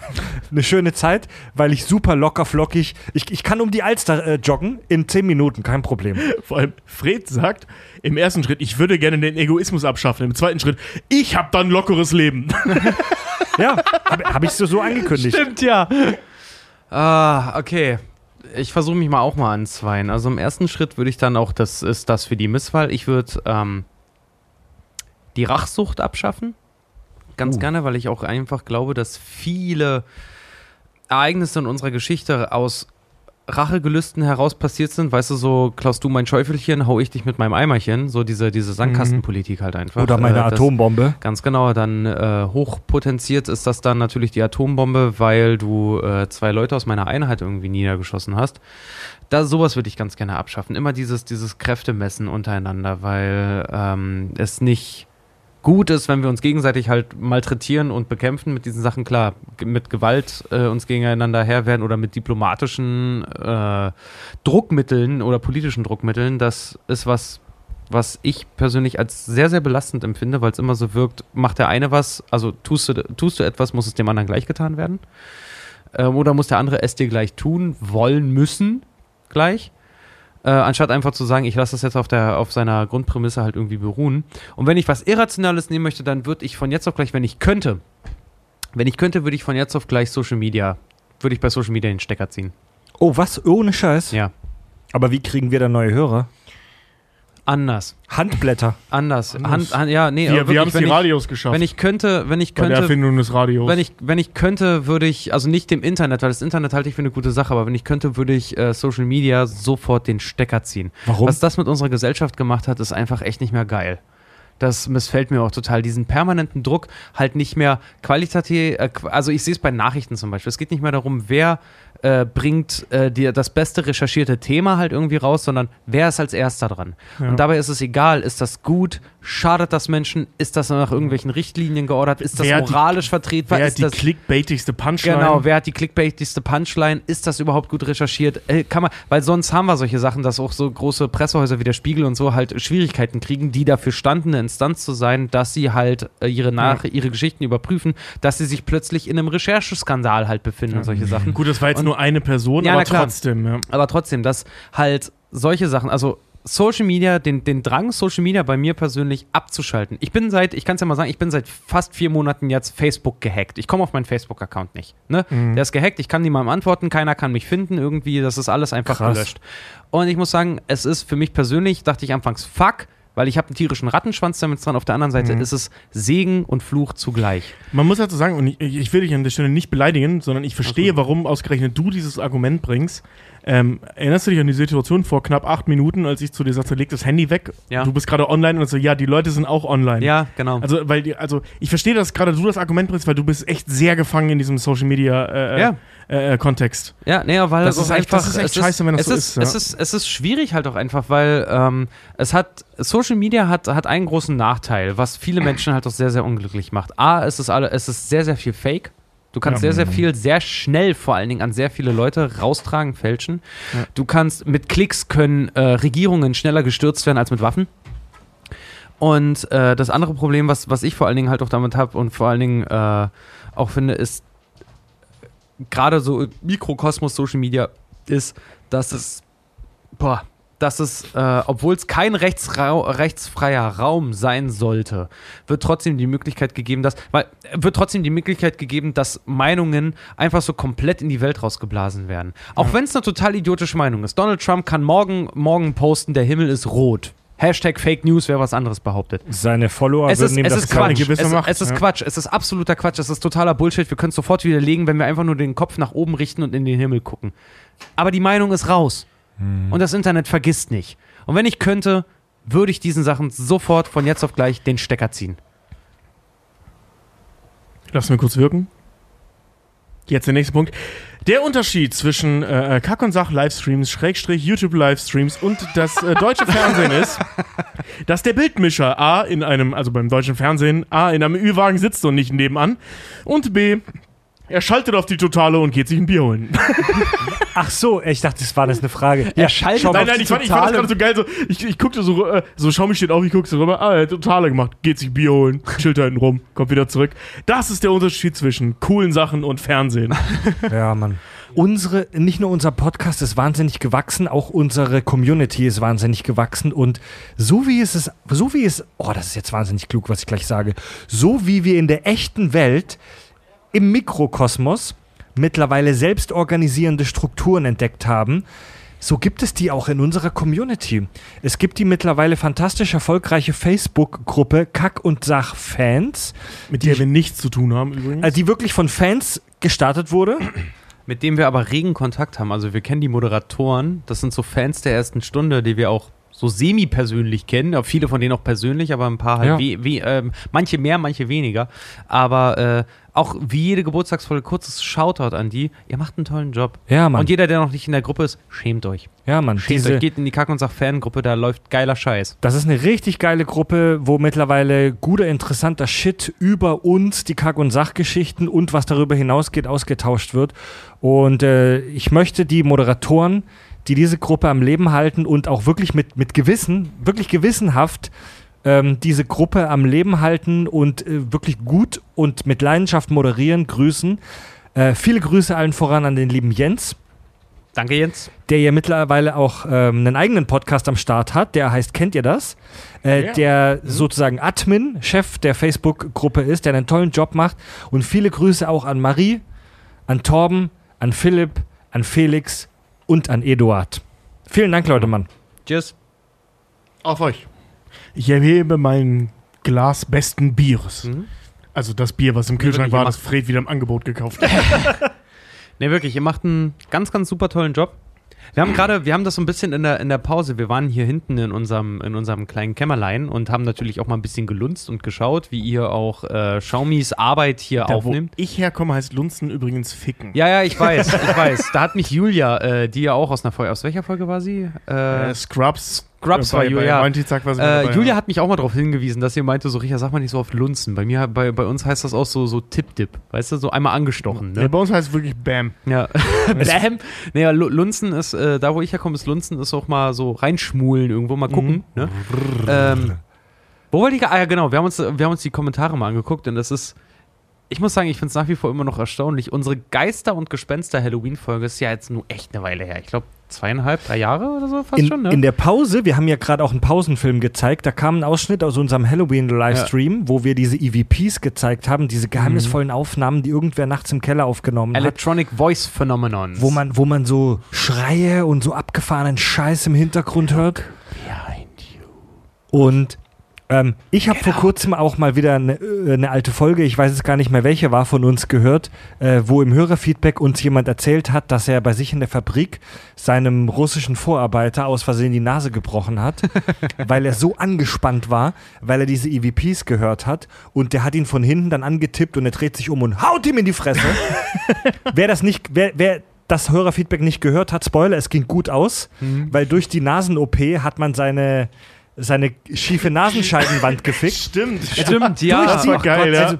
eine schöne Zeit, weil ich super locker flockig, ich, ich kann um die Alster äh, joggen in 10 Minuten, kein Problem. Vor allem, Fred sagt im ersten Schritt, ich würde gerne den Egoismus abschaffen. Im zweiten Schritt, ich habe dann lockeres Leben. Ja, habe hab ich so, so angekündigt. Stimmt, ja. Ah, okay. Ich versuche mich mal auch mal an zweien. Also im ersten Schritt würde ich dann auch, das ist das für die Misswahl, ich würde ähm, die Rachsucht abschaffen. Ganz gerne, weil ich auch einfach glaube, dass viele Ereignisse in unserer Geschichte aus Rachegelüsten heraus passiert sind. Weißt du, so, Klaus, du mein Schäufelchen, hau ich dich mit meinem Eimerchen. So diese, diese Sandkastenpolitik halt einfach. Oder meine Äh, das- Atombombe. Ganz genau, dann äh, hochpotenziert ist das dann natürlich die Atombombe, weil du äh, zwei Leute aus meiner Einheit irgendwie niedergeschossen hast. Da sowas würde ich ganz gerne abschaffen. Immer dieses, dieses Kräftemessen untereinander, weil ähm, es nicht gut ist, wenn wir uns gegenseitig halt malträtieren und bekämpfen mit diesen Sachen. Klar, mit Gewalt äh, uns gegeneinander her werden oder mit diplomatischen äh, Druckmitteln oder politischen Druckmitteln, das ist was, was ich persönlich als sehr, sehr belastend empfinde, weil es immer so wirkt, macht der eine was, also tust du, tust du etwas, muss es dem anderen gleich getan werden. Ähm, oder muss der andere es dir gleich tun, wollen, müssen gleich. Äh, anstatt einfach zu sagen, ich lasse das jetzt auf, der, auf seiner Grundprämisse halt irgendwie beruhen. Und wenn ich was Irrationales nehmen möchte, dann würde ich von jetzt auf gleich, wenn ich könnte, wenn ich könnte, würde ich von jetzt auf gleich Social Media, würde ich bei Social Media den Stecker ziehen. Oh, was? Ohne Scheiß? Ja. Aber wie kriegen wir da neue Hörer? Anders. Handblätter. Anders. Hand, Hand, ja, nee, Wir, wir haben es die ich- Radios geschafft. Wenn ich könnte, wenn ich bei der könnte, Erfindung des Radios. wenn ich, wenn ich könnte, würde ich, also nicht dem Internet, weil das Internet halte ich für eine gute Sache, aber wenn ich könnte, würde ich äh, Social Media sofort den Stecker ziehen. Warum? Was das mit unserer Gesellschaft gemacht hat, ist einfach echt nicht mehr geil. Das missfällt mir auch total. Diesen permanenten Druck halt nicht mehr qualitativ, äh, also ich sehe es bei Nachrichten zum Beispiel. Es geht nicht mehr darum, wer äh, bringt äh, dir das beste recherchierte Thema halt irgendwie raus, sondern wer ist als erster dran. Ja. Und dabei ist es egal, ist das gut, schadet das Menschen, ist das nach irgendwelchen Richtlinien geordert, ist das Wer hat die- moralisch vertretbar, Wer ist hat die das clickbaitigste Punchline? Genau, wer hat die clickbaitigste Punchline? Ist das überhaupt gut recherchiert? Äh, kann man, weil sonst haben wir solche Sachen, dass auch so große Pressehäuser wie der Spiegel und so halt Schwierigkeiten kriegen, die dafür standen, eine Instanz zu sein, dass sie halt äh, ihre, Nach ihre Geschichten überprüfen, dass sie sich plötzlich in einem Rechercheskandal halt befinden und solche Sachen. Gut, das war jetzt Und- nur eine Person, Ja, aber trotzdem. Ja. Aber trotzdem, dass halt solche Sachen, also Social Media, den, den Drang, Social Media bei mir persönlich abzuschalten. Ich bin seit, ich kann es ja mal sagen, ich bin seit fast vier Monaten jetzt Facebook gehackt. Ich komme auf meinen Facebook-Account nicht. Ne? Mhm. Der ist gehackt, ich kann niemandem antworten, keiner kann mich finden, irgendwie, das ist alles einfach Krass. gelöscht. Und ich muss sagen, es ist für mich persönlich, dachte ich anfangs, fuck, weil ich habe einen tierischen Rattenschwanz damit dran. Auf der anderen Seite Mhm. ist es Segen und Fluch zugleich. Man muss dazu sagen, und ich, ich will dich an der Stelle nicht beleidigen, sondern ich verstehe, warum ausgerechnet du dieses Argument bringst. Ähm, erinnerst du dich an die Situation vor knapp acht Minuten, als ich zu dir sagte, leg das Handy weg, Ja. du bist gerade online und so, ja, die Leute sind auch online. Ja, genau. Also, weil also ich verstehe, dass gerade du das Argument bringst, weil du bist echt sehr gefangen in diesem Social Media äh, Ja. Äh, äh, Kontext. Ja, nee, weil Das es ist echt- einfach, das ist echt es scheiße, wenn das es so ist, ist, ja. Es ist, es ist schwierig halt auch einfach, weil ähm, es hat, Social Media hat, hat einen großen Nachteil, was viele Menschen halt auch sehr, sehr unglücklich macht. A, es ist, alle, es ist sehr, sehr viel Fake. Du kannst Ja. sehr, sehr viel, sehr schnell vor allen Dingen an sehr viele Leute raustragen, fälschen. Ja. Du kannst, mit Klicks können äh, Regierungen schneller gestürzt werden als mit Waffen. Und äh, das andere Problem, was, was ich vor allen Dingen halt auch damit habe und vor allen Dingen äh, auch finde, ist gerade so Mikrokosmos Social Media ist, dass es, boah, dass es, äh, obwohl es kein rechtsrau rechtsfreier Raum sein sollte, wird trotzdem die Möglichkeit gegeben, dass, weil, wird trotzdem die Möglichkeit gegeben, dass Meinungen einfach so komplett in die Welt rausgeblasen werden. Auch wenn es eine total idiotische Meinung ist. Donald Trump kann morgen, morgen posten, der Himmel ist rot. Hashtag Fake News, wer was anderes behauptet. Seine Follower Es würden ist, ihm es das ist. Quatsch. gewisse Es, Macht, es ist ja. Quatsch. Es ist absoluter Quatsch. Es ist totaler Bullshit. Wir können es sofort widerlegen, wenn wir einfach nur den Kopf nach oben richten und in den Himmel gucken. Aber die Meinung ist raus. Hm. Und das Internet vergisst nicht. Und wenn ich könnte, würde ich diesen Sachen sofort von jetzt auf gleich den Stecker ziehen. Lass mir kurz wirken. Jetzt der nächste Punkt. Der Unterschied zwischen äh, Kack- und Sach-Livestreams, Schrägstrich YouTube-Livestreams und das äh, deutsche Fernsehen ist, dass der Bildmischer A in einem, also beim deutschen Fernsehen, A in einem Ü-Wagen sitzt und nicht nebenan und B, er schaltet auf die Totale und geht sich ein Bier holen. Ach so, ich dachte, das war das eine Frage. Er schaltet schau mal, nein, nein, ich fand, ich fand das gerade so geil. So, ich, ich guckte so, äh, so, schau mich steht auf, ich guckte so rüber. Ah, er hat Totale gemacht. Geht sich Bier holen, chillt da hinten rum, kommt wieder zurück. Das ist der Unterschied zwischen coolen Sachen und Fernsehen. Ja, Mann. Unsere, nicht nur unser Podcast ist wahnsinnig gewachsen, auch unsere Community ist wahnsinnig gewachsen und so wie es ist, so wie es, oh, das ist jetzt wahnsinnig klug, was ich gleich sage, so wie wir in der echten Welt im Mikrokosmos mittlerweile selbstorganisierende Strukturen entdeckt haben, so gibt es die auch in unserer Community. Es gibt die mittlerweile fantastisch erfolgreiche Facebook-Gruppe Kack und Sach Fans, Mit der wir nichts zu tun haben übrigens. äh, die wirklich von Fans gestartet wurde. Mit dem wir aber regen Kontakt haben. Also wir kennen die Moderatoren. Das sind so Fans der ersten Stunde, die wir auch so semi-persönlich kennen. Ja, viele von denen auch persönlich, aber ein paar halt Ja. we we ähm, manche mehr, manche weniger. Aber äh, auch wie jede Geburtstagsfolge, kurzes Shoutout an die. Ihr macht einen tollen Job. Ja, Mann. Und jeder, der noch nicht in der Gruppe ist, schämt euch. Ja, Mann. Schämt Diese, euch. Geht in die Kack- und Sach-Fangruppe, da läuft geiler Scheiß. Das ist eine richtig geile Gruppe, wo mittlerweile guter, interessanter Shit über uns, die Kack- und Sachgeschichten und was darüber hinausgeht, ausgetauscht wird. Und äh, ich möchte die Moderatoren, die diese Gruppe am Leben halten und auch wirklich mit, mit Gewissen, wirklich gewissenhaft ähm, diese Gruppe am Leben halten und äh, wirklich gut und mit Leidenschaft moderieren, grüßen. Äh, viele Grüße allen voran an den lieben Jens Danke, Jens. der ja mittlerweile auch ähm, einen eigenen Podcast am Start hat, der heißt Kennt ihr das? Äh, Ja. Der sozusagen Admin, Chef der Facebook-Gruppe ist, der einen tollen Job macht. Und viele Grüße auch an Marie, an Torben, an Philipp, an Felix und an Eduard. Vielen Dank, Leute, Mann. Tschüss. Auf euch. Ich erhebe mein Glas besten Bieres. Mhm. Also das Bier, was im Kühlschrank wirklich war, das Fred wieder im Angebot gekauft hat. Ne, wirklich, ihr macht einen ganz, ganz super tollen Job. Wir haben gerade, wir haben das so ein bisschen in der, in der Pause, wir waren hier hinten in unserem, in unserem kleinen Kämmerlein und haben natürlich auch mal ein bisschen gelunzt und geschaut, wie ihr auch äh, Xiaomis Arbeit hier da, wo aufnimmt. ich herkomme, heißt Lunzen übrigens Ficken. Ja, ja, ich weiß, ich weiß. Da hat mich Julia, äh, die ja auch aus einer Folge, aus welcher Folge war sie? Äh, Äh, Scrubs. Scrubs äh, war bei, Julia. Bei sie Äh, dabei, Julia ja. hat mich auch mal darauf hingewiesen, dass sie meinte, so Richard, sag mal nicht so oft Lunzen. Bei mir, bei, bei uns heißt das auch so, so Tipp-Dip. Weißt du, so einmal angestochen. Ja, Ne? bei uns heißt es wirklich Bam. Ja. Bam. Naja, Lu- Lunzen ist, äh, da wo ich herkomme, ist Lunzen ist auch mal so reinschmulen irgendwo, mal gucken. Ne? Ähm, wo wollte ich? Ah ja, genau. Wir haben, uns, wir haben uns die Kommentare mal angeguckt und das ist. Ich muss sagen, ich finde es nach wie vor immer noch erstaunlich. Unsere Geister- und Gespenster-Halloween-Folge ist ja jetzt nur echt eine Weile her. Ich glaube, zweieinhalb, drei Jahre oder so fast In, schon, ne? in der Pause, wir haben ja gerade auch einen Pausenfilm gezeigt, da kam ein Ausschnitt aus unserem Halloween-Livestream, wo wir diese EVPs gezeigt haben, diese geheimnisvollen Aufnahmen, die irgendwer nachts im Keller aufgenommen hat. Electronic Voice Phenomenon. Wo man, wo man so Schreie und so abgefahrenen Scheiß im Hintergrund hört. Und ähm, ich habe vor kurzem auch mal wieder eine, äh, eine alte Folge, ich weiß es gar nicht mehr welche war, von uns gehört, äh, wo im Hörerfeedback uns jemand erzählt hat, dass er bei sich in der Fabrik seinem russischen Vorarbeiter aus Versehen die Nase gebrochen hat, weil er so angespannt war, weil er diese EVPs gehört hat und der hat ihn von hinten dann angetippt und er dreht sich um und haut ihm in die Fresse. wer das nicht, wer, wer das Hörerfeedback nicht gehört hat, Spoiler, es ging gut aus, weil durch die Nasen-OP hat man seine, seine schiefe Nasenscheidenwand gefickt. Stimmt. Stimmt, ja. Das war geil, ja. Also,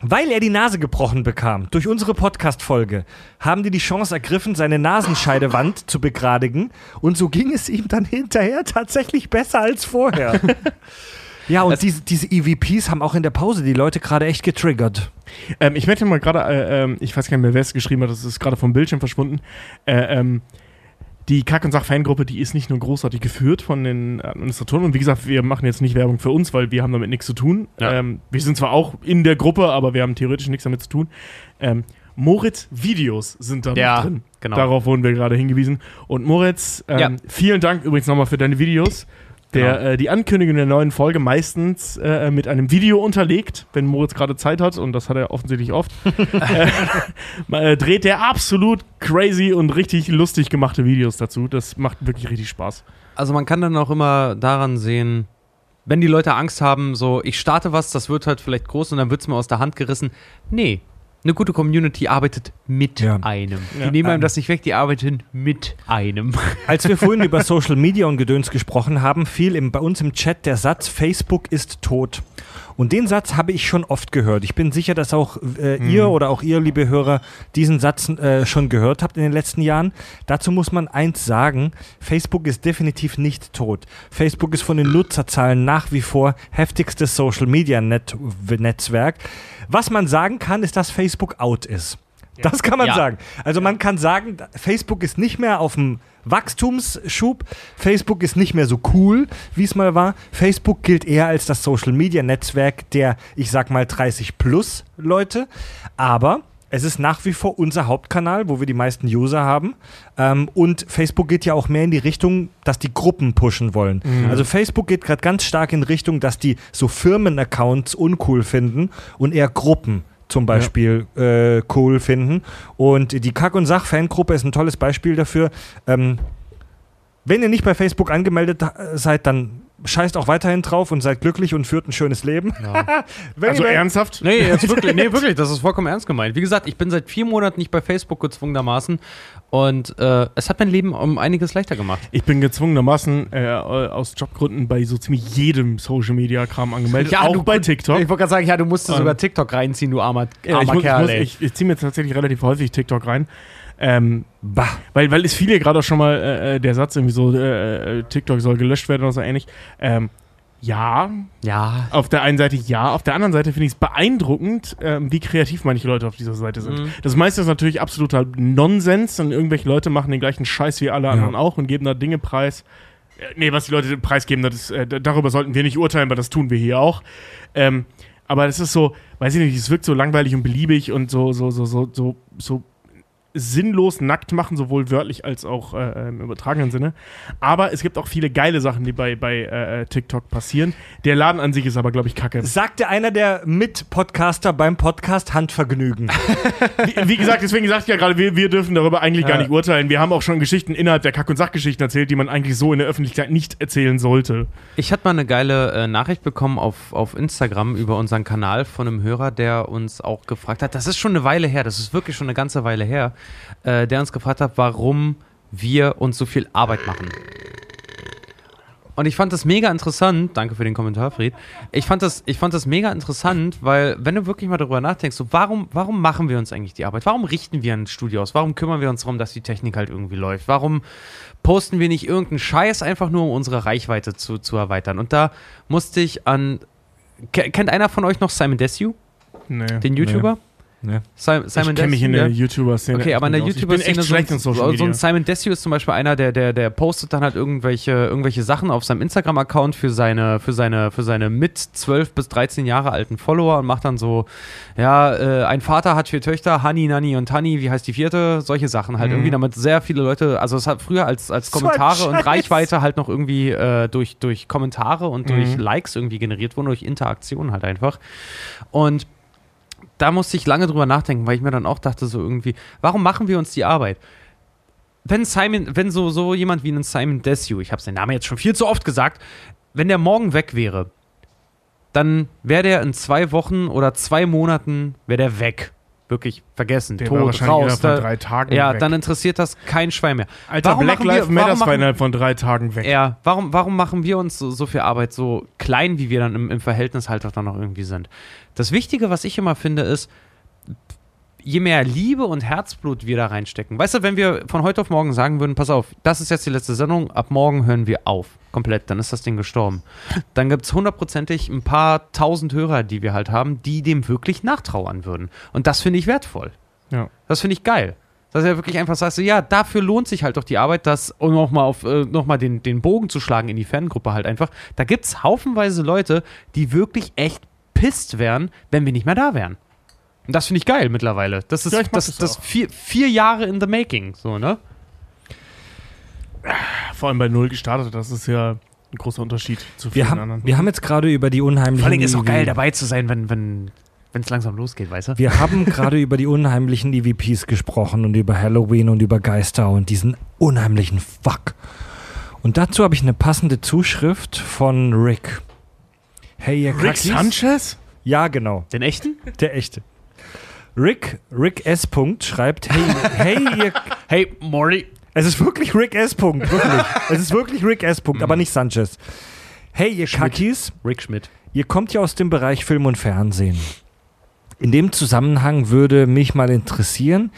weil er die Nase gebrochen bekam, durch unsere Podcast-Folge, haben die die Chance ergriffen, seine Nasenscheidewand zu begradigen. Und so ging es ihm dann hinterher tatsächlich besser als vorher. ja, und diese, diese EVPs haben auch in der Pause die Leute gerade echt getriggert. Ähm, ich möchte mal gerade, äh, ähm, ich weiß gar nicht mehr, wer es geschrieben hat, das ist gerade vom Bildschirm verschwunden. Äh, ähm, die Kack- und Sach-Fangruppe, die ist nicht nur großartig geführt von den Administratoren. Und wie gesagt, wir machen jetzt nicht Werbung für uns, weil wir haben damit nichts zu tun. Ja. Ähm, wir sind zwar auch in der Gruppe, aber wir haben theoretisch nichts damit zu tun. Ähm, Moritz Videos sind da Ja, drin. genau. Darauf wurden wir gerade hingewiesen. Und Moritz, ähm, Ja. vielen Dank übrigens nochmal für deine Videos. Der äh, die Ankündigung der neuen Folge meistens äh, mit einem Video unterlegt, wenn Moritz gerade Zeit hat, und das hat er offensichtlich oft, äh, äh, dreht der absolut crazy und richtig lustig gemachte Videos dazu. Das macht wirklich richtig Spaß. Also man kann dann auch immer daran sehen, wenn die Leute Angst haben, so ich starte was, das wird halt vielleicht groß und dann wird es mir aus der Hand gerissen. Nee, eine gute Community arbeitet mit Ja. einem. Die Ja. nehmen einem das nicht weg, die arbeiten mit einem. Als wir vorhin über Social Media und Gedöns gesprochen haben, fiel im, bei uns im Chat der Satz, Facebook ist tot. Und den Satz habe ich schon oft gehört. Ich bin sicher, dass auch äh, ihr oder auch ihr, liebe Hörer, diesen Satz äh, schon gehört habt in den letzten Jahren. Dazu muss man eins sagen, Facebook ist definitiv nicht tot. Facebook ist von den Nutzerzahlen nach wie vor heftigstes Social-Media-Netzwerk. Was man sagen kann, ist, dass Facebook out ist. Das kann man Ja. sagen. Also man kann sagen, Facebook ist nicht mehr auf dem Wachstumsschub. Facebook ist nicht mehr so cool, wie es mal war. Facebook gilt eher als das Social Media Netzwerk der, ich sag mal, 30 plus Leute. Aber es ist nach wie vor unser Hauptkanal, wo wir die meisten User haben. Ähm, und Facebook geht ja auch mehr in die Richtung, dass die Gruppen pushen wollen. Also Facebook geht gerade ganz stark in Richtung, dass die so Firmenaccounts uncool finden und eher Gruppen zum Beispiel äh, cool finden. Und die Kack- und Sach-Fangruppe ist ein tolles Beispiel dafür. Ähm, wenn ihr nicht bei Facebook angemeldet äh, seid, dann scheißt auch weiterhin drauf und seid glücklich und führt ein schönes Leben. wenn Also ernsthaft? Nee, jetzt wirklich, nee, wirklich, das ist vollkommen ernst gemeint. Wie gesagt, ich bin seit vier Monaten nicht bei Facebook gezwungenermaßen und äh, es hat mein Leben um einiges leichter gemacht. Ich bin gezwungenermaßen äh, aus Jobgründen bei so ziemlich jedem Social Media Kram angemeldet. auch du- bei TikTok. Ich wollte gerade sagen, ja, du musst Ähm, sogar TikTok reinziehen, du armer, Ja, armer ich, muss, ich, Kerl, muss, ey. ich, ich ziehe mir tatsächlich relativ häufig TikTok rein. Ähm, bah, weil, weil es fiel ja gerade auch schon mal äh, äh, der Satz irgendwie so, äh, äh, TikTok soll gelöscht werden oder so ähnlich. Ähm, ja, ja, auf der einen Seite ja, auf der anderen Seite finde ich es beeindruckend, ähm, wie kreativ manche Leute auf dieser Seite sind. Mhm. Das meiste ist natürlich absoluter Nonsens und irgendwelche Leute machen den gleichen Scheiß wie alle anderen auch und geben da Dinge preis. Äh, nee, was die Leute preisgeben, das ist, äh, darüber sollten wir nicht urteilen, weil das tun wir hier auch. Ähm, aber das ist so, weiß ich nicht, es wirkt so langweilig und beliebig und so, so, so, so, so, so sinnlos nackt machen, sowohl wörtlich als auch äh, im übertragenen Sinne. Aber es gibt auch viele geile Sachen, die bei, bei äh, TikTok passieren. Der Laden an sich ist aber, glaube ich, kacke. sagte einer der Mit-Podcaster beim Podcast Handvergnügen. Wie, wie gesagt, deswegen sagte ich ja gerade, wir, wir dürfen darüber eigentlich gar Ja. nicht urteilen. Wir haben auch schon Geschichten innerhalb der Kack- und Sachgeschichten erzählt, die man eigentlich so in der Öffentlichkeit nicht erzählen sollte. Ich hatte mal eine geile äh, Nachricht bekommen auf, auf Instagram über unseren Kanal von einem Hörer, der uns auch gefragt hat, das ist schon eine Weile her, das ist wirklich schon eine ganze Weile her, äh, der uns gefragt hat, warum wir uns so viel Arbeit machen. Und ich fand das mega interessant, danke für den Kommentar, Fried. Ich fand das, ich fand das mega interessant, weil, wenn du wirklich mal darüber nachdenkst, so, warum, warum machen wir uns eigentlich die Arbeit? Warum richten wir ein Studio aus? Warum kümmern wir uns darum, dass die Technik halt irgendwie läuft? Warum posten wir nicht irgendeinen Scheiß einfach nur, um unsere Reichweite zu, zu erweitern? Und da musste ich an. Ke- Kennt einer von euch noch Simon Desue, Nee. den YouTuber? Nee. Sim- Simon ich kenne mich in der ja? YouTuber-Szene. Okay, aber in der. YouTuber-Szene Ich bin echt schlecht in so, Social so Media. ein Simon Desue ist zum Beispiel einer, der, der, der postet dann halt irgendwelche, irgendwelche Sachen auf seinem Instagram-Account für seine, für seine, für seine mit 12 bis 13 Jahre alten Follower und macht dann so, ja, äh, ein Vater hat vier Töchter, Hani, Nani und Tani, wie heißt die vierte? Solche Sachen halt Mhm. irgendwie, damit sehr viele Leute, also es hat früher als, als So ein Kommentare und Scheiß. Reichweite halt noch irgendwie äh, durch, durch Kommentare und durch Mhm. Likes irgendwie generiert wurden, durch Interaktion halt einfach. Und da musste ich lange drüber nachdenken, weil ich mir dann auch dachte, so irgendwie, warum machen wir uns die Arbeit? Wenn Simon, wenn so, so jemand wie ein Simon Desue, ich habe seinen Namen jetzt schon viel zu oft gesagt, wenn der morgen weg wäre, dann wäre der in zwei Wochen oder zwei Monaten, wäre der weg. Wirklich vergessen, Der war tot, wahrscheinlich raus. innerhalb von drei Tagen ja, weg. dann interessiert das kein Schwein mehr. Alter, Warum Black Lives Matter war innerhalb von drei Tagen weg. Ja, warum, warum machen wir uns so, so viel Arbeit so klein, wie wir dann im, im Verhältnis halt auch dann noch irgendwie sind? Das Wichtige, was ich immer finde, ist, je mehr Liebe und Herzblut wir da reinstecken. Weißt du, wenn wir von heute auf morgen sagen würden, pass auf, das ist jetzt die letzte Sendung, ab morgen hören wir auf. Komplett, dann ist das Ding gestorben. Dann gibt es hundertprozentig ein paar tausend Hörer, die wir halt haben, die dem wirklich nachtrauern würden. Und das finde ich wertvoll. Ja. Das finde ich geil. Dass er wirklich einfach sagt, so, ja, dafür lohnt sich halt doch die Arbeit, das, um nochmal auf, äh, noch mal den, den Bogen zu schlagen in die Fangruppe halt einfach. Da gibt es haufenweise Leute, die wirklich echt pisst wären, wenn wir nicht mehr da wären. Und das finde ich geil mittlerweile. Das ist Ja, das, das das vier, vier Jahre in the making, so, ne? Vor allem bei Null gestartet, das ist ja ein großer Unterschied zu Wir vielen haben, anderen. wir haben jetzt gerade über die unheimlichen. Vor Dingen ist auch geil, dabei zu sein, wenn wenn wenn es langsam losgeht, weißt du? Wir haben gerade über die unheimlichen EVPs gesprochen und über Halloween und über Geister und diesen unheimlichen Fuck. Und dazu habe ich eine passende Zuschrift von Rick. Hey, ihr Rick Kackis. Sanchez? Ja, genau. Den echten? Der echte. Rick, Rick S. Punkt schreibt, hey, hey, ihr, Hey, Morty. es ist wirklich Rick S. Punkt, wirklich. es ist wirklich Rick S. Punkt, aber nicht Sanchez. Hey, ihr Kackis, Rick Schmidt. Ihr kommt ja aus dem Bereich Film und Fernsehen. In dem Zusammenhang würde mich mal interessieren,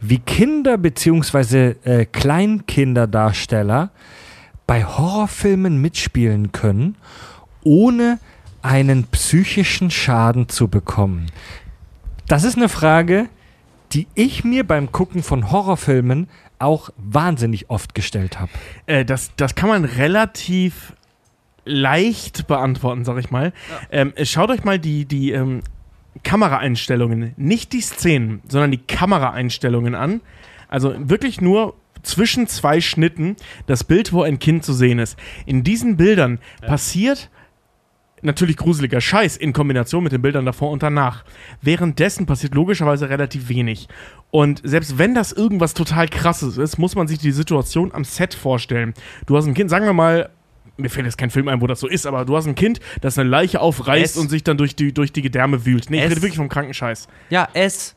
wie Kinder bzw. Äh, Kleinkinderdarsteller bei Horrorfilmen mitspielen können, ohne einen psychischen Schaden zu bekommen. Das ist eine Frage, die ich mir beim Gucken von Horrorfilmen auch wahnsinnig oft gestellt habe. Äh, das, das kann man relativ leicht beantworten, sag ich mal. Ähm, schaut euch mal die, die ähm, Kameraeinstellungen, nicht die Szenen, sondern die Kameraeinstellungen an. Also wirklich nur zwischen zwei Schnitten das Bild, wo ein Kind zu sehen ist. In diesen Bildern passiert natürlich gruseliger Scheiß in Kombination mit den Bildern davor und danach. Währenddessen passiert logischerweise relativ wenig. Und selbst wenn das irgendwas total krasses ist, muss man sich die Situation am Set vorstellen. Du hast ein Kind, sagen wir mal, mir fällt jetzt kein Film ein, wo das so ist, aber du hast ein Kind, das eine Leiche aufreißt S. und sich dann durch die, durch die Gedärme wühlt. Nee, ich S. rede wirklich vom kranken Scheiß. Ja, S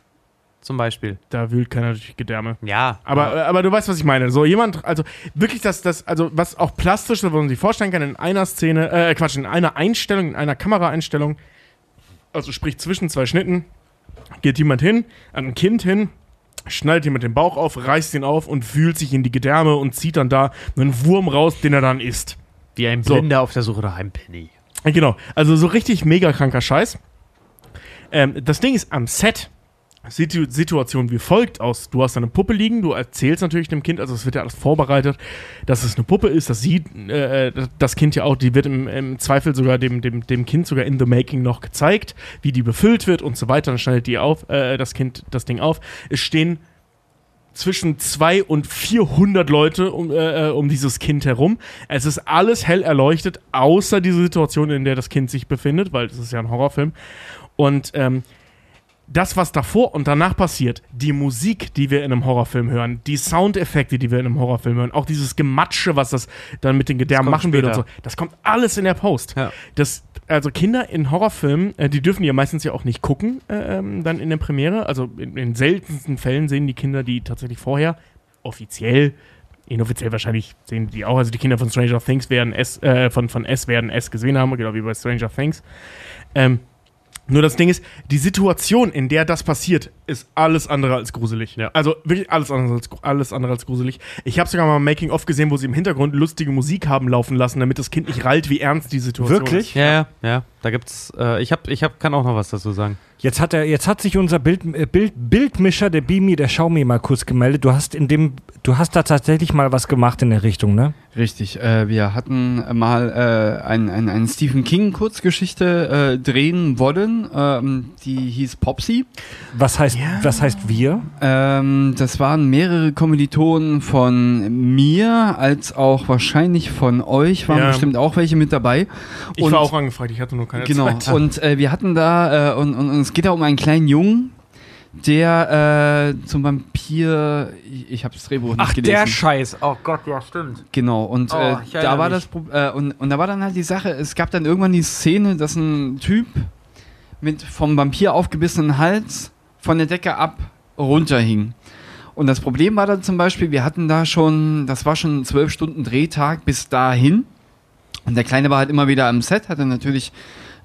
zum Beispiel. Da wühlt keiner durch Gedärme. Ja. Aber, äh, aber du weißt, was ich meine. So jemand, also wirklich das, das, also was auch plastisch, was man sich vorstellen kann, in einer Szene, äh, Quatsch, in einer Einstellung, in einer Kameraeinstellung, also sprich zwischen zwei Schnitten, geht jemand hin, an ein Kind hin, schneidet jemand den Bauch auf, reißt ihn auf und wühlt sich in die Gedärme und zieht dann da einen Wurm raus, den er dann isst. Wie ein So. Blinder auf der Suche nach einem Penny. Genau, also so richtig mega kranker Scheiß. Ähm, das Ding ist, am Set die Situation wie folgt aus. Du hast eine Puppe liegen, du erzählst natürlich dem Kind, also es wird ja alles vorbereitet, dass es eine Puppe ist, das sieht äh, das Kind ja auch, die wird im, im Zweifel sogar dem, dem, dem Kind sogar in the making noch gezeigt, wie die befüllt wird und so weiter. Dann schneidet die auf, äh, das Kind das Ding auf. Es stehen zwischen 2 und 400 Leute um, äh, äh, um dieses Kind herum. Es ist alles hell erleuchtet, außer diese Situation, in der das Kind sich befindet, weil es ist ja ein Horrorfilm. Und ähm, das, was davor und danach passiert, die Musik, die wir in einem Horrorfilm hören, die Soundeffekte, die wir in einem Horrorfilm hören, auch dieses Gematsche, was das dann mit den Gedärmen machen würde und so, später. das kommt alles in der Post. Ja. Das, also Kinder in Horrorfilmen, äh, die dürfen ja meistens ja auch nicht gucken, äh, ähm, dann in der Premiere. Also in, in seltensten Fällen sehen die Kinder die tatsächlich vorher, offiziell, inoffiziell wahrscheinlich sehen die auch. Also die Kinder von Stranger Things werden S, äh, von, von S werden S gesehen haben, genau wie bei Stranger Things. Ähm, nur das Ding ist, die Situation, in der das passiert, ist alles andere als gruselig. Ja. Also wirklich alles andere als, alles andere als gruselig. Ich habe sogar mal Making-of gesehen, wo sie im Hintergrund lustige Musik haben laufen lassen, damit das Kind nicht rallt, wie ernst die Situation Wirklich? ist. Ja, ja, ja. Da gibt's, äh, ich hab, ich hab, kann auch noch was dazu sagen. Jetzt hat er, jetzt hat sich unser Bild, äh, Bild, Bildmischer, der Bimi, der Xiaomi mal kurz gemeldet. Du hast in dem, du hast da tatsächlich mal was gemacht in der Richtung, ne? Richtig, äh, wir hatten mal äh, ein, ein, eine Stephen King Kurzgeschichte äh, drehen wollen, ähm, die hieß Popsy. Was heißt, was heißt wir? Ähm, das waren mehrere Kommilitonen von mir, als auch wahrscheinlich von euch, waren Ja. bestimmt auch welche mit dabei. Ich war auch angefragt, ich hatte nur keine Genau, Zeit. und äh, wir hatten da, äh, und, und, und es geht da um einen kleinen Jungen, der äh, zum Vampir, ich, ich habe das Drehbuch nicht Ach, gelesen. der Scheiß. Oh Gott, ja, stimmt. Genau, und Oh, äh, da war mich. das äh, und, und da war dann halt die Sache, es gab dann irgendwann die Szene, dass ein Typ mit vom Vampir aufgebissenen Hals von der Decke ab runterhing. Und das Problem war dann zum Beispiel, wir hatten da schon, das war schon ein zwölf Stunden Drehtag bis dahin. Und der Kleine war halt immer wieder am Set, hatte natürlich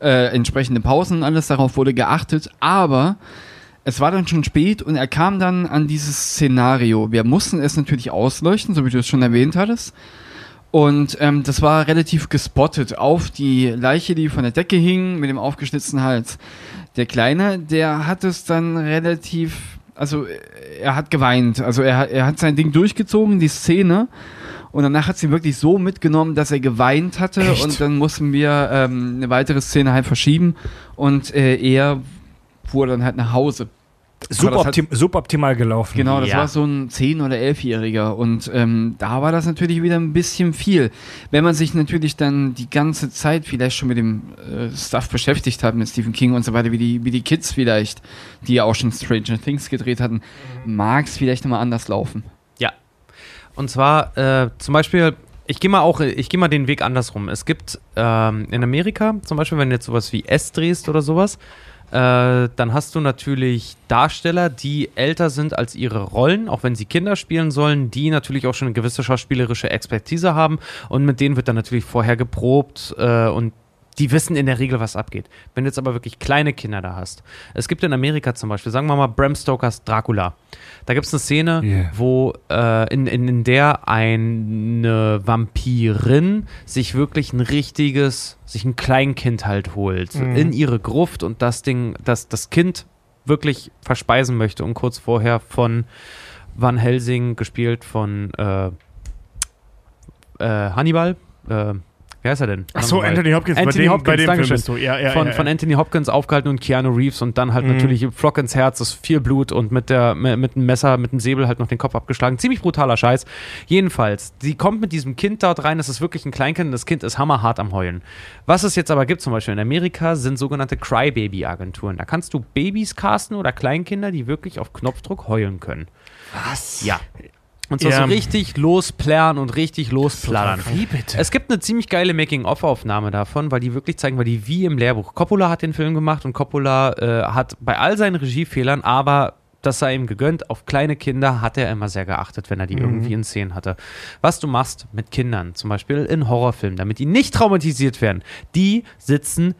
äh, entsprechende Pausen und alles, darauf wurde geachtet. Aber es war dann schon spät und er kam dann an dieses Szenario. Wir mussten es natürlich ausleuchten, so wie du es schon erwähnt hattest. Und ähm, das war relativ gespottet auf die Leiche, die von der Decke hing, mit dem aufgeschnitzten Hals. Der Kleine, der hat es dann relativ, also äh, er hat geweint. Also er, er hat sein Ding durchgezogen, die Szene. Und danach hat sie wirklich so mitgenommen, dass er geweint hatte. Echt? Und dann mussten wir ähm, eine weitere Szene halt verschieben. Und äh, er fuhr dann halt nach Hause. Suboptim suboptimal gelaufen. Genau, das Ja. war so ein 10- oder 11-Jähriger und ähm, da war das natürlich wieder ein bisschen viel. Wenn man sich natürlich dann die ganze Zeit vielleicht schon mit dem äh, Stuff beschäftigt hat, mit Stephen King und so weiter, wie die, wie die Kids vielleicht, die ja auch schon Stranger Things gedreht hatten, mag es vielleicht nochmal anders laufen. Und zwar äh, zum Beispiel, ich gehe mal auch, ich gehe mal den Weg andersrum. Es gibt ähm, in Amerika, zum Beispiel, wenn du jetzt sowas wie S drehst oder sowas, äh, dann hast du natürlich Darsteller, die älter sind als ihre Rollen, auch wenn sie Kinder spielen sollen, die natürlich auch schon eine gewisse schauspielerische Expertise haben und mit denen wird dann natürlich vorher geprobt äh, und die wissen in der Regel, was abgeht. Wenn du jetzt aber wirklich kleine Kinder da hast. Es gibt in Amerika zum Beispiel, sagen wir mal, Bram Stokers Dracula. Da gibt es eine Szene, Yeah. wo äh, in, in, in der eine Vampirin sich wirklich ein richtiges, sich ein Kleinkind halt holt Mhm. in ihre Gruft und das Ding, das, das Kind wirklich verspeisen möchte und kurz vorher von Van Helsing gespielt von äh, äh, Hannibal. Äh, wie heißt er denn? Ach so, Nochmal. Anthony Hopkins, bei Anthony dem- Hopkins, bei dem bist du. Ja, ja, von, ja, von. Anthony Hopkins aufgehalten und Keanu Reeves und dann halt Mhm. natürlich Flock ins Herz, das viel Blut und mit der mit, dem Messer, mit dem Säbel halt noch den Kopf abgeschlagen. Ziemlich brutaler Scheiß. Jedenfalls, sie kommt mit diesem Kind dort rein, das ist wirklich ein Kleinkind und das Kind ist hammerhart am Heulen. Was es jetzt aber gibt, zum Beispiel in Amerika, sind sogenannte Crybaby-Agenturen. Da kannst du Babys casten oder Kleinkinder, die wirklich auf Knopfdruck heulen können. Was? Ja. Und zwar Ja. so richtig losplärren und richtig losplattern. Wie bitte? Es gibt eine ziemlich geile Making-of-Aufnahme davon, weil die wirklich zeigen, weil die wie im Lehrbuch. Coppola hat den Film gemacht und Coppola äh, hat bei all seinen Regiefehlern, aber das sei ihm gegönnt, auf kleine Kinder hat er immer sehr geachtet, wenn er die Mhm. irgendwie in Szenen hatte. Was du machst mit Kindern, zum Beispiel in Horrorfilmen, damit die nicht traumatisiert werden, die sitzen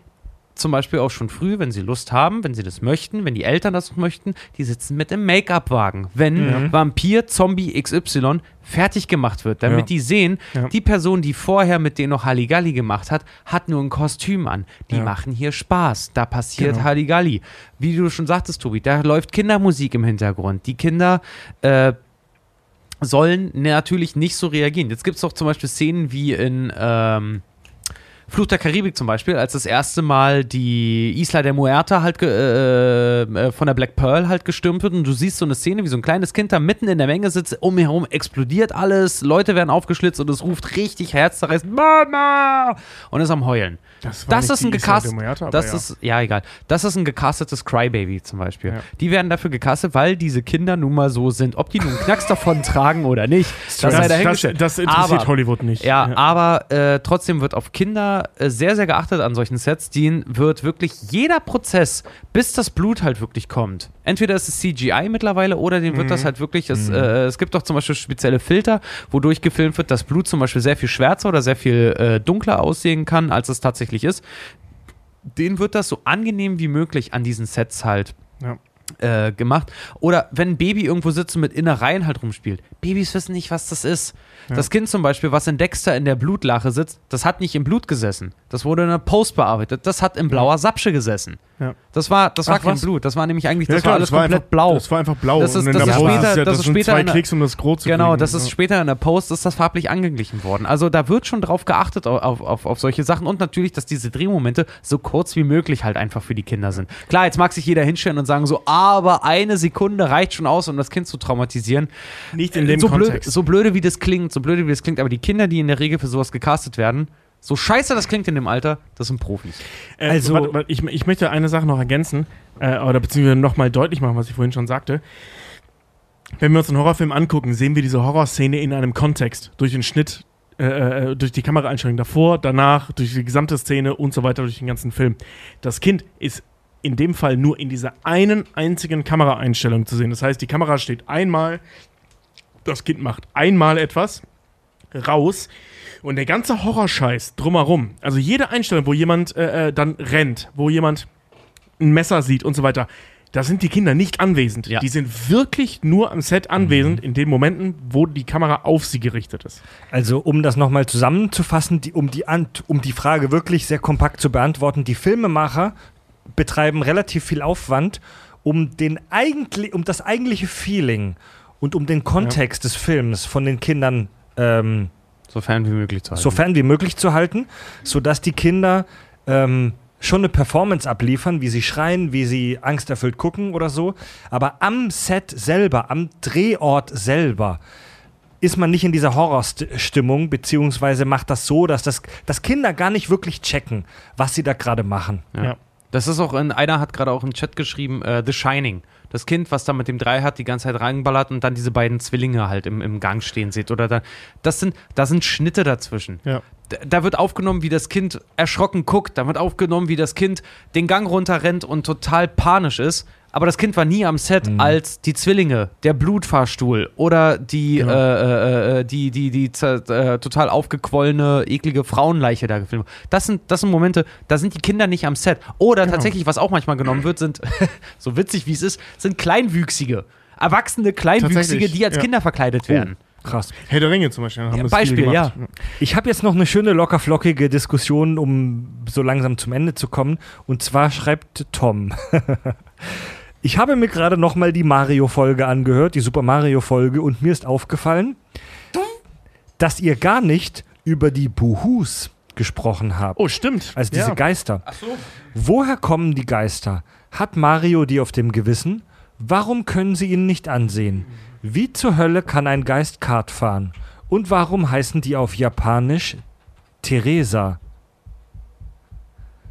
zum Beispiel auch schon früh, wenn sie Lust haben, wenn sie das möchten, wenn die Eltern das möchten, die sitzen mit im Make-up-Wagen. Wenn Mhm. Vampir Zombie XY fertig gemacht wird, damit Ja. die sehen, Ja. die Person, die vorher mit denen noch Halligalli gemacht hat, hat nur ein Kostüm an. Die Ja. machen hier Spaß. Da passiert Genau. Halligalli. Wie du schon sagtest, Tobi, da läuft Kindermusik im Hintergrund. Die Kinder äh, sollen natürlich nicht so reagieren. Jetzt gibt es auch zum Beispiel Szenen wie in ähm, Fluch der Karibik zum Beispiel, als das erste Mal die Isla der Muerta halt äh, äh, von der Black Pearl halt gestürmt wird und du siehst so eine Szene, wie so ein kleines Kind da mitten in der Menge sitzt, um herum explodiert alles, Leute werden aufgeschlitzt und es ruft richtig herzzerreißend Mama und ist am Heulen. Das Das ist ein die Isla de gecast, Muerta, aber das ja. ist ja egal. Das ist ein gecastetes Crybaby zum Beispiel. Ja. Die werden dafür gecastet, weil diese Kinder nun mal so sind. Ob die nun Knacks davon tragen oder nicht, das, sei das- dahingestellt. das interessiert aber, Hollywood nicht. Ja, Ja. aber äh, trotzdem wird auf Kinder äh, sehr, sehr geachtet an solchen Sets. Denen wird wirklich jeder Prozess, bis das Blut halt wirklich kommt. Entweder ist es CGI mittlerweile oder dem wird Mhm. das halt wirklich. Es, Mhm. äh, es gibt doch zum Beispiel spezielle Filter, wodurch gefilmt wird, dass Blut zum Beispiel sehr viel schwärzer oder sehr viel äh, dunkler aussehen kann, als es tatsächlich ist. Denen wird das so angenehm wie möglich an diesen Sets halt Ja. äh, gemacht. Oder wenn ein Baby irgendwo sitzt und mit Innereien halt rumspielt. Babys wissen nicht, was das ist. Ja. Das Kind zum Beispiel, was in Dexter in der Blutlache sitzt, das hat nicht im Blut gesessen. Das wurde in der Post bearbeitet. Das hat in blauer Sapsche gesessen. Ja. Das war, das war Ach, kein was? Blut. Das war nämlich eigentlich, Ja, das klar, war alles das war komplett einfach- blau. das war einfach blau. Das ist, Und in das der Post später, ist ja- das das ist später zwei der- Klicks, um das Grot zu Genau, kriegen. das ist Ja. später in der Post ist das farblich angeglichen worden. Also da wird schon drauf geachtet auf, auf, auf, solche Sachen und natürlich, dass diese Drehmomente so kurz wie möglich halt einfach für die Kinder sind. Klar, jetzt mag sich jeder hinstellen und sagen so, aber eine Sekunde reicht schon aus, um das Kind zu traumatisieren. Nicht in dem so blöde, Kontext. so blöde wie das klingt, so blöde wie das klingt, aber die Kinder, die in der Regel für sowas gecastet werden, so scheiße das klingt in dem Alter, das sind Profis. Äh, Also- warte, warte, ich, ich möchte eine Sache noch ergänzen, äh, oder beziehungsweise nochmal deutlich machen, was ich vorhin schon sagte. Wenn wir uns einen Horrorfilm angucken, sehen wir diese Horrorszene in einem Kontext. Durch den Schnitt, äh, äh, durch die Kameraeinstellung davor, danach, durch die gesamte Szene und so weiter, durch den ganzen Film. Das Kind ist in dem Fall nur in dieser einen einzigen Kameraeinstellung zu sehen. Das heißt, die Kamera steht einmal, das Kind macht einmal etwas, raus und der ganze Horrorscheiß drumherum, also jede Einstellung, wo jemand äh, äh, dann rennt, wo jemand ein Messer sieht und so weiter, da sind die Kinder nicht anwesend. Die sind wirklich nur am Set anwesend in den Momenten, wo die Kamera auf sie gerichtet ist. Also, um das nochmal zusammenzufassen, die, um, die Ant um die Frage wirklich sehr kompakt zu beantworten, die Filmemacher betreiben relativ viel Aufwand, um, den eigentlich, um das eigentliche Feeling und um den Kontext des Films von den Kindern ähm, so fern wie möglich zu halten. so fern wie möglich zu halten, sodass die Kinder ähm, schon eine Performance abliefern, wie sie schreien, wie sie angsterfüllt gucken oder so. Aber am Set selber, am Drehort selber, ist man nicht in dieser Horrorstimmung, beziehungsweise macht das so, dass, das, dass Kinder gar nicht wirklich checken, was sie da gerade machen. Ja. Das ist auch, in, einer hat gerade auch im Chat geschrieben, äh, The Shining. Das Kind, was da mit dem Drei hat, die ganze Zeit reinballert und dann diese beiden Zwillinge halt im, im Gang stehen sieht. Oder da, das sind, da sind Schnitte dazwischen. Ja. Da, da wird aufgenommen, wie das Kind erschrocken guckt. Da wird aufgenommen, wie das Kind den Gang runterrennt und total panisch ist. Aber das Kind war nie am Set als die Zwillinge, der Blutfahrstuhl oder die, Genau. äh, äh, die, die, die, zer- äh, total aufgequollene, eklige Frauenleiche da gefilmt. Das sind, das sind Momente, da sind die Kinder nicht am Set. Oder tatsächlich, was auch manchmal genommen wird, sind, so witzig wie es ist, sind Kleinwüchsige. Erwachsene Kleinwüchsige, die als ja. Kinder verkleidet werden. Krass. Herr der Ringe zum Beispiel. Haben Ja, das Beispiel, ja. Ich habe jetzt noch eine schöne, lockerflockige Diskussion, um so langsam zum Ende zu kommen. Und zwar schreibt Tom. ich habe mir gerade noch mal die Mario-Folge angehört, die Super Mario-Folge, und mir ist aufgefallen, dass ihr gar nicht über die Buhus gesprochen habt. Oh, stimmt. Also diese Ja. Geister. Woher kommen die Geister? Hat Mario die auf dem Gewissen? Warum können sie ihn nicht ansehen? Wie zur Hölle kann ein Geist Kart fahren? Und warum heißen die auf Japanisch Teresa?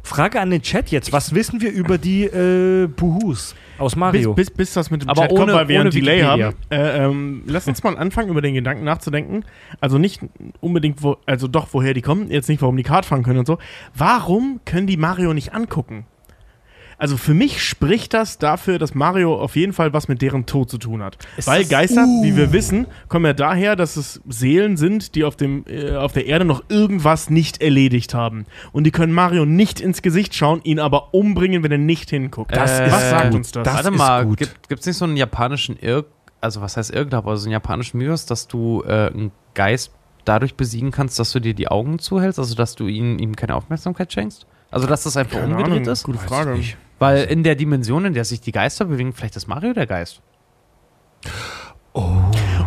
Frage an den Chat jetzt. Was wissen wir über die äh, Buhus aus Mario? Bis, bis, bis das mit dem Aber Chat ohne- kommt, weil wir ohne ein Delay Wikipedia. haben. Äh, ähm, lass uns mal anfangen, über den Gedanken nachzudenken. Also nicht unbedingt, wo, also doch, woher die kommen. Jetzt nicht, warum die Kart fahren können und so. Warum können die Mario nicht angucken? Also für mich spricht das dafür, dass Mario auf jeden Fall was mit deren Tod zu tun hat. Weil das- Geister, wie Uh. wir wissen, kommen ja daher, dass es Seelen sind, die auf, dem, äh, auf der Erde noch irgendwas nicht erledigt haben. Und die können Mario nicht ins Gesicht schauen, ihn aber umbringen, wenn er nicht hinguckt. Das was ist sagt gut. uns das? Warte mal, gibt es nicht so einen japanischen Irr, also was heißt Irrglaube, also so einen japanischen Mythos, dass du äh, einen Geist dadurch besiegen kannst, dass du dir die Augen zuhältst, also dass du ihm, ihm keine Aufmerksamkeit schenkst? Also dass das einfach Keine umgedreht Ahnung, ist? gute Frage. nicht. Weil in der Dimension, in der sich die Geister bewegen, vielleicht ist Mario der Geist.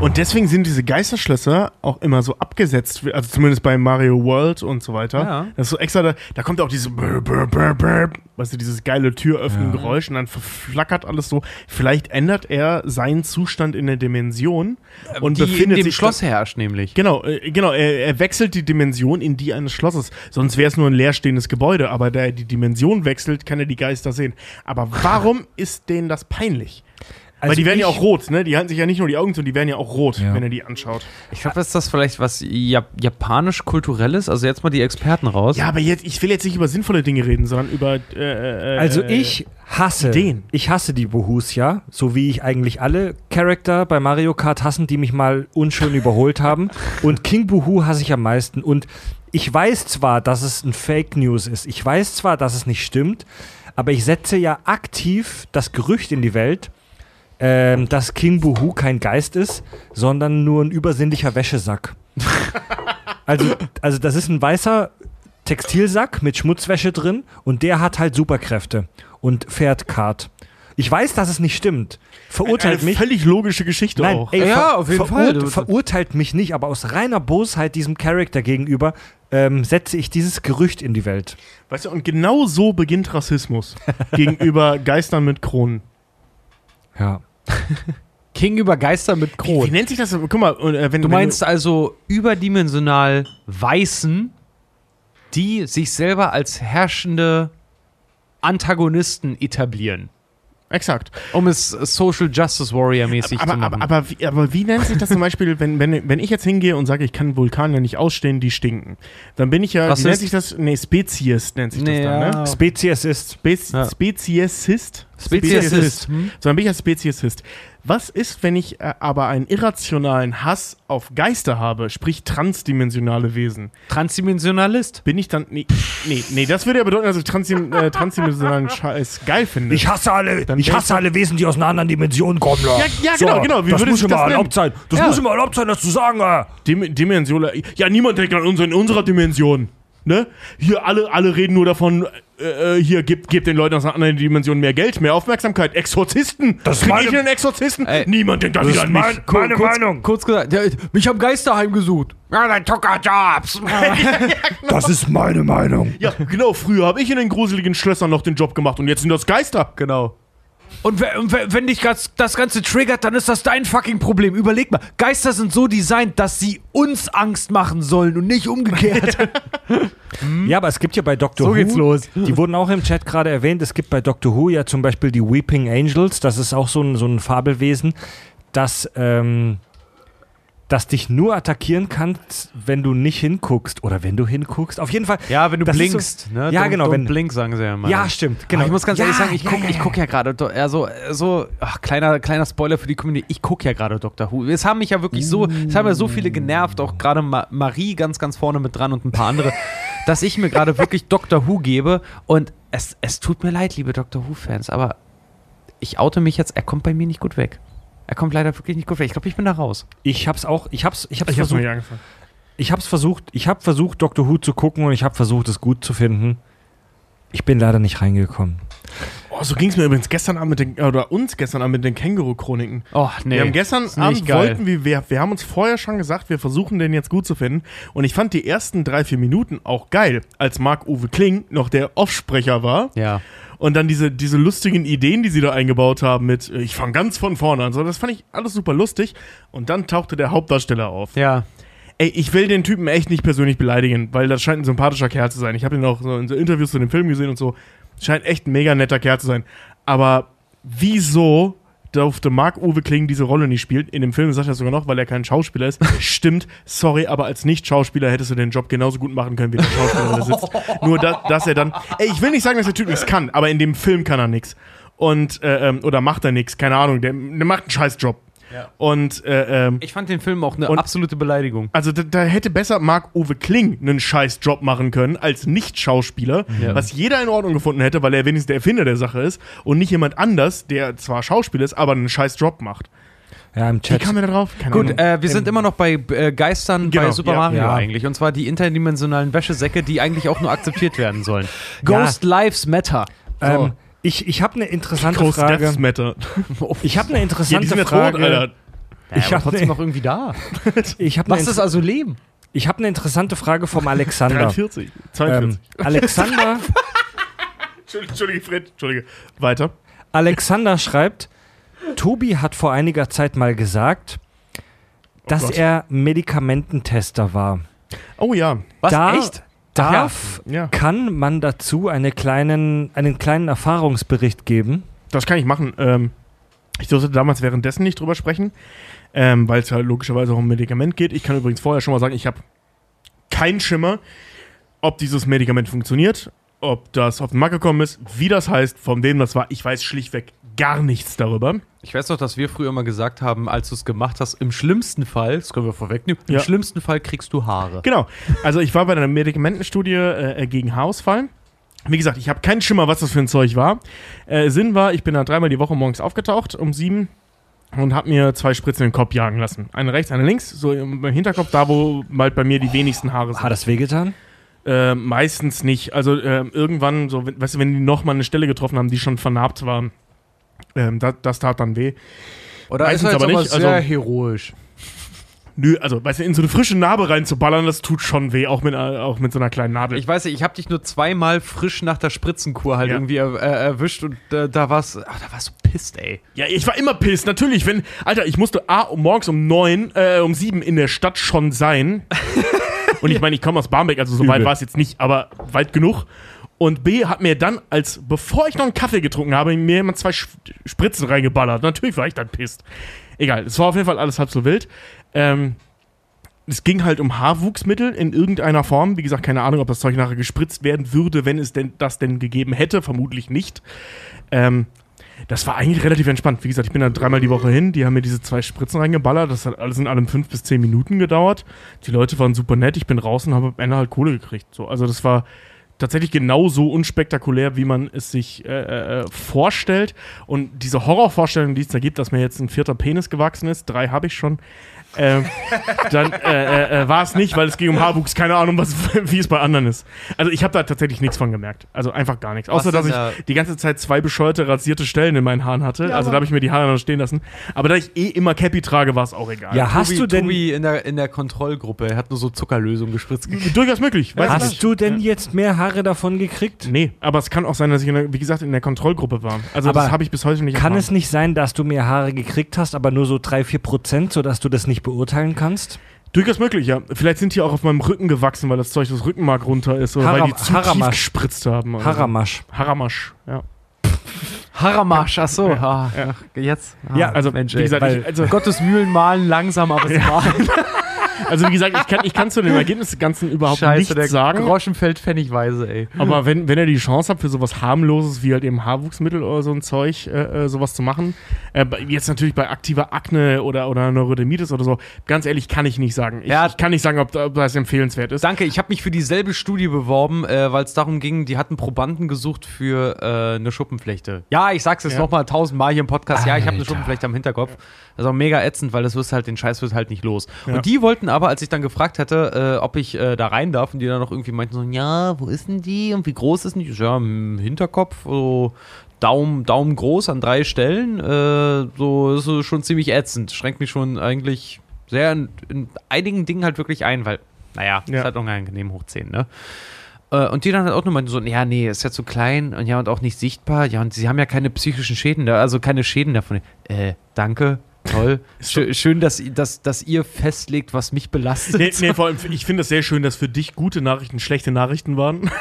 Und deswegen sind diese Geisterschlösser auch immer so abgesetzt, also zumindest bei Mario World und so weiter. Ja. Das ist so extra, da, da kommt auch diese brr, brr, brr, brr, weißt du, dieses geile Türöffnen Ja. Und dann verflackert alles so. Vielleicht ändert er seinen Zustand in der Dimension und die in befindet dem sich Schloss herrscht nämlich. Genau, äh, genau, er, er wechselt die Dimension in die eines Schlosses. Sonst wäre es nur ein leerstehendes Gebäude, aber da er die Dimension wechselt, kann er die Geister sehen. Aber warum ist denen das peinlich? Weil Also die werden ja auch rot, ne? Die halten sich ja nicht nur die Augen zu, die werden ja auch rot, Ja. wenn er die anschaut. Ich glaube, ist das vielleicht was Jap japanisch-kulturelles? Also jetzt mal die Experten raus. Ja, aber jetzt, ich will jetzt nicht über sinnvolle Dinge reden, sondern über. Äh, äh, Also äh, ich hasse, Ideen. ich hasse die Buhus, ja, so wie ich eigentlich alle Charakter bei Mario Kart hassen, die mich mal unschön überholt haben. Und King Buhu hasse ich am meisten. Und ich weiß zwar, dass es ein Fake News ist, ich weiß zwar, dass es nicht stimmt, aber ich setze ja aktiv das Gerücht in die Welt, ähm, dass King Buhu kein Geist ist, sondern nur ein übersinnlicher Wäschesack. also, also das ist ein weißer Textilsack mit Schmutzwäsche drin und der hat halt Superkräfte und fährt Kart. Ich weiß, dass es nicht stimmt. Verurteilt eine mich. völlig logische Geschichte Nein, auch. ey, Ja, ver auf jeden verurt Fall. Verurteilt mich nicht, aber aus reiner Bosheit diesem Charakter gegenüber ähm, setze ich dieses Gerücht in die Welt. Weißt du, und genau so beginnt Rassismus gegenüber Geistern mit Kronen. Ja. King über Geister mit Wie, Kronen. wie nennt sich das? Guck mal, äh, wenn Du wenn meinst also überdimensional Weißen, die sich selber als herrschende Antagonisten etablieren. Exakt. Um es Social Justice Warrior mäßig aber, zu machen. aber, aber, wie, aber wie nennt sich das zum Beispiel, wenn, wenn, wenn ich jetzt hingehe und sage, ich kann Vulkane nicht ausstehen, die stinken? Dann bin ich ja, Was wie nennt sich das? Nee, Spezies nennt sich Nee, das dann, ja. ne? Spezies ist. Spez Ja. Speziesist? Speziesist. Hm? So, dann bin ich ja Speziesist. Was ist, wenn ich äh, aber einen irrationalen Hass auf Geister habe, sprich transdimensionale Wesen? Transdimensionalist. Bin ich dann. Nee, nee, nee das würde ja bedeuten, dass ich transdim äh, transdimensionalen Scheiß geil finde. Ich hasse alle, Dann ich hasse alle Wesen, die aus einer anderen Dimension kommen. Ja, ja, genau, genau. Wie das würde muss sich immer das erlaubt sein. Das Ja. muss immer erlaubt sein, das zu sagen. Äh. Dim Dimension. Ja, niemand denkt an uns in unserer Dimension. Ne? Hier alle, alle reden nur davon, äh, äh, hier gibt, gibt den Leuten aus einer anderen Dimension mehr Geld, mehr Aufmerksamkeit. Exorzisten. Das Krieg meine- ich einen Exorzisten? Ey, Niemand denkt da das wieder ist an mich. mein- meine kurz, Meinung. Kurz gesagt, ja, mich haben Geister heimgesucht. Ja, dein Tucker-Jobs. Das ist meine Meinung. Ja, genau. Früher habe ich in den gruseligen Schlössern noch den Job gemacht und jetzt sind das Geister. genau. Und we- und we- wenn dich das, Ganze triggert, dann ist das dein fucking Problem. Überleg mal, Geister sind so designt, dass sie uns Angst machen sollen und nicht umgekehrt. Ja, aber es gibt ja bei Doctor So Who, geht's los. die wurden auch im Chat gerade erwähnt, es gibt bei Doctor Who ja zum Beispiel die Weeping Angels, das ist auch so ein, so ein Fabelwesen, das, ähm, das dich nur attackieren kann, wenn du nicht hinguckst oder wenn du hinguckst. Auf jeden Fall. ja, wenn du blinkst. So, ne? Ja, Don't- genau. Don't Wenn, blink, sagen sie ja immer. ja, stimmt. Genau. Aber ich muss ganz ja, ehrlich sagen, ich ja, gucke ja, ich guck ja gerade, ja, so, so ach, kleiner, kleiner Spoiler für die Community, ich gucke ja gerade Doctor Who. Es haben mich ja wirklich so, es haben ja so viele genervt, auch gerade Ma Marie ganz, ganz vorne mit dran und ein paar andere, dass ich mir gerade wirklich Doctor Who gebe und es, es tut mir leid, liebe Doctor Who-Fans, aber ich oute mich jetzt, er kommt bei mir nicht gut weg. Er kommt leider wirklich nicht gut weg. Ich glaube, ich bin da raus. Ich hab's auch, ich hab's, ich hab's Ich hab's versucht. nicht angefangen. Ich hab's versucht, ich hab versucht, Doctor Who zu gucken und ich hab versucht, es gut zu finden. Ich bin leider nicht reingekommen. Oh, so ging es mir übrigens gestern Abend mit den, oder uns gestern Abend mit den Känguru-Chroniken. Oh, nee. Wir haben gestern Abend geil. wollten wir, wir, wir haben uns vorher schon gesagt, wir versuchen den jetzt gut zu finden. Und ich fand die ersten drei, vier Minuten auch geil, als Marc-Uwe Kling noch der Offsprecher war. Ja. Und dann diese, diese lustigen Ideen, die sie da eingebaut haben mit, äh, ich fange ganz von vorne an. So, das fand ich alles super lustig. Und dann tauchte der Hauptdarsteller auf. Ja. Ey, ich will den Typen echt nicht persönlich beleidigen, weil das scheint ein sympathischer Kerl zu sein. Ich habe ihn auch so in so Interviews zu dem Film gesehen und so. Scheint echt ein mega netter Kerl zu sein. Aber wieso durfte Marc-Uwe Kling diese Rolle nicht spielen? In dem Film sagt er sogar noch, weil er kein Schauspieler ist. Stimmt, sorry, aber als Nicht-Schauspieler hättest du den Job genauso gut machen können, wie der Schauspieler, der sitzt. Nur, da, dass er dann. Ey, ich will nicht sagen, dass der Typ nichts kann, aber in dem Film kann er nichts. Und, äh, ähm, oder macht er nichts, keine Ahnung. Der, der macht einen scheiß Job. Ja. Und, äh, ähm, Ich fand den Film auch eine Und- absolute Beleidigung. also da, da hätte besser Marc-Uwe Kling einen scheiß Job machen können als Nicht-Schauspieler, Ja. was jeder in Ordnung gefunden hätte, weil er wenigstens der Erfinder der Sache ist und nicht jemand anders, der zwar Schauspieler ist, aber einen scheiß Job macht. Ja, im Wie Chat. kam er da drauf? Keine Gut, äh, wir sind Ähm, immer noch bei äh, Geistern bei Genau, Super ja. Mario Ja. eigentlich. Und zwar die interdimensionalen Wäschesäcke, die eigentlich auch nur akzeptiert werden sollen. Ghost Lives Matter. So. Ähm, ich ich habe eine interessante Ghost Frage. Deaths Matter. Ich habe eine Ja, interessante die sind ja Frage. tot, Alter. Ich aber habe trotzdem noch irgendwie da. ich hab Was ist also Leben? ich hab eine interessante Frage vom Alexander. 43, 42. ähm, Alexander, Entschuldige, Fred, Entschuldige. Weiter. Alexander schreibt, Tobi hat vor einiger Zeit mal gesagt, dass Gott. er Medikamententester war. Oh ja. Was? Da Echt? Darf, Ja. kann man dazu eine kleinen, einen kleinen Erfahrungsbericht geben? Das kann ich machen. Ähm, ich durfte damals währenddessen nicht drüber sprechen, ähm, weil es ja logischerweise auch um ein Medikament geht. Ich kann übrigens vorher schon mal sagen, ich habe keinen Schimmer, ob dieses Medikament funktioniert, ob das auf den Markt gekommen ist, wie das heißt, von wem das war. Ich weiß schlichtweg gar nichts darüber. Ich weiß doch, dass wir früher immer gesagt haben, als du es gemacht hast, im schlimmsten Fall, das können wir vorwegnehmen, Ja. im schlimmsten Fall kriegst du Haare. Genau. Also ich war bei einer Medikamentenstudie äh, gegen Haarausfall. Wie gesagt, ich habe keinen Schimmer, was das für ein Zeug war. Äh, Sinn war, ich bin da dreimal die Woche morgens aufgetaucht um sieben und habe mir zwei Spritzen in den Kopf jagen lassen. Eine rechts, eine links, so im Hinterkopf, da wo halt bei mir die wenigsten Haare sind. Hat das wehgetan? Äh, meistens nicht. Also äh, irgendwann, so, wenn- weißt du, wenn die nochmal eine Stelle getroffen haben, die schon vernarbt war, ähm, das, das tat dann weh. Oder Meistens ist er jetzt aber nicht, sehr also- heroisch. Nö, also, weißt du, in so eine frische Narbe reinzuballern, das tut schon weh, auch mit, auch mit so einer kleinen Nadel. Ich weiß nicht, ich habe dich nur zweimal frisch nach der Spritzenkur halt Ja. irgendwie er, äh, erwischt und äh, da war's, ach, da warst du pisst, ey. Ja, ich war immer pisst, natürlich. Wenn, Alter, ich musste A, morgens um neun, äh, um sieben in der Stadt schon sein. Und ich meine, ich komme aus Barmbek, also so weit war es jetzt nicht, aber weit genug. Und B hat mir dann, als bevor ich noch einen Kaffee getrunken habe, mir jemand zwei Spritzen reingeballert. Natürlich war ich dann pisst. Egal, es war auf jeden Fall alles halb so wild. Ähm, es ging halt um Haarwuchsmittel in irgendeiner Form. Wie gesagt, keine Ahnung, ob das Zeug nachher gespritzt werden würde, wenn es denn das denn gegeben hätte. Vermutlich nicht. Ähm, das war eigentlich relativ entspannt. Wie gesagt, ich bin da dreimal die Woche hin. Die haben mir diese zwei Spritzen reingeballert. Das hat alles in allem fünf bis zehn Minuten gedauert. Die Leute waren super nett. Ich bin raus und habe am Ende halt Kohle gekriegt. So, also das war tatsächlich genauso unspektakulär, wie man es sich äh, äh, vorstellt. Und diese Horrorvorstellung, die es da gibt, dass mir jetzt ein vierter Penis gewachsen ist, drei habe ich schon, ähm, dann äh, äh, war es nicht, weil es ging um Haarwuchs. Keine Ahnung, was, wie es bei anderen ist. Also ich habe da tatsächlich nichts von gemerkt. Also einfach gar nichts. Außer, dass denn ich die ganze Zeit zwei bescheuerte rasierte Stellen in meinen Haaren hatte. Ja, also da habe ich mir die Haare noch stehen lassen. Aber da ich eh immer Cappy trage, war es auch egal. Tobi, Tobi in der, in der Kontrollgruppe, er hat nur so Zuckerlösung gespritzt gekriegt. Durchaus möglich. Hast du denn jetzt mehr Haare davon gekriegt? Nee, aber es kann auch sein, dass ich, in der, wie gesagt, in der Kontrollgruppe war. Also das habe ich bis heute nicht Kann erfahren. es nicht sein, dass du mehr Haare gekriegt hast, aber nur so 3-4 Prozent, sodass du das nicht beurteilen kannst? Durchaus möglich, ja. Vielleicht sind die auch auf meinem Rücken gewachsen, weil das Zeug das Rückenmark runter ist oder weil Haram- die zu tief Haramasch. gespritzt haben. oder so. Haramasch. Haramasch, ja. Haramasch, ach so. Ah, ach, jetzt. Ah, Ja, also, Mensch, wie ey, gesagt, weil ich- also- Gottes Mühlen malen langsam, aber sie malen. Also wie gesagt, ich kann, ich kann zu dem Ergebnis des Ganzen überhaupt Scheiße, nichts der sagen. Groschen fällt pfennigweise, ey. Aber wenn, wenn ihr die Chance habt, für sowas harmloses wie halt eben Haarwuchsmittel oder so ein Zeug, äh, äh, sowas zu machen, äh, jetzt natürlich bei aktiver Akne oder, oder Neurodermitis oder so, ganz ehrlich kann ich nicht sagen. Ich, ich kann nicht sagen, ob, ob das empfehlenswert ist. Danke, ich habe mich für dieselbe Studie beworben, äh, weil es darum ging, die hatten Probanden gesucht für äh, eine Schuppenflechte. Ja, ich sag's jetzt Ja. nochmal tausendmal hier im Podcast. Ja, ich habe eine Alter. Schuppenflechte am Hinterkopf. Das ist auch mega ätzend, weil das wirst halt, den Scheiß wird halt nicht los. Ja. Und die wollten aber, als ich dann gefragt hätte, äh, ob ich äh, da rein darf, und die dann noch irgendwie meinten so, ja, wo ist denn die und wie groß ist denn die? Ja, im Hinterkopf, so Daumen, Daumen groß an drei Stellen. Äh, so ist so schon ziemlich ätzend. Schränkt mich schon eigentlich sehr in, in einigen Dingen halt wirklich ein, weil, naja, Ja. ist halt unangenehm hoch 10, ne? Äh, Und die dann halt auch nochmal so, ja, nee, ist ja zu klein und ja, und auch nicht sichtbar. Ja, und sie haben ja keine psychischen Schäden, da, also keine Schäden davon. Äh, danke, toll. Schö schön, dass, dass, dass ihr festlegt, was mich belastet. Nee, nee, vor allem, ich finde es sehr schön, dass für dich gute Nachrichten schlechte Nachrichten waren.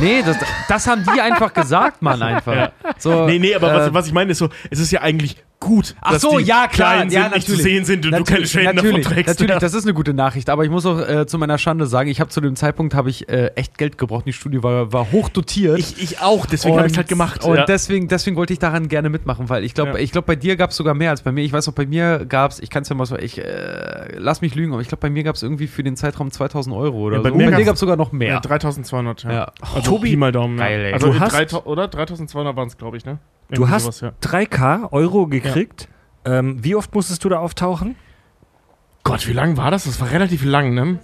Nee, das, das haben die einfach gesagt, Mann, einfach. Ja. So, nee, nee, aber äh, was, was ich meine ist so, es ist ja eigentlich gut, Ach dass so, die ja, klar, klein ja, sind, nicht zu natürlich. sehen sind und du keine Natürlich, Schäden natürlich, davon trägst. Natürlich, ja. das ist eine gute Nachricht, aber ich muss auch äh, zu meiner Schande sagen, ich habe zu dem Zeitpunkt habe ich äh, echt Geld gebraucht. Die Studie war, war hoch dotiert. Ich, ich auch, deswegen habe ich es halt gemacht. Und ja. deswegen, deswegen wollte ich daran gerne mitmachen, weil ich glaube, Ja. ich glaube, bei dir gab es sogar mehr als bei mir. Ich weiß auch, bei mir gab es, ich kann es ja mal so, ich äh, lass mich lügen, aber ich glaube, bei mir gab es irgendwie für den Zeitraum 2000 Euro oder Ja, bei so. mir Und bei dir gab es sogar noch mehr. Ja, 3200, ja. Ja. Also Tobi- mal Daumen. Geil, ey. Also Du hast- 3000 oder? 3200 waren es, glaube ich, ne? Du Irgendwie hast sowas, ja. 3K Euro gekriegt. Ähm, wie oft musstest du da auftauchen? Gott, wie lang war das? Das war relativ lang, ne?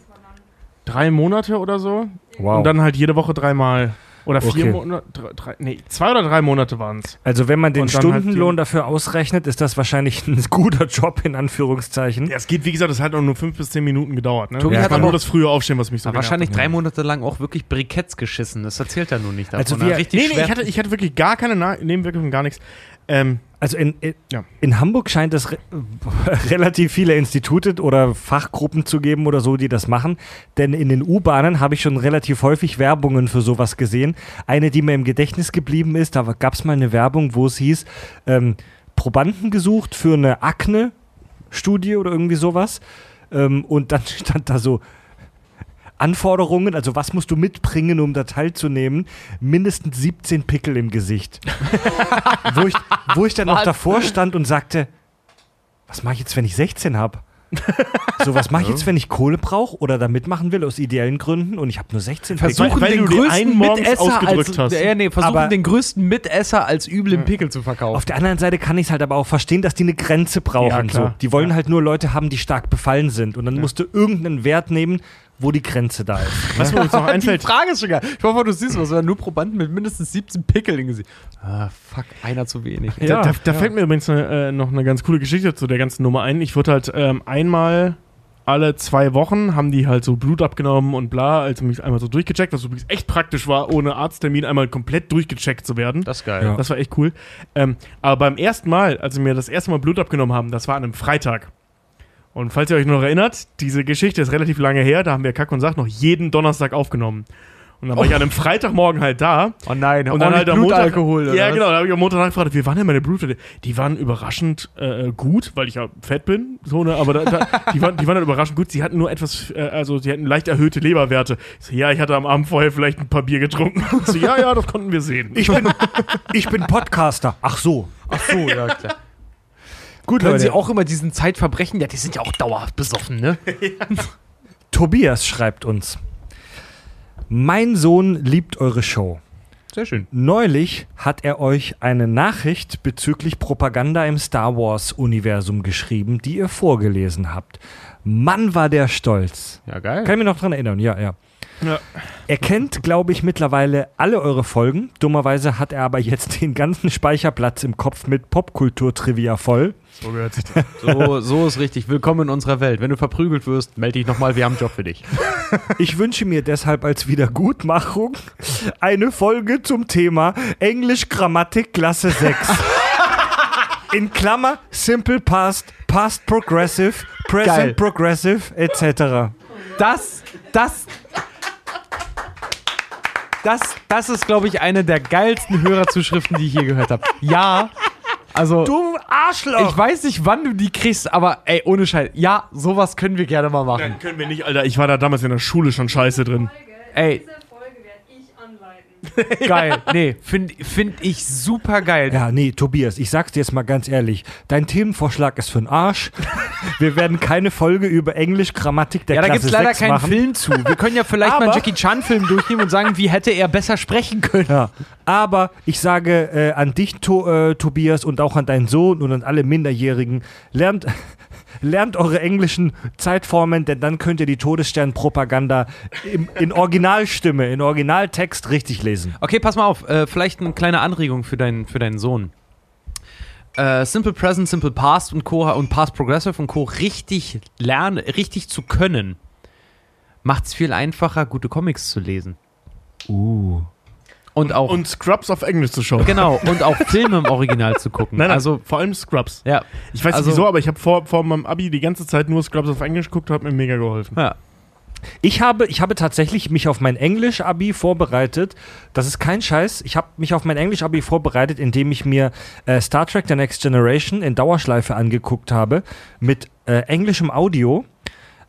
Drei Monate oder so. Wow. Und dann halt jede Woche dreimal. Oder vier Okay. Monate. Drei, nee, zwei oder drei Monate waren es. Also wenn man den halt Stundenlohn die- dafür ausrechnet, ist das wahrscheinlich ein guter Job in Anführungszeichen. Ja, es geht, wie gesagt, es hat auch nur fünf bis zehn Minuten gedauert. Ne? Tobi das hat war aber nur das frühe Aufstehen, was mich so Aber wahrscheinlich genervt drei Monate lang auch wirklich Briketts geschissen. Das erzählt er nur nicht davon. Also Er hat wir- richtig Nee, nee, ich hatte, ich hatte wirklich gar keine Na Nebenwirkungen, gar nichts. Ähm, Also in, in, Ja. in Hamburg scheint es re relativ viele Institute oder Fachgruppen zu geben oder so, die das machen. Denn in den U-Bahnen habe ich schon relativ häufig Werbungen für sowas gesehen. Eine, die mir im Gedächtnis geblieben ist, da gab es mal eine Werbung, wo es hieß, ähm, Probanden gesucht für eine Akne-Studie oder irgendwie sowas. Ähm, und dann stand da so, Anforderungen, also was musst du mitbringen, um da teilzunehmen? Mindestens 17 Pickel im Gesicht. wo, ich, wo ich dann noch davor stand und sagte, was mache ich jetzt, wenn ich 16 habe? So, was mache ich jetzt, wenn ich Kohle brauche oder da mitmachen will aus ideellen Gründen und ich habe nur 16 Versuchen Weil den größten Mitesser ausgedrückt als, hast. Ja, nee, versuchen Aber- den größten Mitesser als üblen Pickel zu verkaufen. Auf der anderen Seite kann ich es halt aber auch verstehen, dass die eine Grenze brauchen. Ja, so. Die wollen halt nur Leute haben, die stark befallen sind. Und dann musst du irgendeinen Wert nehmen, wo die Grenze da ist. was mir uns noch Die einfällt, Frage ist schon geil. Ich hoffe, du siehst was, sondern nur Probanden mit mindestens 17 Pickeln im Gesicht. Ah, fuck, einer zu wenig. da, da, da fällt mir übrigens eine, äh, noch eine ganz coole Geschichte zu der ganzen Nummer ein. Ich wurde halt ähm, einmal alle zwei Wochen haben die halt so Blut abgenommen und bla, also mich einmal so durchgecheckt, was übrigens echt praktisch war, ohne Arzttermin einmal komplett durchgecheckt zu werden. Das ist geil. Ja. Das war echt cool. Ähm, aber beim ersten Mal, als sie mir das erste Mal Blut abgenommen haben, das war an einem Freitag. Und falls ihr euch noch erinnert, diese Geschichte ist relativ lange her, da haben wir Kack und Sach noch jeden Donnerstag aufgenommen. Und dann war ich an einem Freitagmorgen halt da. Oh nein, Und dann halt am Montag. Ja, was? genau. Da habe ich am Montag nachgefragt, wie waren denn meine Blutwerte? Die waren überraschend äh, gut, weil ich ja fett bin. So, ne? Aber da, da, die, waren, die waren dann überraschend gut. Sie hatten nur etwas, äh, also sie hatten leicht erhöhte Leberwerte. Ich so, ja, ich hatte am Abend vorher vielleicht ein paar Bier getrunken. So, ja, ja, das konnten wir sehen. Ich bin, ich bin Podcaster. Ach so. Ach so, ja, klar. Gut, Hören Leute. Sie auch immer diesen Zeitverbrechen? Ja, die sind ja auch dauerhaft besoffen, ne? Tobias schreibt uns. Mein Sohn liebt eure Show. Sehr schön. Neulich hat er euch eine Nachricht bezüglich Propaganda im Star Wars-Universum geschrieben, die ihr vorgelesen habt. Mann, war der stolz. Ja, geil. Kann ich mich noch dran erinnern, ja, ja. Ja. Er kennt, glaube ich, mittlerweile alle eure Folgen. Dummerweise hat er aber jetzt den ganzen Speicherplatz im Kopf mit Popkultur-Trivia voll. So gehört sich das. So, so ist richtig. Willkommen in unserer Welt. Wenn du verprügelt wirst, melde dich nochmal, wir haben einen Job für dich. Ich wünsche mir deshalb als Wiedergutmachung eine Folge zum Thema Englisch Grammatik Klasse 6. In Klammer Simple Past, Past Progressive, Present Geil. Progressive etc. Das, das, das, das ist, glaube ich, eine der geilsten Hörerzuschriften, die ich je gehört habe. Ja, also. Du Arschloch! Ich weiß nicht, wann du die kriegst, aber ey, ohne Scheiß. Ja, sowas können wir gerne mal machen. Nein, können wir nicht, Alter. Ich war da damals in der Schule schon scheiße drin. Ey. Geil. Nee, finde find ich super geil. Ja, nee, Tobias, ich sag's dir jetzt mal ganz ehrlich. Dein Themenvorschlag ist für'n Arsch. Wir werden keine Folge über Englisch Grammatik der Ja, da Klasse gibt's leider 6 keinen. Film zu. Wir können ja vielleicht mal einen Aber- Jackie Chan-Film durchnehmen und sagen, wie hätte er besser sprechen können. Ja, aber ich sage äh, an dich, to äh, Tobias, und auch an deinen Sohn und an alle Minderjährigen, lernt, lernt eure englischen Zeitformen, denn dann könnt ihr die Todesstern-Propaganda in Originalstimme, in Originaltext richtig lesen. Okay, pass mal auf. Äh, vielleicht eine kleine Anregung für, deinen für deinen Sohn. Äh, Simple Present, Simple Past und Co. und Past Progressive und Co. richtig lernen, richtig zu können, macht es viel einfacher, gute Comics zu lesen. Uh. Und auch. Und Scrubs auf Englisch zu schauen. Genau, und auch Filme im Original zu gucken. Nein, nein, also, vor allem Scrubs. ja. Ich weiß Also- nicht wieso, aber ich habe vor, vor meinem Abi die ganze Zeit nur Scrubs auf Englisch geguckt, hat mir mega geholfen. Ja. Ich habe, ich habe tatsächlich mich auf mein Englisch-Abi vorbereitet. Das ist kein Scheiß. Ich habe mich auf mein Englisch-Abi vorbereitet, indem ich mir äh, Star Trek The Next Generation in Dauerschleife angeguckt habe mit äh, englischem Audio.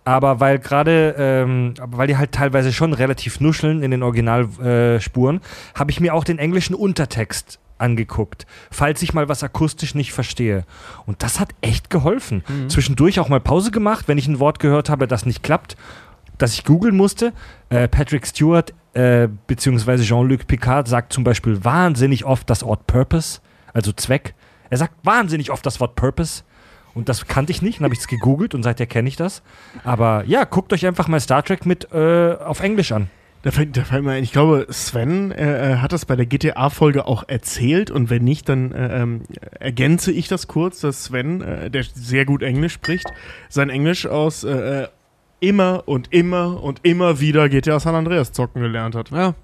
Aber weil gerade, ähm, weil die halt teilweise schon relativ nuscheln in den Originalspuren, äh, habe ich mir auch den englischen Untertext angeguckt, falls ich mal was akustisch nicht verstehe. Und das hat echt geholfen. Zwischendurch auch mal Pause gemacht, wenn ich ein Wort gehört habe, das nicht klappt, dass ich googeln musste. Äh, Patrick Stewart äh, beziehungsweise Jean-Luc Picard sagt zum Beispiel wahnsinnig oft das Wort Purpose, also Zweck. Er sagt wahnsinnig oft das Wort Purpose. Und das kannte ich nicht, dann habe ich es gegoogelt und seither kenne ich das. Aber ja, guckt euch einfach mal Star Trek mit äh, auf Englisch an. Da fällt, da fällt mir ein, ich glaube, Sven äh, äh, hat das bei der GTA-Folge auch erzählt und wenn nicht, dann äh, ähm, ergänze ich das kurz, dass Sven, äh, der sehr gut Englisch spricht, sein Englisch aus äh, äh, immer und immer und immer wieder GTA San Andreas zocken gelernt hat. Ja.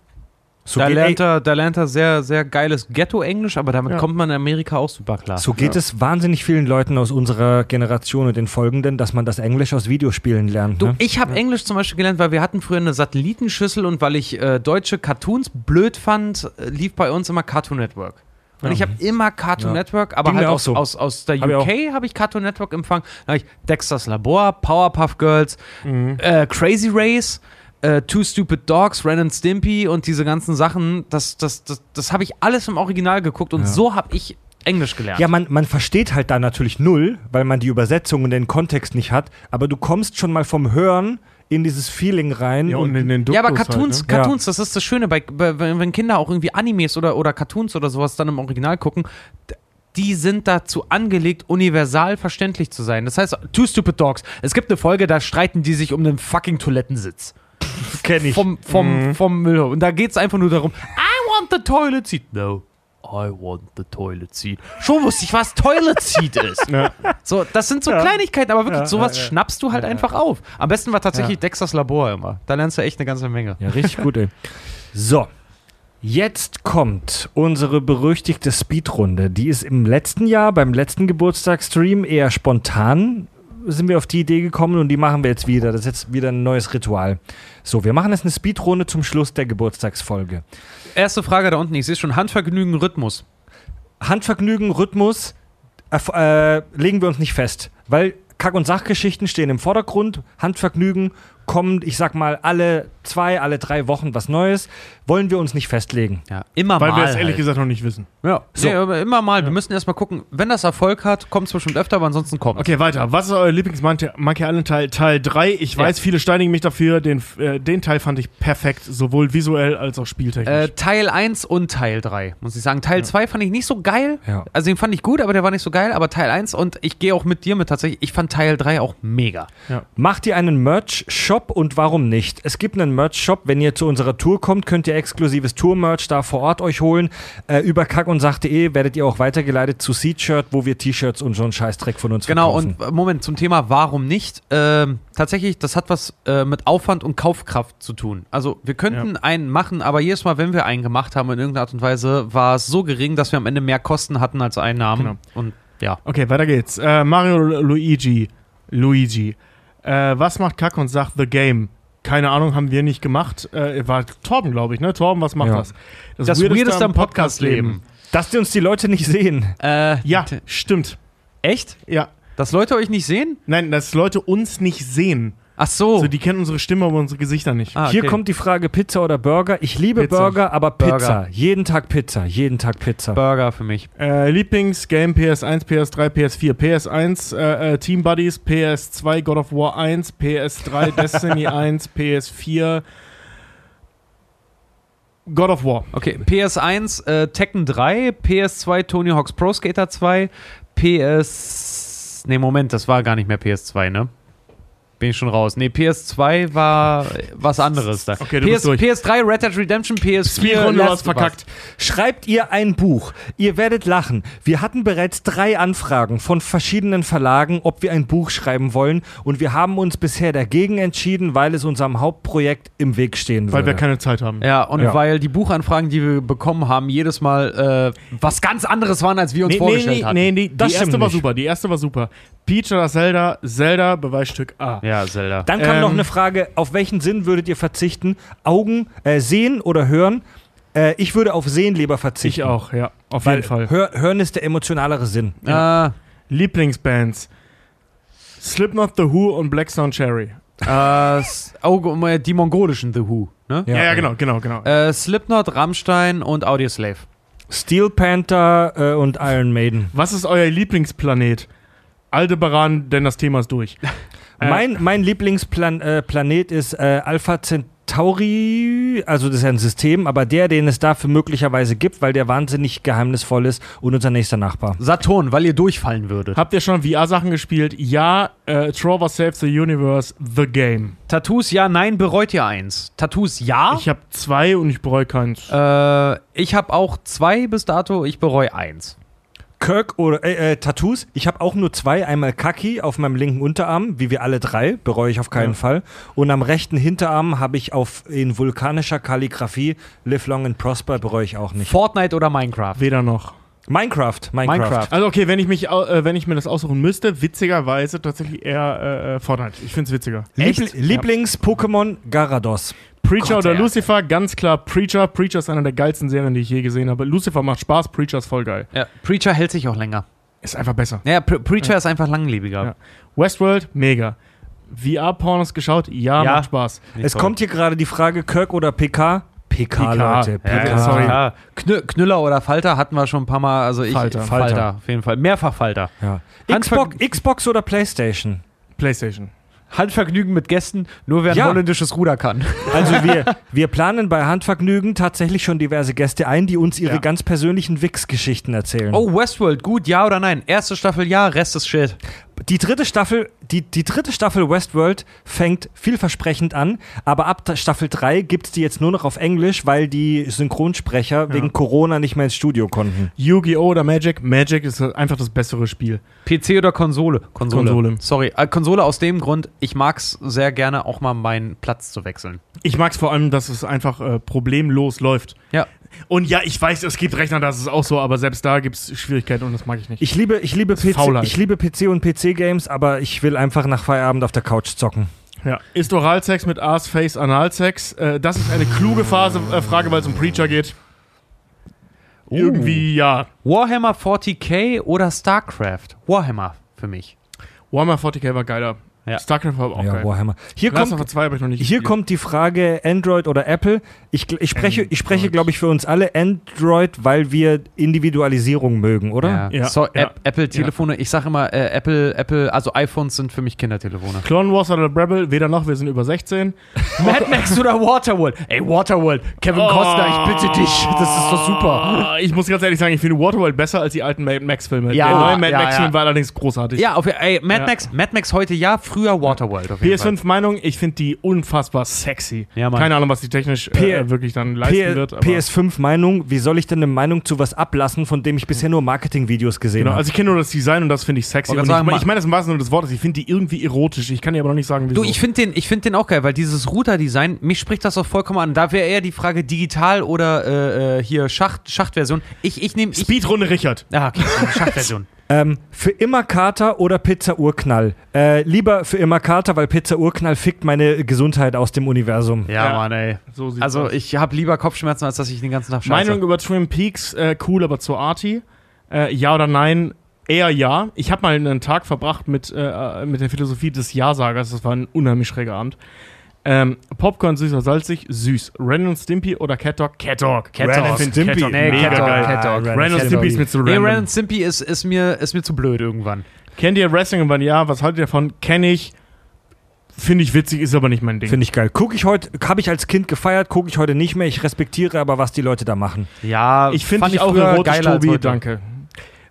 So da, geht- lernt er, da lernt er sehr, sehr geiles Ghetto-Englisch, aber damit Ja. kommt man in Amerika auch super klar. So geht es wahnsinnig vielen Leuten aus unserer Generation und den Folgenden, dass man das Englisch aus Videospielen lernt. Du, Ne? ich habe Englisch zum Beispiel gelernt, weil wir hatten früher eine Satellitenschüssel und weil ich äh, deutsche Cartoons blöd fand, äh, lief bei uns immer Cartoon Network. Und Ja. ich habe immer Cartoon Ja. Network, aber Ging halt aus, so. aus, aus der Hab. UK habe ich Cartoon Network empfangen. Da habe ich Dexter's Labor, Powerpuff Girls, Mhm. äh, Crazy Race, äh, Two Stupid Dogs, Ren and Stimpy und diese ganzen Sachen. Das, das, das, das habe ich alles im Original geguckt und Ja. so habe ich Englisch gelernt. Ja, man, man versteht halt da natürlich null, weil man die Übersetzung und den Kontext nicht hat, aber du kommst schon mal vom Hören in dieses Feeling rein. Ja, und in den Ja, aber Duktus Cartoons, halt, ne? Cartoons, das ist das Schöne, bei, bei, wenn Kinder auch irgendwie Animes oder, oder Cartoons oder sowas dann im Original gucken, die sind dazu angelegt, universal verständlich zu sein. Das heißt, Two Stupid Dogs. Es gibt eine Folge, da streiten die sich um einen fucking Toilettensitz. Kenn ich. Vom, vom, Mhm. vom Müllhof. Und da geht es einfach nur darum, I want the toilet seat. No. I want the toilet seat. Schon wusste ich, was Toilet Seat ist. Ja. So, das sind so Ja. Kleinigkeiten, aber wirklich, Ja, sowas ja, ja. schnappst du halt einfach auf. Am besten war tatsächlich Dexters Labor immer. Da lernst du echt eine ganze Menge. Ja, richtig gut, ey. So. Jetzt kommt unsere berüchtigte Speedrunde. Die ist im letzten Jahr, beim letzten Geburtstagsstream, eher spontan sind wir auf die Idee gekommen und die machen wir jetzt wieder. Das ist jetzt wieder ein neues Ritual. So, wir machen jetzt eine Speedrunde zum Schluss der Geburtstagsfolge. Erste Frage da unten, ich sehe schon Handvergnügen, Rhythmus. Handvergnügen, Rhythmus äh, legen wir uns nicht fest, weil Kack- und Sachgeschichten stehen im Vordergrund. Handvergnügen kommt, ich sag mal, alle zwei, alle drei Wochen was Neues. Wollen wir uns nicht festlegen. Ja, immer Weil mal. wir es ehrlich halt. gesagt noch nicht wissen. Ja, So. nee, aber immer mal. Wir müssen erstmal gucken, wenn das Erfolg hat, kommt es bestimmt öfter, aber ansonsten kommt Okay, weiter. Was ist euer Lieblings-Monkey Island Teil? Teil 3. Ich Ja. weiß, viele steinigen mich dafür. Den, äh, den Teil fand ich perfekt, sowohl visuell als auch spieltechnisch. Äh, Teil 1 und Teil 3, muss ich sagen. Teil 2 fand ich nicht so geil. Ja. Also den fand ich gut, aber der war nicht so geil. Aber Teil 1 und ich gehe auch mit dir mit tatsächlich. Ich fand Teil 3 auch mega. Macht ihr einen Merch-Shop und warum nicht? Es gibt einen Merch-Shop. Wenn ihr zu unserer Tour kommt, könnt ihr exklusives Tour-Merch da vor Ort euch holen. Äh, über kackundsach.de werdet ihr auch weitergeleitet zu Seatshirt, wo wir T-Shirts und so einen Scheißdreck von uns Genau, verkaufen. und äh, Moment, zum Thema warum nicht. Ähm, tatsächlich, das hat was äh, mit Aufwand und Kaufkraft zu tun. Also wir könnten einen machen, aber jedes Mal, wenn wir einen gemacht haben in irgendeiner Art und Weise, war es so gering, dass wir am Ende mehr Kosten hatten als Einnahmen. Genau. Und ja. Okay, weiter geht's. Äh, Mario Luigi. Luigi. Äh, was macht Kack und sagt The Game? Keine Ahnung, haben wir nicht gemacht. Äh, war Torben, glaube ich, ne? Torben, was macht Ja. das? Das Weirdeste am Podcast-Leben. Dass die uns die Leute nicht sehen. Äh, Ja, stimmt. Echt? Ja. Dass Leute euch nicht sehen? Nein, dass Leute uns nicht sehen. Ach so. Also die kennen unsere Stimme, aber unsere Gesichter nicht. Ah, Hier okay. kommt die Frage Pizza oder Burger. Ich liebe Pizza. Burger, aber Pizza. Burger. Jeden Tag Pizza. Jeden Tag Pizza. Burger für mich. Äh, Lieblingsgame PS1, PS3, PS4. PS1 äh, äh, Team Buddies, PS2 God of War 1, PS3 Destiny 1, PS4 God of War. Okay, PS1 äh, Tekken 3, PS2 Tony Hawk's Pro Skater 2, PS. Ne, Moment, das war gar nicht mehr PS2, ne? Bin ich schon raus. Ne, PS2 war was anderes da. Okay, du PS, bist durch. PS3 Red Dead Redemption, PS4 Speedrun, du hast verkackt. Schreibt ihr ein Buch. Ihr werdet lachen. Wir hatten bereits drei Anfragen von verschiedenen Verlagen, ob wir ein Buch schreiben wollen. Und wir haben uns bisher dagegen entschieden, weil es unserem Hauptprojekt im Weg stehen Weil würde. wir keine Zeit haben. Ja, und Ja. weil die Buchanfragen, die wir bekommen haben, jedes Mal äh, was ganz anderes waren, als wir uns Nee, nee, vorgestellt nee, hatten. nee, nee, die Das erste stimmt war nicht. super, die erste war super. Peach oder Zelda, Zelda, Beweisstück A. Ja, Zelda. Dann kam Ähm, noch eine Frage, auf welchen Sinn würdet ihr verzichten? Augen, äh, sehen oder hören? Äh, ich würde auf Sehen lieber verzichten. Ich auch, ja, auf Weil jeden Fall. Hör, hören ist der emotionalere Sinn. Äh, Lieblingsbands. Slipknot, The Who und Black Stone Cherry. äh, s- oh, äh, die mongolischen The Who, ne? Ja, ja, genau, genau, genau. Äh, Slipknot, Rammstein und Audioslave. Steel Panther äh, und Iron Maiden. Was ist euer Lieblingsplanet? Aldebaran, denn das Thema ist durch. Äh, Mein, mein Lieblingsplanet äh, Planet ist äh, Alpha Centauri, also das ist ja ein System, aber der, den es dafür möglicherweise gibt, weil der wahnsinnig geheimnisvoll ist und unser nächster Nachbar. Saturn, weil ihr durchfallen würdet. Habt ihr schon VR-Sachen gespielt? Ja, äh, Trover Saves the Universe, The Game. Tattoos, ja, nein, bereut ihr eins? Tattoos, ja. Ich habe zwei und ich bereue keins. äh, ich habe auch zwei bis dato, ich bereue eins. Kirk oder äh, äh, Tattoos. Ich habe auch nur zwei. Einmal Kaki auf meinem linken Unterarm, wie wir alle drei, bereue ich auf keinen Ja. Fall. Und am rechten Hinterarm habe ich auf in vulkanischer Kalligrafie Live Long and Prosper, bereue ich auch nicht. Fortnite oder Minecraft? Weder noch. Minecraft, Minecraft. Minecraft. Also okay, wenn ich mich, äh, wenn ich mir das aussuchen müsste, witzigerweise tatsächlich eher äh, äh, Fortnite. Ich find's witziger. Liebl Lieblings-Pokémon Garados. Preacher Gott, oder ey. Lucifer, ganz klar Preacher. Preacher ist einer der geilsten Serien, die ich je gesehen habe. Lucifer macht Spaß, Preacher ist voll geil. Ja, Preacher hält sich auch länger. Ist einfach besser. Ja, Pre Preacher ist einfach langlebiger. Ja. Westworld, mega. VR-Pornos geschaut? Ja, Ja. macht Spaß. Es kommt hier gerade die Frage Kirk oder PK. PK, PK. Leute. Ja, PK. ja, sorry. Ja. Knü Knüller oder Falter hatten wir schon ein paar Mal. Also ich, Falter. Falter. Falter. auf jeden Fall. Mehrfach Falter. Ja. Xbox, Xbox oder Playstation? Playstation. Handvergnügen mit Gästen, nur wer ein Ja. holländisches Ruder kann. Also wir, wir planen bei Handvergnügen tatsächlich schon diverse Gäste ein, die uns ihre Ja. ganz persönlichen Wix-Geschichten erzählen. Oh, Westworld, gut, ja oder nein? Erste Staffel ja, Rest ist Shit. Die dritte Staffel, die, die dritte Staffel Westworld fängt vielversprechend an, aber ab ta- Staffel 3 gibt es die jetzt nur noch auf Englisch, weil die Synchronsprecher wegen Corona nicht mehr ins Studio konnten. Yu-Gi-Oh! oder Magic? Magic ist einfach das bessere Spiel. PC oder Konsole? Konsole. Konsole. Sorry, äh, Konsole aus dem Grund, ich mag's sehr gerne auch mal meinen Platz zu wechseln. Ich mag es vor allem, dass es einfach äh, problemlos läuft. Ja. Und ja, ich weiß, es gibt Rechner, das ist auch so, aber selbst da gibt es Schwierigkeiten und das mag ich nicht. Ich liebe, ich liebe PC, Faulheit. ich liebe PC und PC-Games, aber ich will einfach nach Feierabend auf der Couch zocken. ja. Ist Oralsex mit Ass, Face, Analsex? Äh, das ist eine kluge Phase, äh, Frage, weil es um Preacher geht. Irgendwie ja. Warhammer 40k oder StarCraft? Warhammer für mich. Warhammer 40k war geiler. StarCraft war auch Ja, geil. Warhammer. Hier Last kommt, of Us 2 habe ich noch nicht hier gespielt. kommt die Frage Android oder Apple. Ich, ich spreche, ich spreche glaube ich, für uns alle Android, weil wir Individualisierung mögen, oder? Ja. so, App, Apple-Telefone, ich sage immer, äh, Apple, Apple, also iPhones sind für mich Kindertelefone. Clone Wars oder Rebel, weder noch, wir sind über 16. Mad Max oder Waterworld? Ey, Waterworld, Kevin Costner, ich bitte dich, das ist doch super. Oh, Ich muss ganz ehrlich sagen, ich finde Waterworld besser als die alten Mad Max-Filme. Ja, Der neue Mad ja, Max-Film ja. war allerdings großartig. Ja, auf, ey, Mad, Ja. Max, Mad Max heute ja, früher Waterworld. Auf jeden Fall. PS5 Meinung, ich finde die unfassbar sexy. Ja. Keine Ahnung, was die technisch äh, wirklich dann leisten P wird. Aber PS5 Meinung, wie soll ich denn eine Meinung zu was ablassen, von dem ich bisher nur Marketingvideos gesehen Genau, habe? also ich kenne nur das Design und das finde ich sexy. Ich, sagen, ich meine das im wahrsten Sinne des Wortes, ich finde die irgendwie erotisch. Ich kann dir aber noch nicht sagen, wieso. Du, ich finde den, ich find den auch geil, weil dieses Router-Design, mich spricht das auch vollkommen an. Da wäre eher die Frage digital oder äh, äh, hier Schacht, Schachtversion. Ich, ich nehme. Speedrunde Richard. Ah, okay, Schachtversion. Ähm, für immer Kater oder Pizza Urknall? Äh, lieber für immer Kater, weil Pizza Urknall fickt meine Gesundheit aus dem Universum. Ja, Mann, ey. So sieht's Also aus. ich habe lieber Kopfschmerzen, als dass ich den ganzen Tag scheiße. Meinung über Twin Peaks, äh, cool, aber zu arty. Äh, ja oder nein? Eher ja. Ich habe mal einen Tag verbracht mit, äh, mit der Philosophie des Ja-Sagers. Das war ein unheimlich schräger Abend. Ähm, Popcorn süß oder salzig? Süß. Ren und Stimpy oder Cat Dog? Cat Dog. Cat Stimpy. Cat Dog. Nee, Mega Cat Dog, geil. Cat Dog. Ren und Cat Stimpy ist Dog. mir zu Nee, random. Ren und Stimpy ist, ist, mir, ist mir zu blöd irgendwann. Kennt ihr Wrestling und wenn ja, was haltet ihr davon? Kenne ich. Finde ich witzig, ist aber nicht mein Ding. Finde ich geil. Gucke ich heute, habe ich als Kind gefeiert, gucke ich heute nicht mehr. Ich respektiere aber, was die Leute da machen. Ja, Ich finde fand dich auch früher erotisch, geiler als Tobi, heute. danke.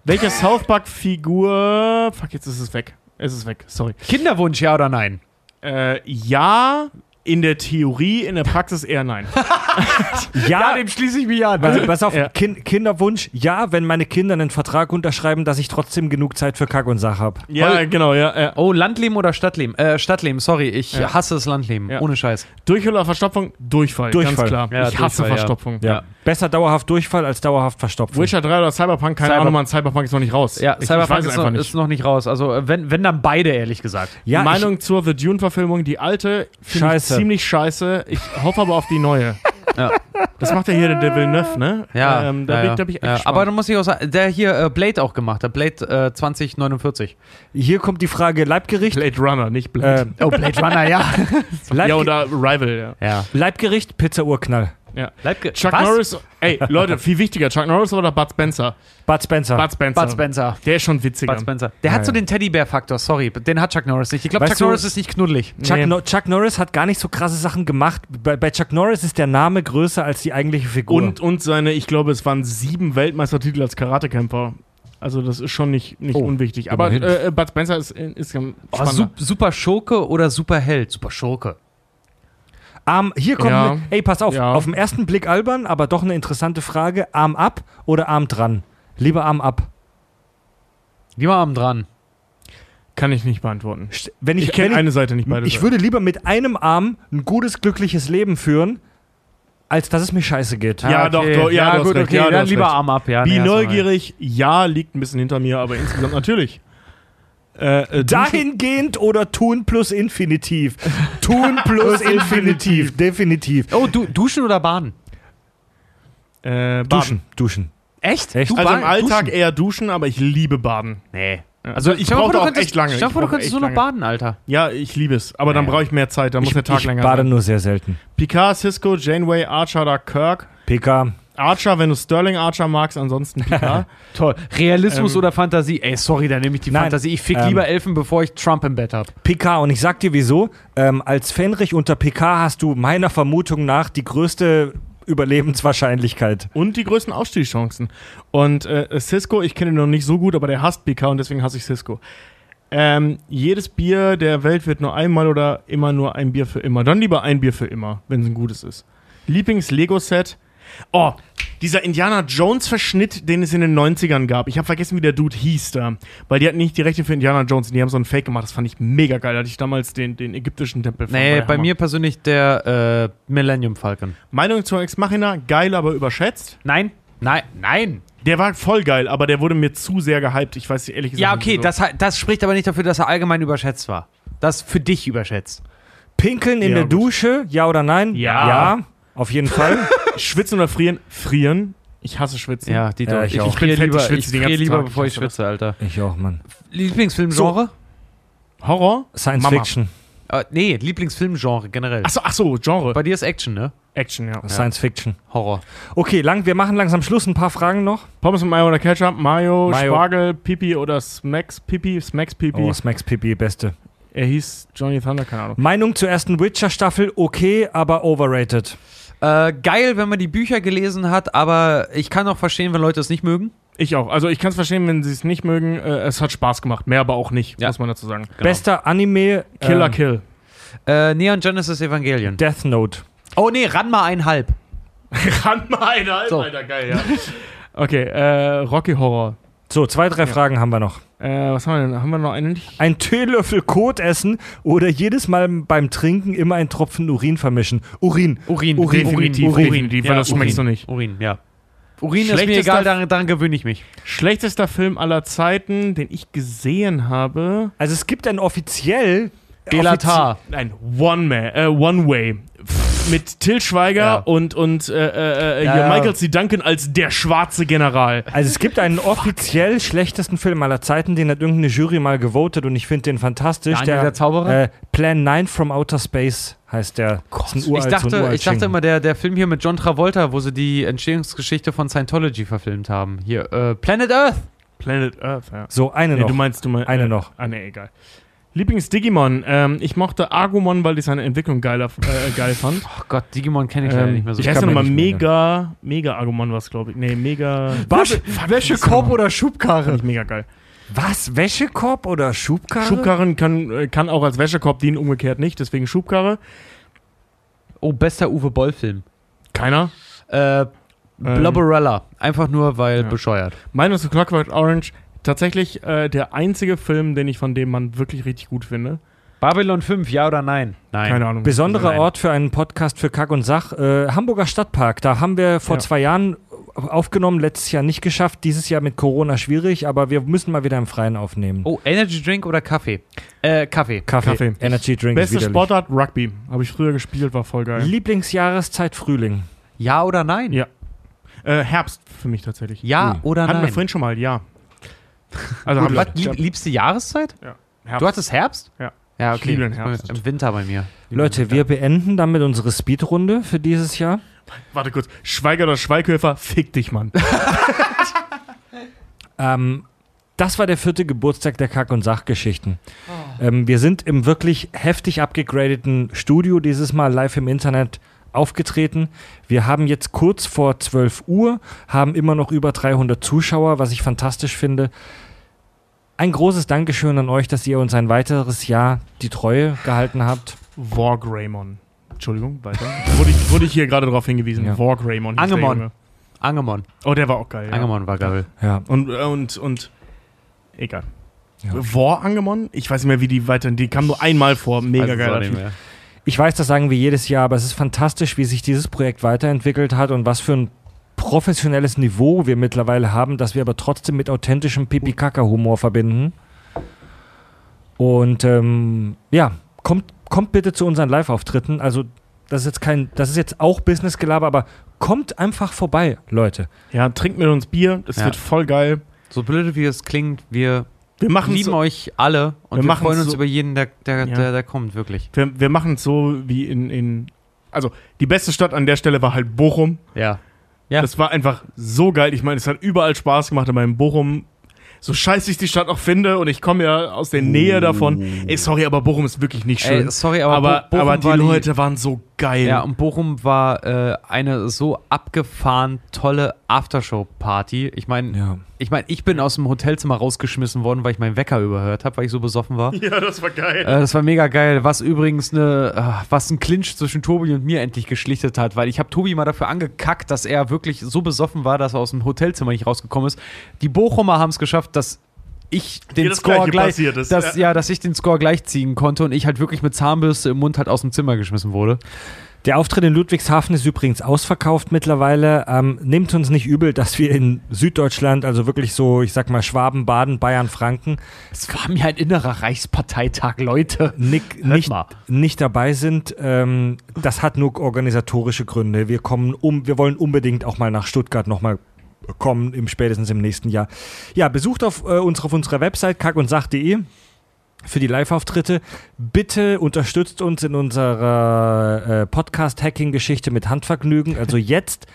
Welche South Park-Figur. Fuck, jetzt ist es weg. Es ist weg, sorry. Kinderwunsch, ja oder nein? Äh, ja, in der Theorie, in der Praxis eher nein. Ja, dem schließe ich mich an. pass, pass auf, Ja. kind, Kinderwunsch, ja, wenn meine Kinder einen Vertrag unterschreiben, dass ich trotzdem genug Zeit für Kack und Sach habe. ja, genau, ja. ja. Oh, Landleben oder Stadtleben? Äh, Stadtleben, sorry, ich Ja. hasse das Landleben. Ja. Ohne Scheiß. Durchfall oder Verstopfung? Durchfall, Durchfall. ganz klar. Ja, ich hasse Durchfall, ja. Verstopfung. Ja. Besser dauerhaft Durchfall als dauerhaft Verstopfen. Witcher 3 oder Cyberpunk? Keine Cyber- Ahnung, man, Cyberpunk ist noch nicht raus. Ja, ich, ich Cyberpunk es ist, noch, einfach ist noch nicht raus. Also, wenn, wenn dann beide, ehrlich gesagt. ja, Meinung zur The Dune-Verfilmung, die alte, finde ich Scheiße. Ziemlich scheiße. Ich hoffe aber auf die neue. Ja. Das macht ja hier der Villeneuve, ne? Ja, Ähm, da ja, bin, ja. da bin ich ja. Aber da muss ich auch sagen, der hier äh, Blade auch gemacht hat. Blade äh, 2049. ich, hier kommt die Frage Leibgericht. Blade Runner, nicht Blade. Äh, Oh, Blade Runner, ja. Ja, oder Rival, ja. ja. Leibgericht, Pizza Urknall. Ja. Leibge Chuck Was? Norris, ey, Leute, viel wichtiger, Chuck Norris oder Bud Spencer? Bud Spencer. Bud Spencer. Bud Spencer. Der ist schon witziger. Bud Spencer. Der hat so ja. den Teddybär-Faktor, sorry. Den hat Chuck Norris nicht. Ich glaube, Chuck du- Norris ist nicht knuddelig. Chuck, Nee. no Chuck Norris hat gar nicht so krasse Sachen gemacht. Bei, bei Chuck Norris ist der Name größer als die eigentliche Figur. Und, und seine, ich glaube, es waren sieben Weltmeistertitel als Karatekämpfer. Also das ist schon nicht, nicht Oh, unwichtig. Aber äh, Bud Spencer ist, ist ganz Oh, spannender. Sup super Schurke oder super Held? Super Schurke. Arm, hier kommt, Ja. eine, ey, pass auf, Ja. auf den ersten Blick albern, aber doch eine interessante Frage. Arm ab oder Arm dran? Lieber Arm ab. Lieber Arm dran. Kann ich nicht beantworten. Wenn ich, Ich kenne eine Seite nicht beide ich Seiten. würde lieber mit einem Arm ein gutes, glückliches Leben führen, als dass es mir scheiße geht. Ja, Ah, doch, okay. doch, ja, du hast gut, recht, okay, ja, dann lieber recht. Arm ab, ja. Wie nee, neugierig, ja, liegt ein bisschen hinter mir, aber insgesamt natürlich. Äh, äh, Dahingehend oder tun plus Infinitiv? Tun plus Infinitiv, definitiv. Oh, du, duschen oder baden? äh, baden. Duschen, duschen. Echt? Echt? Du Also im Alltag duschen? eher duschen, aber ich liebe Baden. Nee. Ja. Also ich brauche du auch könntest- echt lange. Ich vor, du brauche könntest so noch lange. baden, Alter. Ja, ich liebe es, aber dann brauche ich mehr Zeit, dann muss Ich, der Tag ich länger bade sein. nur sehr selten. Picard, Cisco, Janeway, Archer oder Kirk. PK. Archer, wenn du Sterling Archer magst, ansonsten Picard. Toll. Realismus Ähm, oder Fantasie? Ey, sorry, dann nehme ich die Nein, Fantasie. Ich fick ähm, lieber Elfen, bevor ich Trump im Bett hab. PK. Und ich sag dir wieso. Ähm, als Fenrich unter PK hast du meiner Vermutung nach die größte Überlebenswahrscheinlichkeit. und die größten Ausstiegschancen. Und äh, Cisco, ich kenne ihn noch nicht so gut, aber der hasst Picard und deswegen hasse ich Cisco. Ähm, jedes Bier der Welt wird nur einmal oder immer nur ein Bier für immer. Dann lieber ein Bier für immer, wenn es ein gutes ist. Lieblings-Lego-Set. Oh, dieser Indiana Jones-Verschnitt, den es in den 90ern gab. Ich habe vergessen, wie der Dude hieß da. Weil die hatten nicht die Rechte für Indiana Jones. Die haben so einen Fake gemacht. Das fand ich mega geil. Da hatte ich damals den, den ägyptischen Tempel. Nee, bei Hammer. mir persönlich der äh, Millennium Falcon. Meinung zur Ex Machina, geil, aber überschätzt. Nein, nein, nein. Der war voll geil, aber der wurde mir zu sehr gehypt. Ich weiß ehrlich gesagt Ja, nicht okay, wieso. das, das spricht aber nicht dafür, dass er allgemein überschätzt war. Das für dich überschätzt. Pinkeln in Ja, der gut. Dusche, ja oder nein? Ja. Ja, auf jeden Fall. Schwitzen oder frieren? Frieren. Ich hasse Schwitzen. Ja, die Ja, doch. ich ich, auch. ich bin fett, lieber, ich schwitze ich den friere ganzen lieber Tag. bevor ich Ich schwitze, Alter. ich auch, Mann. Lieblingsfilmgenre? Horror? Science Mama. Fiction. Äh, nee, Lieblingsfilmgenre generell. Ach so, ach so, Genre. Bei dir ist Action, ne? Action, ja. Science Fiction. Horror. Okay, lang, wir machen langsam Schluss. Ein paar Fragen noch. Pommes mit Mayo oder Ketchup, Mayo, Mayo. Spargel, Pipi oder Smacks Pipi, Smacks Pipi. Oh, Smacks Pipi, beste. Er hieß Johnny Thunder, keine Ahnung. Meinung zur ersten Witcher-Staffel, okay, aber overrated. Äh, geil, wenn man die Bücher gelesen hat, aber ich kann auch verstehen, wenn Leute es nicht mögen. Ich auch. Also ich kann es verstehen, wenn sie es nicht mögen. Äh, es hat Spaß gemacht. Mehr aber auch nicht, muss man dazu sagen. Bester Anime. Killer ähm, Kill. Äh, Neon Genesis Evangelion. Death Note. Oh nee, Ranma einhalb. Ranma einhalb, So. Alter, geil, ja. Okay, äh, Rocky Horror. So, zwei, drei Fragen haben wir noch. Äh, was haben wir denn? Haben wir noch einen nicht? Ein Teelöffel Kot essen oder jedes Mal beim Trinken immer einen Tropfen Urin vermischen. Urin. Urin, Urin, definitiv. Urin. Definitiv, weil das schmeckst du nicht. Urin, ja. Urin ist mir egal, daran, daran gewöhne ich mich. Schlechtester Film aller Zeiten, den ich gesehen habe. Also es gibt einen offiziell Belatar. Nein, One Man, äh, One Way. Mit Till Schweiger Ja. und, und äh, äh, Ja, hier ja. Michael C. Duncan als der schwarze General. Also es gibt einen offiziell schlechtesten Film aller Zeiten, den hat irgendeine Jury mal gewotet und ich finde den fantastisch. Daniel der Zauberer? Äh, Plan 9 from Outer Space heißt der. Ist ein Ich dachte, uralt ich dachte immer, der, der Film hier mit John Travolta, wo sie die Entstehungsgeschichte von Scientology verfilmt haben. Hier, äh, Planet Earth. Planet Earth, ja. So, eine Nee, noch. du meinst, du meinst. Eine äh, noch. Ah, nee, egal. Lieblings-Digimon. Ähm, ich mochte Agumon, weil ich seine Entwicklung geiler, äh, geil fand. Oh Gott, Digimon kenne ich leider Ähm, nicht mehr so. ich heiße nochmal. Mega, Mega Agumon was, glaube ich. Nee, Mega. Wäsche, Wäschekorb oder Fand Schubkarre? ich mega geil. Was? Wäschekorb oder Schubkarre? Schubkarren kann, äh, kann auch als Wäschekorb dienen, umgekehrt nicht, deswegen Schubkarre. Oh, bester Uwe Boll-Film. Keiner. Äh, Blubberella. Einfach nur, weil bescheuert. Meines zu Clockwork Orange. Tatsächlich äh, der einzige Film, den ich von dem Mann wirklich richtig gut finde. Babylon 5, ja oder nein? Nein. Keine Ahnung. Besonderer Nein. Ort für einen Podcast für Kack und Sach. Äh, Hamburger Stadtpark. Da haben wir vor Ja. zwei Jahren aufgenommen, letztes Jahr nicht geschafft, dieses Jahr mit Corona schwierig, aber wir müssen mal wieder im Freien aufnehmen. Oh, Energy Drink oder Kaffee? Äh, Kaffee. Kaffee, Kaffee. Energy Drink. ist Beste. Sportart Rugby. Habe ich früher gespielt, war voll geil. Lieblingsjahreszeit Frühling. Ja oder nein? Ja. Äh, Herbst für mich tatsächlich. Ja Ui. oder Hatten wir nein? vorhin schon mal, ja. Also hab Was, lieb, liebste Jahreszeit? Ja. Herbst. Du hattest Herbst? Ja. Ja, Ich okay. Herbst. Im Winter bei mir. Leute, wir beenden damit unsere Speedrunde für dieses Jahr. Warte kurz. Schweiger oder Schweighöfer, fick dich, Mann. Ähm, das war der vierte Geburtstag der Kack- und Sachgeschichten. Ähm, wir sind im wirklich heftig abgegradeten Studio dieses Mal live im Internet aufgetreten. Wir haben jetzt kurz vor 12 Uhr, haben immer noch über 300 Zuschauer, was ich fantastisch finde. Ein großes Dankeschön an euch, dass ihr uns ein weiteres Jahr die Treue gehalten habt. Vorgraymon. Entschuldigung, weiter. wurde, ich, wurde ich hier gerade darauf hingewiesen. Ja. Der Angemon. Angemon. Oh, der war auch geil. Ja. Angemon war geil. Ja. Und, und, und. Egal. Ja. War Angemon? Ich weiß nicht mehr, wie die weiter. Die kam nur einmal vor. Mega Weiß es auch geil. nicht mehr. Ich weiß, das sagen wir jedes Jahr, aber es ist fantastisch, wie sich dieses Projekt weiterentwickelt hat und was für ein professionelles Niveau wir mittlerweile haben, das wir aber trotzdem mit authentischem Pipi-Kaka-Humor verbinden. Und ähm, ja, kommt, kommt bitte zu unseren Live-Auftritten. Also, das ist jetzt kein, das ist jetzt auch Business-Gelaber, aber kommt einfach vorbei, Leute. Ja, trinkt mit uns Bier. Das Ja. wird voll geil. So blöd wie es klingt, wir Wir machen lieben so, euch alle und Wir wir, freuen uns so- über jeden, der, der, Ja. der, der kommt, wirklich. wir, wir machen es so wie in, in. Also, die beste Stadt an der Stelle war halt Bochum. Ja. Ja. Das war einfach so geil. Ich meine, es hat überall Spaß gemacht, aber in Bochum, so scheiße ich die Stadt auch finde und ich komme ja aus der Nähe davon. Ey, sorry, aber Bochum ist wirklich nicht schön. Ey, sorry, aber, aber, Bo- Bochum aber die Leute waren so geil. Ja, und Bochum war äh, eine so abgefahren tolle Aftershow-Party. Ich meine, Ja. ich, mein, ich bin aus dem Hotelzimmer rausgeschmissen worden, weil ich meinen Wecker überhört habe, weil ich so besoffen war. Ja, das war geil. Äh, das war mega geil, was übrigens eine, äh, was ein Clinch zwischen Tobi und mir endlich geschlichtet hat, weil ich habe Tobi mal dafür angekackt, dass er wirklich so besoffen war, dass er aus dem Hotelzimmer nicht rausgekommen ist. Die Bochumer haben es geschafft, dass ich den Score gleich, dass, ja. ja. dass ich den Score gleich ziehen konnte und ich halt wirklich mit Zahnbürste im Mund halt aus dem Zimmer geschmissen wurde. Der Auftritt in Ludwigshafen ist übrigens ausverkauft mittlerweile. Ähm, nehmt uns nicht übel, dass wir in Süddeutschland, also wirklich so, ich sag mal Schwaben, Baden, Bayern, Franken, Es war mir ein innerer Reichsparteitag, Leute. nicht, Hört nicht, nicht dabei sind. Ähm, das hat nur organisatorische Gründe. Wir kommen um, wir wollen unbedingt auch mal nach Stuttgart nochmal kommen, im, spätestens im nächsten Jahr. Ja, besucht auf, äh, uns auf unserer Website kackundsach.de. für die Live-Auftritte. Bitte unterstützt uns in unserer äh, Podcast-Hacking-Geschichte mit Handvergnügen. Also jetzt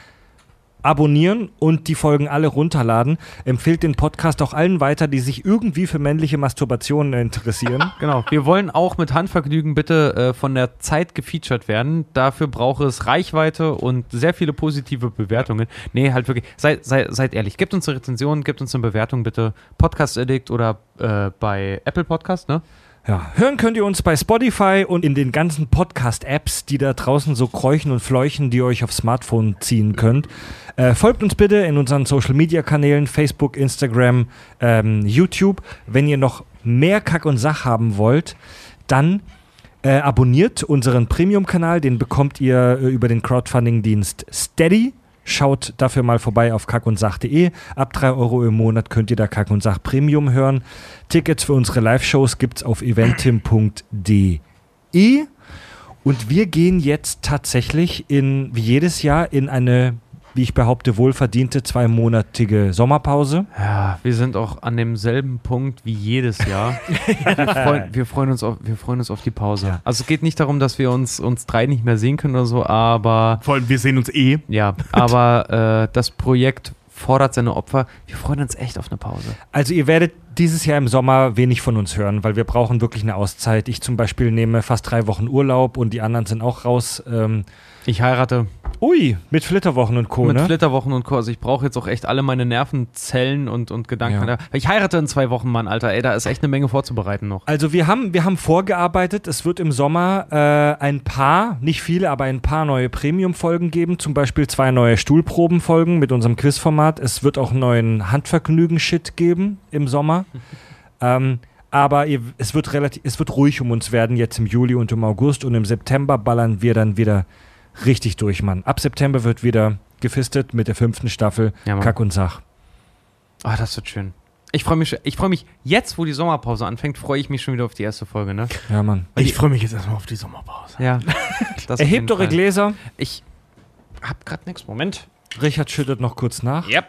abonnieren und die Folgen alle runterladen. Empfehlt den Podcast auch allen weiter, die sich irgendwie für männliche Masturbationen interessieren. Genau. Wir wollen auch mit Handvergnügen bitte äh, von der Zeit gefeatured werden. Dafür braucht es Reichweite und sehr viele positive Bewertungen. Nee, halt wirklich. Seid, seid, seid ehrlich. Gebt uns eine Rezension, gebt uns eine Bewertung bitte. Podcast Addict oder äh, bei Apple Podcast, ne? Ja, hören könnt ihr uns bei Spotify und in den ganzen Podcast-Apps, die da draußen so kräuchen und fleuchen, die ihr euch aufs Smartphone ziehen könnt. Äh, folgt uns bitte in unseren Social-Media-Kanälen, Facebook, Instagram, ähm, YouTube. Wenn ihr noch mehr Kack und Sach haben wollt, dann äh, abonniert unseren Premium-Kanal. Den bekommt ihr äh, über den Crowdfunding-Dienst Steady. Schaut dafür mal vorbei auf kackundsach.de. Ab 3 Euro im Monat könnt ihr da Kack und Sach Premium hören. Tickets für unsere Live-Shows gibt es auf eventim.de. Und wir gehen jetzt tatsächlich in, wie jedes Jahr, in eine, wie ich behaupte, wohlverdiente zweimonatige Sommerpause. Ja, wir sind auch an demselben Punkt wie jedes Jahr. wir, freuen, wir, freuen uns auf, wir freuen uns auf die Pause. Also es geht nicht darum, dass wir uns, uns drei nicht mehr sehen können oder so, aber. Vor allem, wir sehen uns eh. Ja, aber äh, das Projekt fordert seine Opfer. Wir freuen uns echt auf eine Pause. Also ihr werdet dieses Jahr im Sommer wenig von uns hören, weil wir brauchen wirklich eine Auszeit. Ich zum Beispiel nehme fast drei Wochen Urlaub und die anderen sind auch raus. Ähm, ich heirate. Ui, mit Flitterwochen und Co. Mit ne? Flitterwochen und Co. Also ich brauche jetzt auch echt alle meine Nervenzellen und, und Gedanken. Ja. Ich heirate in zwei Wochen, Mann, Alter. Ey, da ist echt eine Menge vorzubereiten noch. Also wir haben, wir haben vorgearbeitet. Es wird im Sommer äh, ein paar, nicht viele, aber ein paar neue Premium-Folgen geben. Zum Beispiel zwei neue Stuhlproben-Folgen mit unserem Quizformat. Es wird auch neuen Handvergnügen-Shit geben im Sommer. ähm, aber ihr, es, wird relativ, es wird ruhig um uns werden jetzt im Juli und im August. Und im September ballern wir dann wieder richtig durch, Mann. Ab September wird wieder gefistet mit der fünften Staffel Ja. Kack und Sach. Ah, das wird schön. Ich freue mich, ich freue mich jetzt, wo die Sommerpause anfängt, freue ich mich schon wieder auf die erste Folge, ne? Ja, Mann. Ich freue mich jetzt erstmal auf die Sommerpause. Ja. Erhebt eure. Gläser. Ich hab grad nix. Moment. Richard schüttet noch kurz nach. Yep.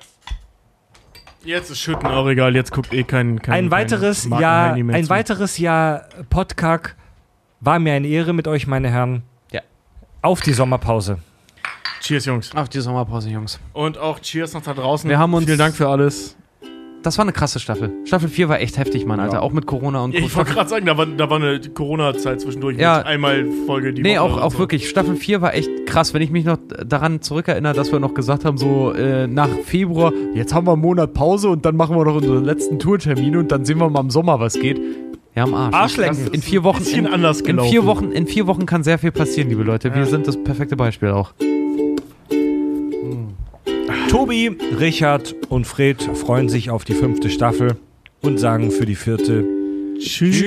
Jetzt ist Schütten auch egal, jetzt guckt eh kein. kein ein weiteres kein Jahr, ein zu. weiteres Jahr Podcast war mir eine Ehre mit euch, meine Herren. Ja. Auf die Sommerpause. Cheers, Jungs. Auf die Sommerpause, Jungs. Und auch Cheers noch da draußen. Wir haben uns- Vielen Dank für alles. Das war eine krasse Staffel. Staffel 4 war echt heftig, Mann, Alter. Auch mit Corona und Co. Ich wollte gerade sagen, da war, da war eine Corona-Zeit zwischendurch. Ja. Mit einmal Folge die Nee, Woche auch, auch so. wirklich. Staffel 4 war echt krass. Wenn ich mich noch daran zurückerinnere, dass wir noch gesagt haben, so äh, nach Februar, jetzt haben wir einen Monat Pause und dann machen wir noch unsere letzten Tourtermine und dann sehen wir mal im Sommer, was geht. Ja, am Arsch. Arschlecken. In vier Wochen. Bisschen in, anders in gelaufen. vier Wochen. In vier Wochen kann sehr viel passieren, liebe Leute. Wir sind das perfekte Beispiel auch. Tobi, Richard und Fred freuen sich auf die fünfte Staffel und sagen für die vierte Tschüss.